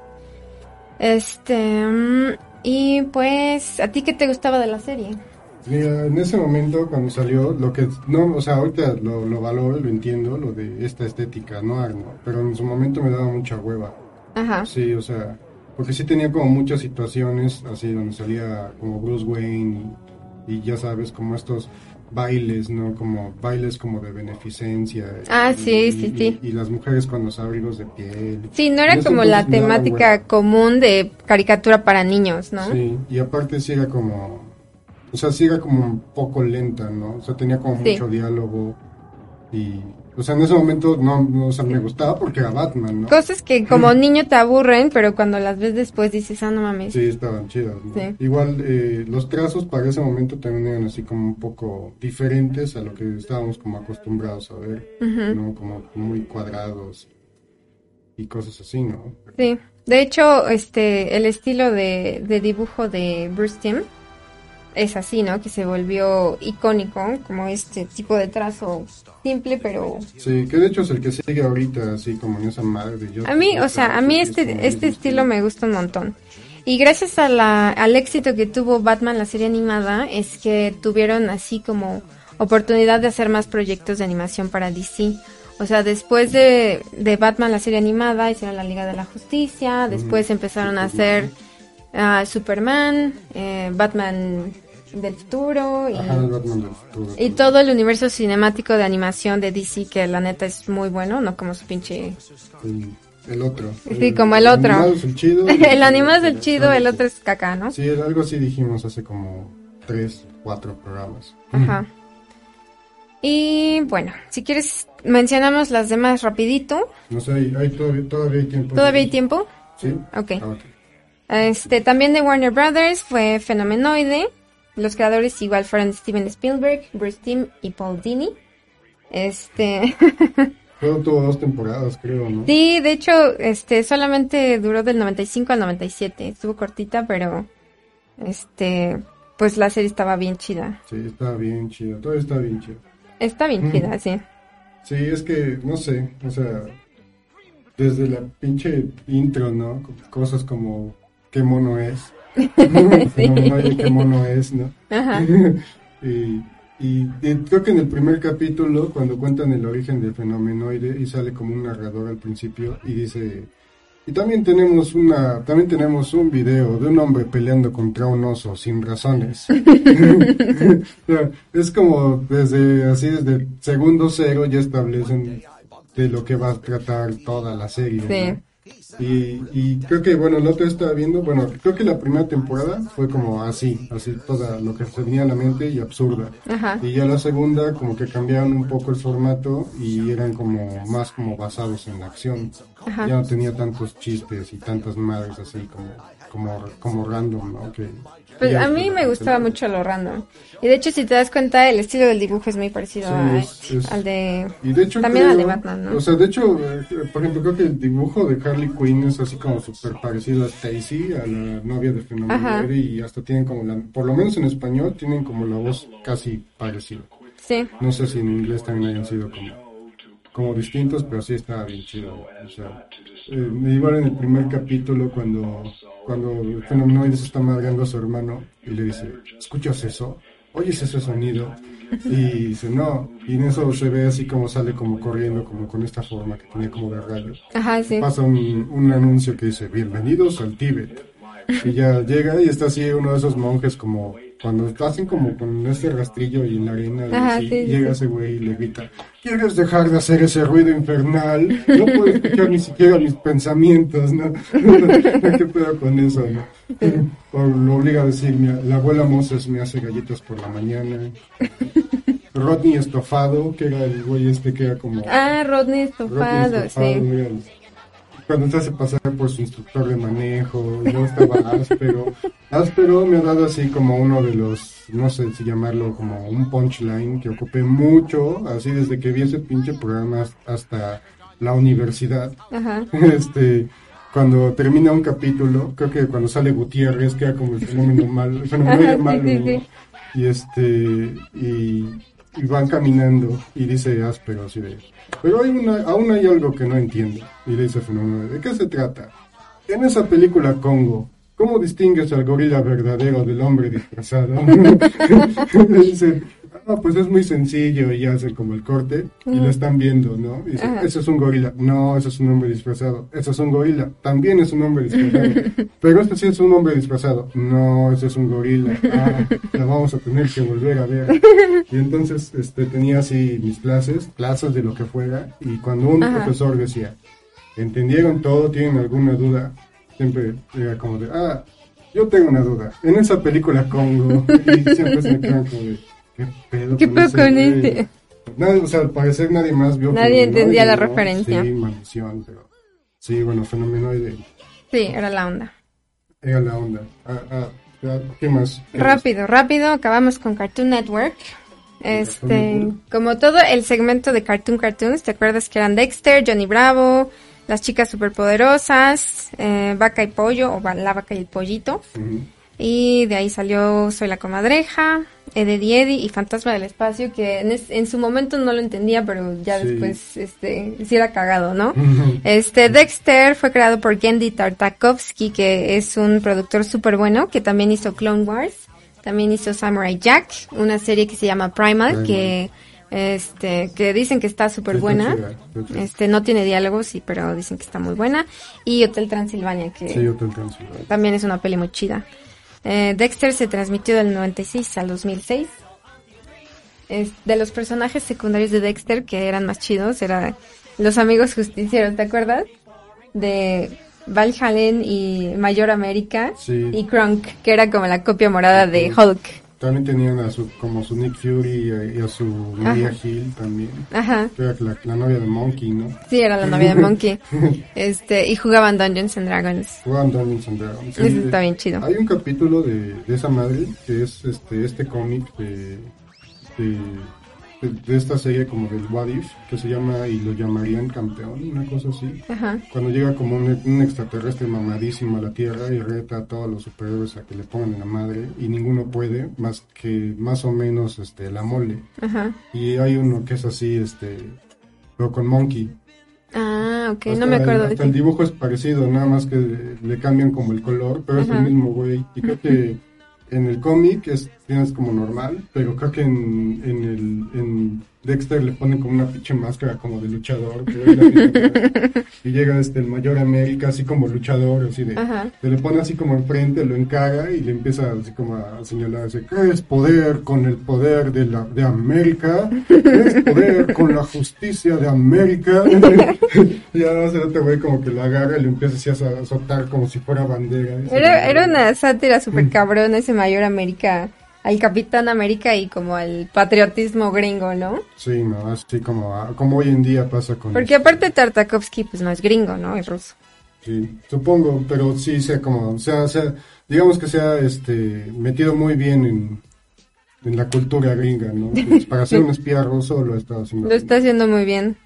Speaker 2: Este, mm, y pues, ¿a ti qué te gustaba de la serie?
Speaker 1: Mira, en ese momento cuando salió, lo que no, o sea, ahorita lo, lo valoro, lo entiendo, lo de esta estética ¿no? Pero en su momento me daba mucha hueva.
Speaker 2: Ajá.
Speaker 1: Sí, o sea, porque sí tenía como muchas situaciones así donde salía como Bruce Wayne y, y ya sabes, como estos bailes, ¿no? Como bailes como de beneficencia.
Speaker 2: Ah,
Speaker 1: y-
Speaker 2: sí,
Speaker 1: y-
Speaker 2: sí, sí.
Speaker 1: Y, las mujeres con los abrigos de piel.
Speaker 2: Sí, no era como la temática común de caricatura para niños, ¿no?
Speaker 1: Sí, y aparte sí era como, o sea, sí era como un poco lenta, ¿no? O sea, tenía como
Speaker 2: Sí.
Speaker 1: mucho diálogo y, o sea, en ese momento no, no o sea, me gustaba porque era Batman, ¿no?
Speaker 2: Cosas que como niño te aburren, pero cuando las ves después dices, ah, no mames.
Speaker 1: Sí, estaban chidas, ¿no?
Speaker 2: Sí.
Speaker 1: Igual eh, los trazos para ese momento también eran así como un poco diferentes a lo que estábamos como acostumbrados a ver. ¿no? Como muy cuadrados y cosas así, ¿no?
Speaker 2: Sí. De hecho, este, el estilo de, de dibujo de Bruce Timm es así, ¿no? Que se volvió icónico, como este tipo de trazo simple, pero
Speaker 1: Sí, que de hecho es el que sigue ahorita, así como en esa madre de yo.
Speaker 2: a mí, o sea, a mí este, este estilo me gusta un montón. Y gracias a la, al éxito que tuvo Batman, la serie animada, es que tuvieron así como oportunidad de hacer más proyectos de animación para DC. O sea, después de, de Batman, la serie animada, hicieron la Liga de la Justicia, después empezaron a hacer ah, Superman, eh, Batman del futuro y,
Speaker 1: Ajá, el Batman del futuro.
Speaker 2: y todo el universo cinemático de animación de DC, que la neta es muy bueno, no como su pinche...
Speaker 1: El, el otro.
Speaker 2: Sí, como el otro.
Speaker 1: animado es el chido.
Speaker 2: el animado es el chido, el otro es caca, ¿no?
Speaker 1: Sí, algo así dijimos hace como tres, cuatro programas.
Speaker 2: Ajá. Y bueno, si quieres mencionamos las demás rapidito.
Speaker 1: No sé, hay, hay todavía, todavía hay tiempo.
Speaker 2: ¿Todavía hay tiempo?
Speaker 1: ¿Sí?
Speaker 2: Ok.
Speaker 1: Ah.
Speaker 2: Este, también de Warner Brothers fue Fenomenoide. Los creadores igual fueron Steven Spielberg, Bruce Timm y Paul Dini. Este,
Speaker 1: Juego tuvo dos temporadas, creo, ¿no?
Speaker 2: sí, de hecho, este, solamente duró del 95 al 97. Estuvo cortita, pero, este, pues la serie estaba bien chida.
Speaker 1: Sí, está bien chido. Todo está bien chido.
Speaker 2: Está bien
Speaker 1: Mm.
Speaker 2: chida, sí.
Speaker 1: Sí, es que, no sé, o sea, desde la pinche intro, ¿no? Cosas como qué mono es. Fenomenoide, qué mono es, ¿no?
Speaker 2: Ajá.
Speaker 1: y, y- y creo que en el primer capítulo, cuando cuentan el origen del fenomenoide, y sale como un narrador al principio, y dice, y también tenemos una, también tenemos un video de un hombre peleando contra un oso sin razones. Es como desde, así desde segundo cero ya establecen de lo que va a tratar toda la serie.
Speaker 2: Sí.
Speaker 1: ¿no? Y, y creo que, bueno, el otro estaba viendo, bueno, creo que la primera temporada fue como así, así toda lo que se venía a la mente y absurda.
Speaker 2: Ajá.
Speaker 1: Y ya la segunda como que cambiaron un poco el formato y eran como más como basados en la acción.
Speaker 2: Ajá.
Speaker 1: Ya no tenía tantos chistes y tantas madres así como como como random, ¿no? Que
Speaker 2: Pues a mí me gustaba mucho lo random. Y de hecho, si te das cuenta, el estilo del dibujo es muy parecido
Speaker 1: Sí,
Speaker 2: a-
Speaker 1: es- es-
Speaker 2: al de...
Speaker 1: Y de hecho
Speaker 2: También
Speaker 1: creo-
Speaker 2: al de Batman, ¿no?
Speaker 1: O sea, de hecho, eh, por ejemplo, creo que el dibujo de Harley Quinn es así como súper parecido a Stacy, a la novia de
Speaker 2: Ajá.
Speaker 1: Fenomenoide, y hasta tienen como la, por lo menos en español, tienen como la voz casi parecida.
Speaker 2: Sí,
Speaker 1: No sé si en inglés también hayan sido como, como distintos, pero sí estaba bien chido. O sea, eh, igual en el primer capítulo cuando, cuando el fenomenoide se está madreando a su hermano y le dice, ¿escuchas eso? ¿Oyes ese sonido? Y dice, no. Y en eso se ve así como sale como corriendo, como con esta forma que tiene como de radio.
Speaker 2: ajá, sí.
Speaker 1: Pasa un, un anuncio que dice, bienvenidos al Tíbet. Y ya llega y está así uno de esos monjes como cuando hacen como con este rastrillo y en la arena
Speaker 2: Ajá,
Speaker 1: así,
Speaker 2: sí, sí,
Speaker 1: llega ese güey y le grita ¿Quieres dejar de hacer ese ruido infernal? No puedo escuchar ni siquiera mis pensamientos, ¿no? ¿Qué pedo con eso, no? Lo obliga a decir, "Mi- la abuela Moses me hace galletas por la mañana. Rodney estofado, que era el güey este que era como...
Speaker 2: Ah, Rodney Estofado,
Speaker 1: Rodney Estofado,
Speaker 2: sí.
Speaker 1: era el- Cuando se hace pasar por su instructor de manejo, yo estaba áspero. Áspero me ha dado así como uno de los, no sé si llamarlo como un punchline que ocupé mucho, así desde que vi ese pinche programa hasta la universidad.
Speaker 2: Ajá.
Speaker 1: Este, cuando termina un capítulo, creo que cuando sale Gutiérrez queda como el fenómeno malo, el fenómeno
Speaker 2: Ajá,
Speaker 1: malo,
Speaker 2: sí,
Speaker 1: ¿no?
Speaker 2: sí.
Speaker 1: y este, y, y van caminando y dice áspero así de, pero hay una, aún hay algo que no entiendo, y le dice fenómeno, ¿de qué se trata? En esa película Congo, ¿cómo distingues al gorila verdadero del hombre disfrazado? le dice, ah, pues es muy sencillo, y ya hacen como el corte, y lo están viendo, ¿no? Y dice, ese es un gorila, no, ese es un hombre disfrazado, ese es un gorila, también es un hombre disfrazado, pero este sí es un hombre disfrazado, no, ese es un gorila, ah, la vamos a tener que volver a ver. Y entonces este, tenía así mis clases, clases de lo que fuera, y cuando un profesor decía, ¿entendieron todo? ¿Tienen alguna duda? Siempre era como de, ah, yo tengo una duda. En esa película Congo, y siempre se me quedan como de, ¿qué pedo
Speaker 2: ¿Qué pedo con
Speaker 1: güey?"
Speaker 2: este?
Speaker 1: Nadie, o sea, al parecer nadie más vio.
Speaker 2: Nadie entendía la
Speaker 1: ¿no?
Speaker 2: referencia.
Speaker 1: Sí, maldición, pero. Sí, bueno, Fenomenoide
Speaker 2: Sí, era la onda.
Speaker 1: era la onda. Ah, ah, ah, ¿Qué más? ¿Qué más?
Speaker 2: Rápido, rápido, acabamos con Cartoon Network. Este, como todo el segmento de Cartoon Cartoons, ¿te acuerdas que eran Dexter, Johnny Bravo, las chicas superpoderosas, eh, Vaca y Pollo, o La Vaca y el Pollito?
Speaker 1: Ujú.
Speaker 2: Y de ahí salió Soy la Comadreja, Eddie Eddie y Fantasma del Espacio, que en, es- en su momento no lo entendía, pero ya
Speaker 1: Sí.
Speaker 2: después, este, sí era cagado, ¿no? Este, Dexter fue creado por Gendy Tartakovsky, que es un productor súper bueno, que también hizo Clone Wars, también hizo Samurai Jack, una serie que se llama Primal,
Speaker 1: Primal.
Speaker 2: que este, que dicen que está súper buena. Este, no tiene diálogos, sí, pero dicen que está muy buena. Y Hotel Transilvania, que
Speaker 1: Sí, Hotel Transilvania.
Speaker 2: también es una peli muy chida. Eh, Dexter se transmitió del 96 al 2006. Es de los personajes secundarios de Dexter que eran más chidos, eran los amigos justicieros, ¿te acuerdas? De Val Hallen y Mayor América
Speaker 1: Sí.
Speaker 2: y Kronk, que era como la copia morada de Hulk.
Speaker 1: También tenían a su, como su Nick Fury y a, su Maria Hill también.
Speaker 2: Ajá.
Speaker 1: Que era la, la novia de Monkey, ¿no?
Speaker 2: Sí, era la novia de Monkey. Este, y jugaban Dungeons and Dragons.
Speaker 1: Jugaban Dungeons and Dragons.
Speaker 2: Eso está bien chido.
Speaker 1: Hay un capítulo de, de esa madre que es este este cómic de, de, de- de esta serie como del What If que se llama y lo llamarían campeón, una cosa así.
Speaker 2: Ajá.
Speaker 1: Cuando llega como un, un extraterrestre mamadísimo a la Tierra y reta a todos los superhéroes a que le pongan en la madre y ninguno puede más que más o menos este la mole.
Speaker 2: Ajá.
Speaker 1: Y hay uno que es así este pero con Monkey.
Speaker 2: Ah, ok,
Speaker 1: Hasta
Speaker 2: no me acuerdo
Speaker 1: el,
Speaker 2: de
Speaker 1: el dibujo es parecido, nada más que le cambian como el color, pero es
Speaker 2: Ajá.
Speaker 1: el mismo güey. Y creo que en el cómic es, tienes como normal, pero creo que en, en el en Dexter le ponen como una pinche máscara como de luchador. que y llega este el mayor América así como luchador, así de...
Speaker 2: Ajá.
Speaker 1: Se le pone así como enfrente, lo encara y le empieza así como a señalar, así, ¿qué es poder con el poder de, la, de América? ¿Qué es poder con la justicia de América? y ahora hace otro güey como que lo agarra y le empieza así a azotar como si fuera bandera. Se
Speaker 2: Era, era una sátira super cabrón ese mayor América, al Capitán América y como al patriotismo gringo, ¿no?
Speaker 1: Sí, no, así como, ah, como hoy en día pasa con...
Speaker 2: Porque aparte Tartakovsky pues no es gringo, ¿no? Es ruso.
Speaker 1: Sí, supongo, pero sí sea como, o sea, sea, digamos que sea este metido muy bien en, en la cultura gringa, ¿no? Pues para ser un espía ruso lo está haciendo.
Speaker 2: Lo está haciendo muy bien.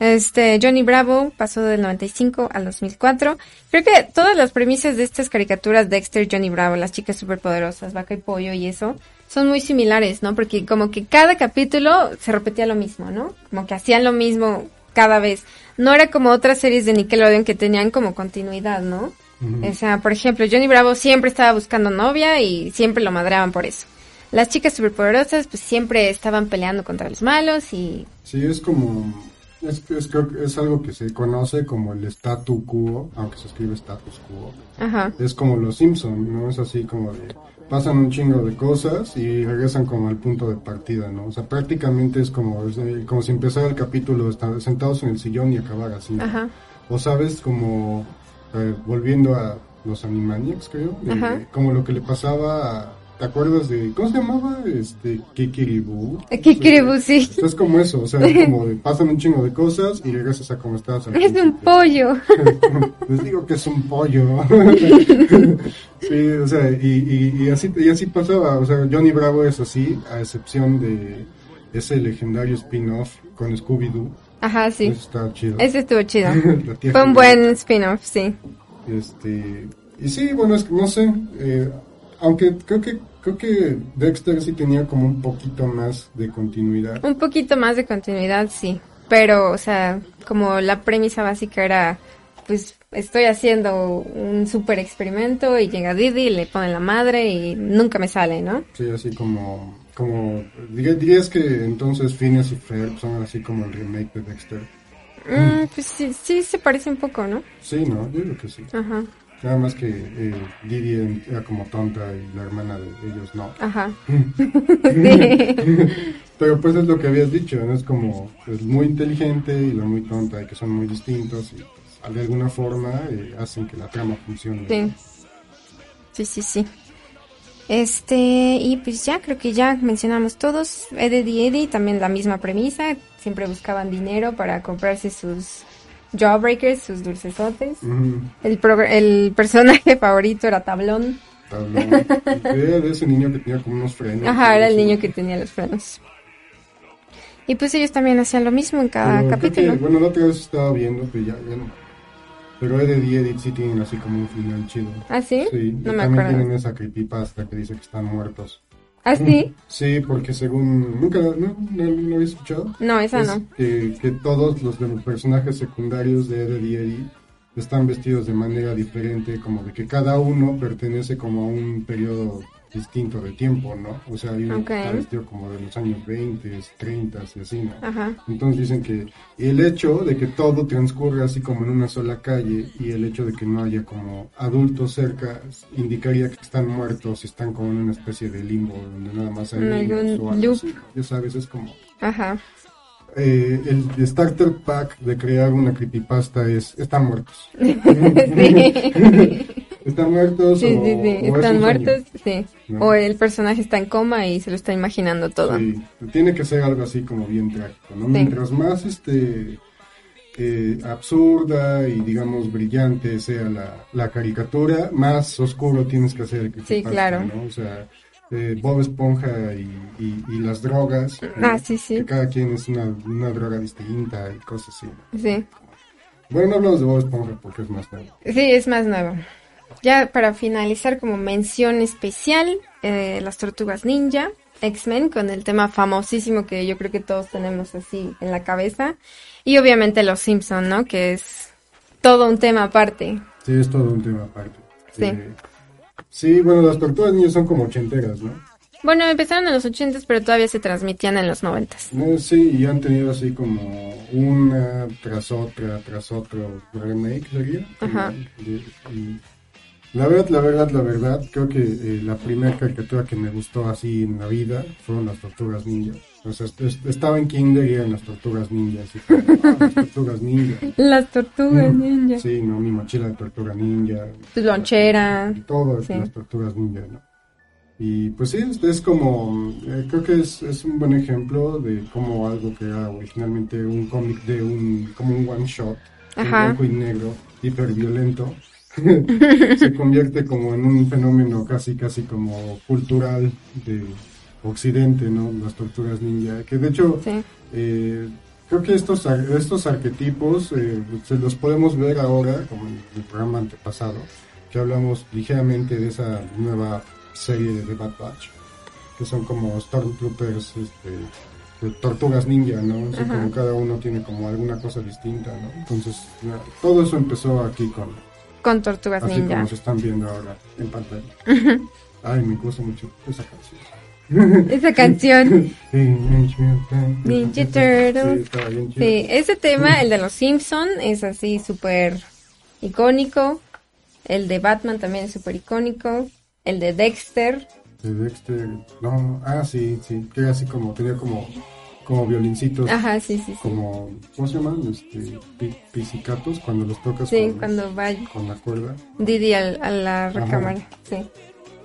Speaker 2: Este, Johnny Bravo pasó del 95 al 2004. Creo que todas las premisas de estas caricaturas, Dexter, Johnny Bravo, las chicas superpoderosas, Vaca y Pollo y eso, son muy similares, ¿no? Porque como que cada capítulo se repetía lo mismo, ¿no? Como que hacían lo mismo cada vez. No era como otras series de Nickelodeon que tenían como continuidad, ¿no? O sea, por ejemplo, Johnny Bravo siempre estaba buscando novia y siempre lo madreaban por eso. Las chicas superpoderosas pues siempre estaban peleando contra los malos y
Speaker 1: Sí, es como, es, es, creo que es algo que se conoce como el statu quo, aunque se escribe status quo.
Speaker 2: Ajá.
Speaker 1: Es como los Simpson, ¿no? Es así como de, pasan un chingo de cosas y regresan como al punto de partida, ¿no? O sea, prácticamente es como, es, eh, como si empezara el capítulo estar sentados en el sillón y acabar así. ¿no?
Speaker 2: Ajá.
Speaker 1: O sabes, como eh, volviendo a los Animaniacs, creo, de-
Speaker 2: Ajá.
Speaker 1: como lo que le pasaba a, ¿te acuerdas de, ¿cómo se llamaba? Este, Kikiribu.
Speaker 2: Kikiribu, sí.
Speaker 1: Esto es como eso, o sea, es como de, pasan un chingo de cosas y regresas a como estabas
Speaker 2: Es un
Speaker 1: principio.
Speaker 2: pollo.
Speaker 1: Les digo que es un pollo. sí, o sea, y, y, y así, y así pasaba, o sea, Johnny Bravo es así, a excepción de ese legendario spin-off con Scooby-Doo.
Speaker 2: Ajá, sí.
Speaker 1: Eso chido.
Speaker 2: Ese estuvo chido. Fue un buen spin-off, sí.
Speaker 1: Este, y sí, bueno, es que no sé, eh, aunque creo que creo que Dexter sí tenía como un poquito más de continuidad.
Speaker 2: Un poquito más de continuidad, sí. Pero, o sea, como la premisa básica era, pues estoy haciendo un super experimento y llega Didi, le pone la madre y nunca me sale, ¿no?
Speaker 1: Sí, así como como diría- dirías que entonces Phineas y Ferb son así como el remake de Dexter.
Speaker 2: Mm, pues sí, sí se parece un poco, ¿no?
Speaker 1: Sí, no, yo creo que sí.
Speaker 2: Ajá,
Speaker 1: Nada más que eh, Didi era como tonta y la hermana de ellos no.
Speaker 2: ajá.
Speaker 1: Pero pues es lo que habías dicho, ¿no? Es como pues, muy inteligente y la muy tonta y que son muy distintos y pues, de alguna forma eh, hacen que la trama funcione.
Speaker 2: Sí. Sí, sí, sí. Este, y pues ya, creo que ya mencionamos todos. Eddie y Eddie, también la misma premisa. Siempre buscaban dinero para comprarse sus jawbreakers, sus dulcesotes.
Speaker 1: Ujú,
Speaker 2: El, progr- el personaje favorito era Tablón.
Speaker 1: tablón. Era de ese niño que tenía como unos frenos.
Speaker 2: Ajá, era el niño que tenía los frenos. Y pues ellos también hacían lo mismo en cada
Speaker 1: Pero
Speaker 2: capítulo.
Speaker 1: que, bueno, la otra vez estaba viendo, pero ya, ya no. Pero Ed y Edith sí tienen así como un final chido.
Speaker 2: ¿Ah, sí?
Speaker 1: Sí,
Speaker 2: no me
Speaker 1: también
Speaker 2: acuerdo.
Speaker 1: tienen esa creepypasta que dice que están muertos.
Speaker 2: ¿Ah, sí?
Speaker 1: Sí, porque según... ¿Nunca no, no, no había escuchado?
Speaker 2: No, esa
Speaker 1: Es
Speaker 2: no.
Speaker 1: Que, que todos los, personajes secundarios de Ed y Eddie están vestidos de manera diferente, como de que cada uno pertenece como a un periodo distinto de tiempo, ¿no? O sea, hay uno que
Speaker 2: Ok.
Speaker 1: está vestido como de los años 20, 30 y así, ¿no?
Speaker 2: Ajá.
Speaker 1: Entonces dicen que el hecho de que todo transcurre así como en una sola calle y el hecho de que no haya como adultos cerca indicaría que están muertos y están como en una especie de limbo donde nada más hay
Speaker 2: algún loop.
Speaker 1: así. Ya sabes, es como...
Speaker 2: Ajá.
Speaker 1: eh, el starter pack de crear una creepypasta es están muertos.
Speaker 2: sí.
Speaker 1: están muertos
Speaker 2: Sí,
Speaker 1: o,
Speaker 2: sí, sí,
Speaker 1: o es
Speaker 2: están
Speaker 1: sueño.
Speaker 2: muertos, sí.
Speaker 1: No.
Speaker 2: O el personaje está en coma y se lo está imaginando todo.
Speaker 1: Sí, tiene que ser algo así como bien trágico, ¿no? Mientras más este eh, absurda y digamos brillante sea la, la caricatura, más oscuro tienes que hacer que
Speaker 2: Sí, claro.
Speaker 1: ¿no? O sea, eh, Bob Esponja y, y- y las drogas.
Speaker 2: Ah,
Speaker 1: ¿no?
Speaker 2: sí, sí.
Speaker 1: Que cada quien es una, una droga distinta y cosas así.
Speaker 2: Sí.
Speaker 1: Bueno, no hablamos de Bob Esponja porque es más nuevo.
Speaker 2: Sí, es más nuevo. Ya para finalizar, como mención especial, eh, las tortugas ninja, X-Men, con el tema famosísimo que yo creo que todos tenemos así en la cabeza. Y obviamente los Simpson, ¿no? Que es todo un tema aparte.
Speaker 1: Sí, es todo un tema aparte.
Speaker 2: Sí.
Speaker 1: Eh, sí, bueno, las tortugas niñas son como ochenteras, ¿no?
Speaker 2: Bueno, empezaron en los 80 pero todavía se transmitían en los 90
Speaker 1: No, sí, y han tenido así como una tras otra, tras otro remake, sería.
Speaker 2: Ajá.
Speaker 1: Y, y la verdad, la verdad, la verdad, creo que eh, la primera caricatura que me gustó así en la vida fueron las tortugas ninja. O sea, estaba en kinder y eran las tortugas ninja, así como, "Ah, las tortugas ninja.
Speaker 2: Las tortugas ninja.
Speaker 1: Sí, no, mi mochila de tortuga ninja.
Speaker 2: Tu lonchera.
Speaker 1: Todo,
Speaker 2: Sí.
Speaker 1: las tortugas ninja, ¿no? Y pues sí, es, es como, eh, creo que es, es un buen ejemplo de cómo algo que era originalmente un cómic de un, como un one shot, en
Speaker 2: Ajá.
Speaker 1: blanco y negro, hiper violento, se convierte como en un fenómeno casi, casi como cultural de Occidente, ¿no? Las tortugas ninja, que de hecho,
Speaker 2: Sí.
Speaker 1: eh, creo que estos, estos arquetipos eh, se los podemos ver ahora, como en el programa antepasado, que hablamos ligeramente de esa nueva serie de Bad Batch, que son como Stormtroopers, este, tortugas ninja, ¿no?
Speaker 2: Ajá.
Speaker 1: como cada uno tiene como alguna cosa distinta, ¿no? Entonces, todo eso empezó aquí con,
Speaker 2: Con tortugas
Speaker 1: así
Speaker 2: ninja.
Speaker 1: como se están viendo ahora en pantalla. Ay, me gusta mucho esa canción.
Speaker 2: Esa canción.
Speaker 1: Ninja
Speaker 2: Ninja Turtles.
Speaker 1: Sí,
Speaker 2: ese tema, el de los Simpson, es así súper icónico. El de Batman también es súper icónico. El de Dexter.
Speaker 1: De Dexter, no, ah, sí, sí, que así como, tenía como, como violincitos,
Speaker 2: Ajá, sí, sí, sí.
Speaker 1: como, ¿cómo se llaman? Este, pi- pizzicatos, cuando los tocas
Speaker 2: Sí,
Speaker 1: con,
Speaker 2: cuando va
Speaker 1: con la cuerda.
Speaker 2: Didi al- a la recámara. Sí.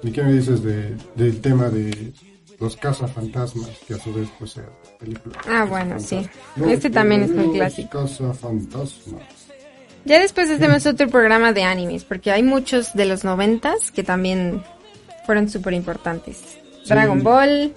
Speaker 1: ¿Y qué me dices de, del tema de los cazafantasmas, que a su vez, pues, era película?
Speaker 2: Ah, bueno, sí. Este también es muy
Speaker 1: los
Speaker 2: clásico.
Speaker 1: Cazafantasmas.
Speaker 2: Ya después hacemos otro programa de animes, porque hay muchos de los noventas que también fueron súper importantes. Dragon Ball,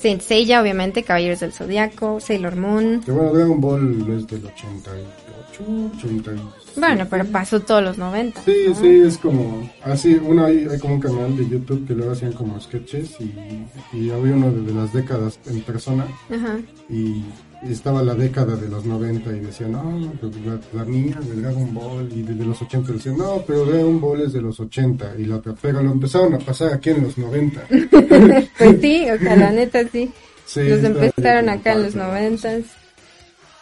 Speaker 2: Saint Seiya, obviamente, Caballeros del Zodiaco, Sailor Moon.
Speaker 1: Que bueno, Dragon Ball es del 88, 87.
Speaker 2: Bueno, pero pasó todos los noventas.
Speaker 1: Sí,
Speaker 2: ¿no?
Speaker 1: sí, es como, así, uno hay, hay como un canal de YouTube que luego hacían como sketches y, y había uno de, de las décadas en persona
Speaker 2: Ajá.
Speaker 1: y estaba la década de los 90 y decían, no, pues la, la niña de Dragon Ball y de, de los 80 decían, no, pero Dragon Ball es de los 80 y la pero lo empezaron a pasar aquí en los 90.
Speaker 2: Pues sí, o sea, la neta sí.
Speaker 1: Sí,
Speaker 2: Los empezaron acá en los
Speaker 1: padre.
Speaker 2: noventas.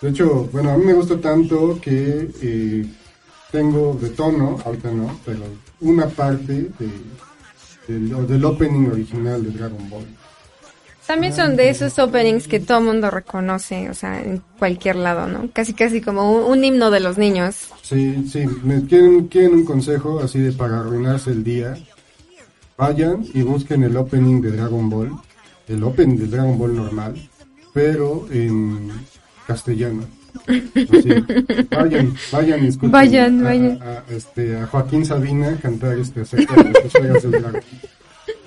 Speaker 1: De hecho, bueno, a mí me gusta tanto que eh, tengo de tono, ahorita no, pero una parte de, del, del opening original de Dragon Ball.
Speaker 2: También son de esos openings que todo mundo reconoce, o sea, en cualquier lado, ¿no? Casi, casi como un, un himno de los niños.
Speaker 1: Sí, sí, me quieren, quieren un consejo así de para arruinarse el día. Vayan y busquen el opening de Dragon Ball, el opening de Dragon Ball normal, pero en castellano. Así, vayan, vayan y escuchen
Speaker 2: Vayan,
Speaker 1: a,
Speaker 2: vayan.
Speaker 1: a- a, este, a Joaquín Sabina cantar este acerca de las del dragón.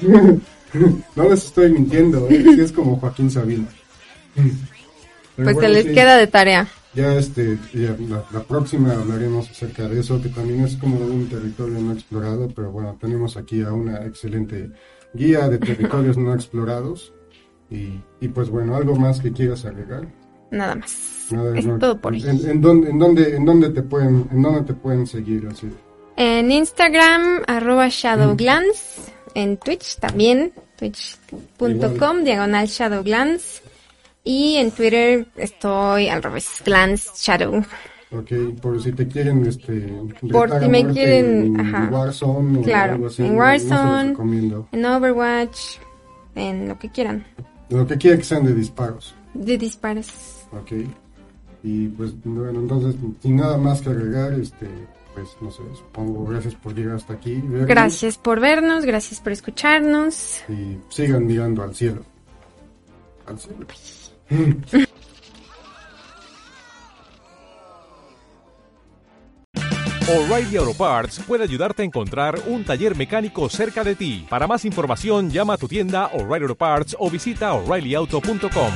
Speaker 1: No les estoy mintiendo, ¿eh? sí es como Joaquín Sabina. Pero
Speaker 2: Pues
Speaker 1: bueno,
Speaker 2: se les
Speaker 1: sí.
Speaker 2: queda de tarea.
Speaker 1: Ya este, ya la, la próxima hablaremos acerca de eso, que también es como un territorio no explorado, pero bueno, tenemos aquí a una excelente guía de territorios no explorados. Y, y pues bueno, algo más que quieras agregar.
Speaker 2: Nada más.
Speaker 1: Nada,
Speaker 2: es
Speaker 1: no.
Speaker 2: todo por.
Speaker 1: ¿En, en dónde, en, dónde, ¿En dónde te pueden en dónde te pueden seguir así?
Speaker 2: En Instagram, arroba shadowglance. En Twitch también, twitch.com, diagonal shadowglance. Y en Twitter estoy al revés, glance shadow.
Speaker 1: Ok, por si te quieren este
Speaker 2: Por si me quieren,
Speaker 1: en
Speaker 2: ajá.
Speaker 1: Warzone o
Speaker 2: Claro,
Speaker 1: algo así,
Speaker 2: en
Speaker 1: no
Speaker 2: Warzone. En Overwatch, en lo que quieran.
Speaker 1: Lo que quiera que sean de disparos.
Speaker 2: De disparos.
Speaker 1: Ok. Y pues bueno, entonces sin nada más que agregar, este, pues, no sé, supongo gracias por llegar hasta aquí. Vernos.
Speaker 2: Gracias por vernos, gracias por escucharnos.
Speaker 1: Y sigan mirando al cielo. Al cielo.
Speaker 4: O'Reilly Auto Parts puede ayudarte a encontrar un taller mecánico cerca de ti. Para más información, llama a tu tienda O'Reilly Auto Parts o visita oreillyauto.com.